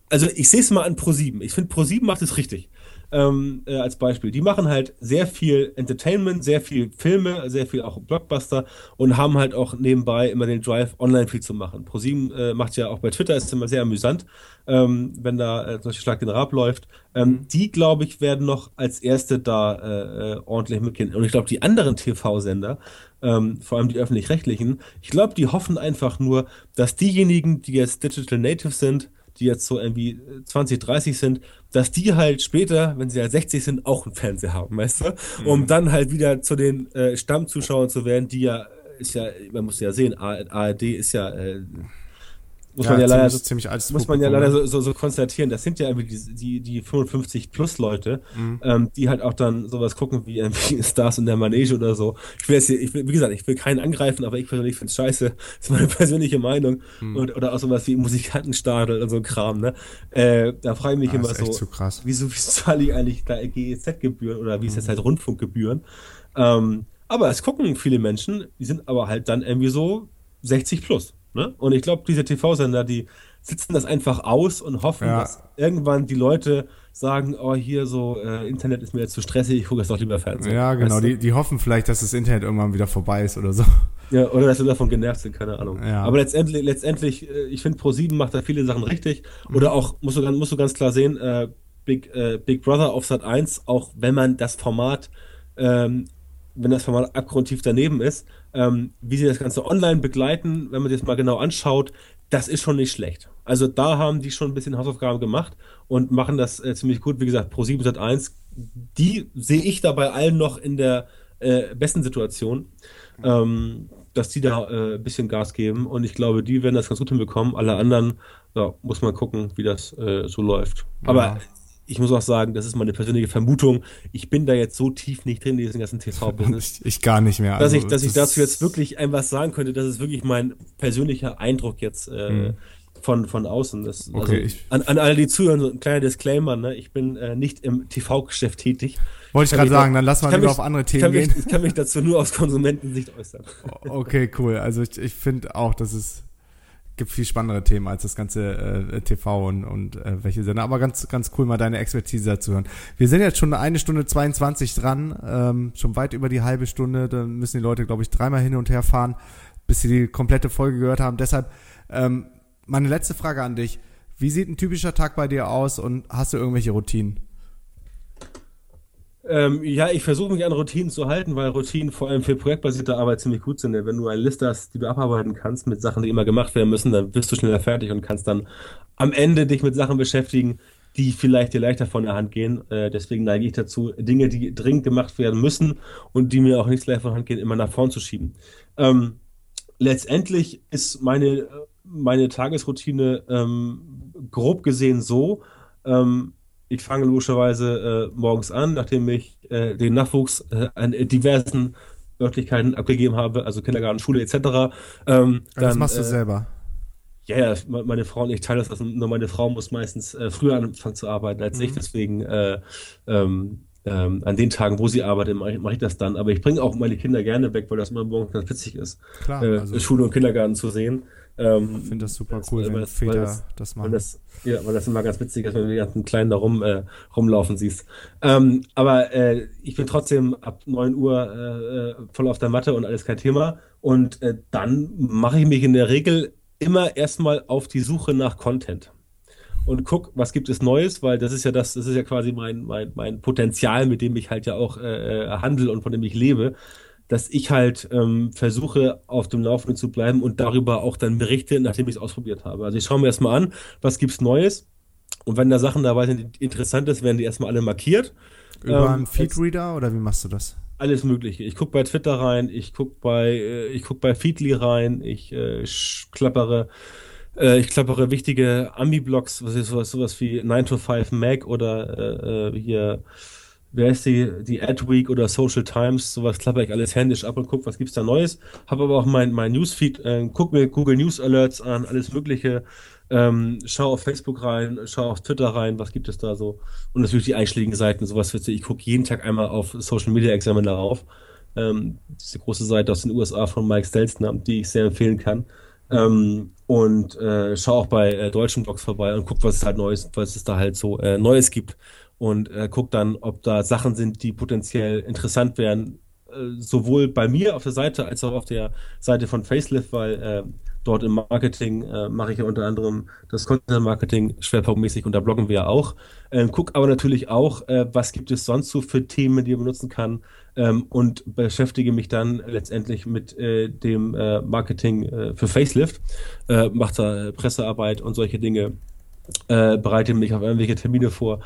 also ich sehe es mal an Pro7. Ich finde, Pro7 macht es richtig ähm, äh, als Beispiel. Die machen halt sehr viel Entertainment, sehr viel Filme, sehr viel auch Blockbuster und haben halt auch nebenbei immer den Drive, online viel zu machen. ProSieben äh, macht ja auch bei Twitter, ist immer sehr amüsant, ähm, wenn da äh, solche Schlag den Rab läuft. Ähm, mhm. Die, glaube ich, werden noch als erste da äh, äh ordentlich mitgehen. Und ich glaube, die anderen TV-Sender, ähm, vor allem die öffentlich-rechtlichen, ich glaube, die hoffen einfach nur, dass diejenigen, die jetzt Digital Native sind, die jetzt so irgendwie 20, 30 sind, dass die halt später, wenn sie halt 60 sind, auch einen Fernseher haben, weißt du? Um mhm. dann halt wieder zu den äh, Stammzuschauern zu werden, die ja, ist ja, man muss ja sehen, ARD ist ja äh, muss ja, man ja ziemlich, leider, so, ziemlich altes muss man ja leider so, so, so, konstatieren. Das sind ja irgendwie die, die, die 55 plus Leute, mhm. ähm, die halt auch dann sowas gucken wie irgendwie Stars in der Manege oder so. Ich will jetzt hier, ich will, wie gesagt, ich will keinen angreifen, aber ich persönlich finde es scheiße. Das ist meine persönliche Meinung. Mhm. Und, oder auch sowas wie Musikantenstadel und so ein Kram, ne? Äh, da frage ich mich immer so, so wieso, wieso zahle ich eigentlich da GEZ-Gebühren oder wie ist mhm. das halt Rundfunkgebühren? Ähm, aber es gucken viele Menschen, die sind aber halt dann irgendwie so 60 plus. Ne? Und ich glaube, diese TV-Sender, die sitzen das einfach aus und hoffen, ja. dass irgendwann die Leute sagen, oh, hier so, äh, Internet ist mir jetzt zu stressig, ich gucke jetzt doch lieber Fernsehen. Ja, genau, weißt du? die, die hoffen vielleicht, dass das Internet irgendwann wieder vorbei ist oder so. Ja, oder dass sie davon genervt sind, keine Ahnung. Ja. Aber letztendlich, letztendlich äh, ich finde, Pro7 macht da viele Sachen richtig. Mhm. Oder auch, musst du, musst du ganz klar sehen, äh, Big, äh, Big Brother auf Sat 1, auch wenn man das Format ähm, wenn das Format abgrundtief daneben ist, ähm, wie sie das Ganze online begleiten, wenn man sich das mal genau anschaut, das ist schon nicht schlecht. Also da haben die schon ein bisschen Hausaufgaben gemacht und machen das äh, ziemlich gut. Wie gesagt, Pro 7 Sat 1, die sehe ich da bei allen noch in der äh, besten Situation, ähm, dass die da äh, ein bisschen Gas geben und ich glaube, die werden das ganz gut hinbekommen. Alle anderen, ja, muss man gucken, wie das äh, so läuft. Aber ja ich muss auch sagen, das ist meine persönliche Vermutung. Ich bin da jetzt so tief nicht drin in diesem ganzen TV-Business. Ich, ich, gar nicht mehr. Also, dass ich, dass ich dazu jetzt wirklich etwas sagen könnte, das ist wirklich mein persönlicher Eindruck jetzt äh, hm. von, von außen. Das, okay, also, an, an alle, die zuhören, so ein kleiner Disclaimer, ne? ich bin äh, nicht im TV-Geschäft tätig. Wollte ich gerade sagen, dann lass mal lieber auf andere Themen gehen. Mich, ich kann mich dazu nur aus Konsumentensicht äußern. Okay, cool. Also ich, ich finde auch, dass es gibt viel spannendere Themen als das ganze äh, TV und, und äh, welche Sender. Aber ganz, ganz cool, mal deine Expertise dazu hören. Wir sind jetzt schon eine Stunde 22 dran, ähm, schon weit über die halbe Stunde. Dann müssen die Leute, glaube ich, dreimal hin und her fahren, bis sie die komplette Folge gehört haben. Deshalb ähm, meine letzte Frage an dich. Wie sieht ein typischer Tag bei dir aus und hast du irgendwelche Routinen? Ähm, ja, ich versuche mich an Routinen zu halten, weil Routinen vor allem für projektbasierte Arbeit ziemlich gut sind. Wenn du eine Liste hast, die du abarbeiten kannst mit Sachen, die immer gemacht werden müssen, dann bist du schneller fertig und kannst dann am Ende dich mit Sachen beschäftigen, die vielleicht dir leichter von der Hand gehen. Äh, deswegen neige ich dazu, Dinge, die dringend gemacht werden müssen und die mir auch nicht leicht von der Hand gehen, immer nach vorn zu schieben. Ähm, letztendlich ist meine, meine Tagesroutine ähm, grob gesehen so, ähm, ich fange logischerweise äh, morgens an, nachdem ich äh, den Nachwuchs äh, an diversen Örtlichkeiten abgegeben habe, also Kindergarten, Schule etc. Ähm, dann, das machst du äh, selber. Ja, ja, meine Frau und ich teilen das. Also nur meine Frau muss meistens äh, früher anfangen zu arbeiten als mhm. ich. Deswegen äh, ähm, ähm, an den Tagen, wo sie arbeitet, mache ich, das dann. Aber ich bringe auch meine Kinder gerne weg, weil das immer morgens ganz witzig ist, Klar, äh, also Schule und Kindergarten zu sehen. Ähm, ich finde das super cool, das, wenn das, Väter das, das machen. Das, ja, weil das immer ganz witzig ist, wenn du die ganzen Kleinen da rum, äh, rumlaufen siehst. Ähm, aber äh, ich bin trotzdem ab 9 Uhr äh, äh, voll auf der Matte und alles kein Thema. Und äh, dann mache ich mich in der Regel immer erstmal auf die Suche nach Content und guck, was gibt es Neues, weil das ist ja das, das ist ja quasi mein, mein, mein Potenzial, mit dem ich halt ja auch äh, äh handel und von dem ich lebe dass ich halt ähm, versuche, auf dem Laufenden zu bleiben und darüber auch dann berichte, nachdem ich es ausprobiert habe. Also ich schaue mir erstmal an, was gibt's Neues. Und wenn da Sachen dabei sind, die interessant ist, werden die erstmal alle markiert. Über ähm, einen Feedreader oder wie machst du das? Alles Mögliche. Ich gucke bei Twitter rein, ich gucke bei, äh, ich guck bei Feedly rein, ich äh, klappere, äh, ich klappere wichtige Ami-Blogs, was ist sowas, sowas wie 9 to 5 Mac oder äh, äh hier wer ist die, die Adweek oder Social Times, sowas klappe ich alles händisch ab und gucke, was gibt's da Neues. Habe aber auch mein, mein Newsfeed, äh, guck mir Google News Alerts an, alles Mögliche. Ähm, schau auf Facebook rein, schau auf Twitter rein, was gibt es da so. Und natürlich die einschlägigen Seiten, sowas wird ich gucke jeden Tag einmal auf Social Media Examiner rauf. Ähm, diese große Seite aus den USA von Mike Stelzner, die ich sehr empfehlen kann. Ähm, und äh, schau auch bei äh, deutschen Blogs vorbei und guck, was es halt Neues, was es da halt so äh, Neues gibt und äh, guckt dann, ob da Sachen sind, die potenziell interessant wären, äh, sowohl bei mir auf der Seite als auch auf der Seite von Facelift, weil äh, dort im Marketing äh, mache ich ja unter anderem das Content Marketing schwerpunktmäßig und da bloggen wir ja auch. Ähm, guck aber natürlich auch, äh, was gibt es sonst so für Themen, die man benutzen kann ähm, und beschäftige mich dann letztendlich mit äh, dem äh, Marketing äh, für Facelift, äh, macht da Pressearbeit und solche Dinge, äh, bereite mich auf irgendwelche Termine vor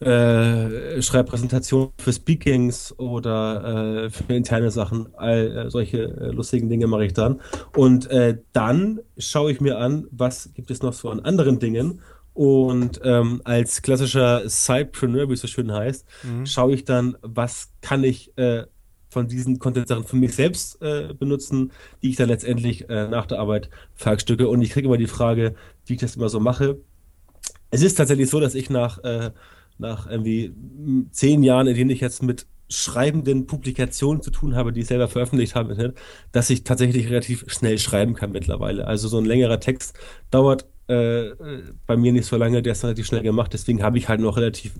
äh, schreibe Präsentationen für Speakings oder äh, für interne Sachen. All äh, solche äh, lustigen Dinge mache ich dann. Und äh, dann schaue ich mir an, was gibt es noch so an anderen Dingen. Und ähm, als klassischer Sidepreneur, wie es so schön heißt, mhm. schaue ich dann, was kann ich äh, von diesen Content-Sachen für mich selbst äh, benutzen, die ich dann letztendlich äh, nach der Arbeit verstücke. Und ich kriege immer die Frage, wie ich das immer so mache. Es ist tatsächlich so, dass ich nach äh, nach irgendwie zehn Jahren, in denen ich jetzt mit schreibenden Publikationen zu tun habe, die ich selber veröffentlicht habe, dass ich tatsächlich relativ schnell schreiben kann mittlerweile. Also so ein längerer Text dauert äh, bei mir nicht so lange, der ist relativ schnell gemacht, deswegen habe ich halt noch relativ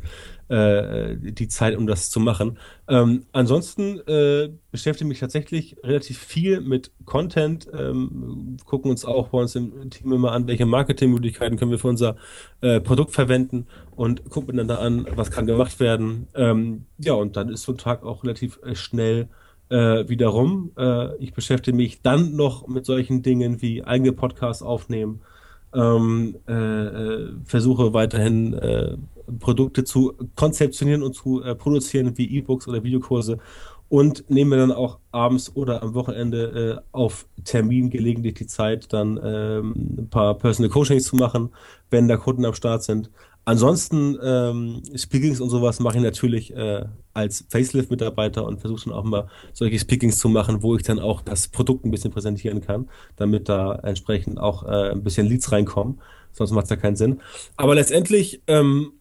äh, die Zeit, um das zu machen. Ähm, ansonsten äh, beschäftige mich tatsächlich relativ viel mit Content, ähm, gucken uns auch bei uns im Team immer an, welche Marketingmöglichkeiten können wir für unser äh, Produkt verwenden und gucken dann da an, was kann gemacht werden. Ähm, ja, und dann ist so ein Tag auch relativ äh, schnell äh, wiederum. Äh, ich beschäftige mich dann noch mit solchen Dingen wie eigene Podcasts aufnehmen, ähm, äh, äh, versuche weiterhin äh, Produkte zu konzeptionieren und zu äh, produzieren wie E-Books oder Videokurse und nehme dann auch abends oder am Wochenende äh, auf Termin gelegentlich die Zeit, dann ähm, ein paar Personal Coachings zu machen, wenn da Kunden am Start sind. Ansonsten ähm, Speakings und sowas mache ich natürlich äh, als Facelift-Mitarbeiter und versuche dann auch mal solche Speakings zu machen, wo ich dann auch das Produkt ein bisschen präsentieren kann, damit da entsprechend auch äh, ein bisschen Leads reinkommen. Sonst macht es ja keinen Sinn. Aber letztendlich ähm,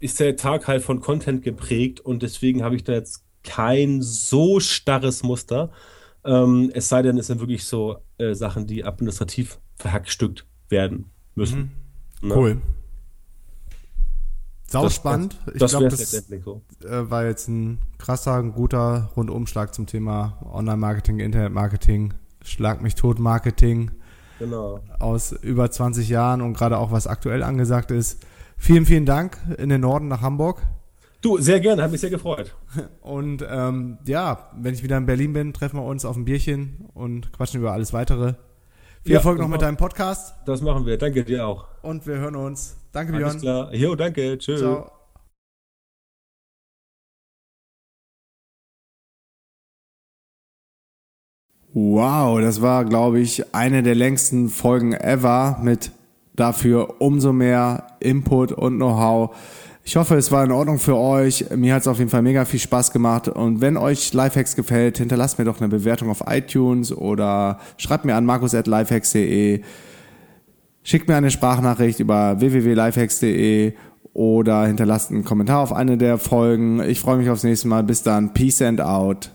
ist der Tag halt von Content geprägt und deswegen habe ich da jetzt kein so starres Muster. Ähm, es sei denn, es sind wirklich so äh, Sachen, die administrativ verhackstückt werden müssen. Mhm. Ne? Cool. Sau das, spannend. Ich das glaube, das so. Äh, war jetzt ein krasser, ein guter Rundumschlag zum Thema Online-Marketing, Internet-Marketing, Schlag mich tot Marketing. Genau. Aus über 20 Jahren und gerade auch was aktuell angesagt ist. Vielen, vielen Dank in den Norden nach Hamburg. Du, sehr gerne, hat mich sehr gefreut. Und ähm, ja, wenn ich wieder in Berlin bin, treffen wir uns auf ein Bierchen und quatschen über alles weitere. Viel Ja, Erfolg noch das mit deinem Podcast Das machen wir. Danke dir auch. und wir hören uns. Danke, Alles Björn. klar. Jo, danke. Tschüss. Ciao. Wow, das war, glaube ich, eine der längsten Folgen ever mit dafür umso mehr Input und Know-how. Ich hoffe, es war in Ordnung für euch. Mir hat es auf jeden Fall mega viel Spaß gemacht. Und wenn euch Lifehacks gefällt, hinterlasst mir doch eine Bewertung auf iTunes oder schreibt mir an markus.lifehacks.de. Schickt mir eine Sprachnachricht über www.lifehacks.de oder hinterlasst einen Kommentar auf eine der Folgen. Ich freue mich aufs nächste Mal. Bis dann. Peace and out.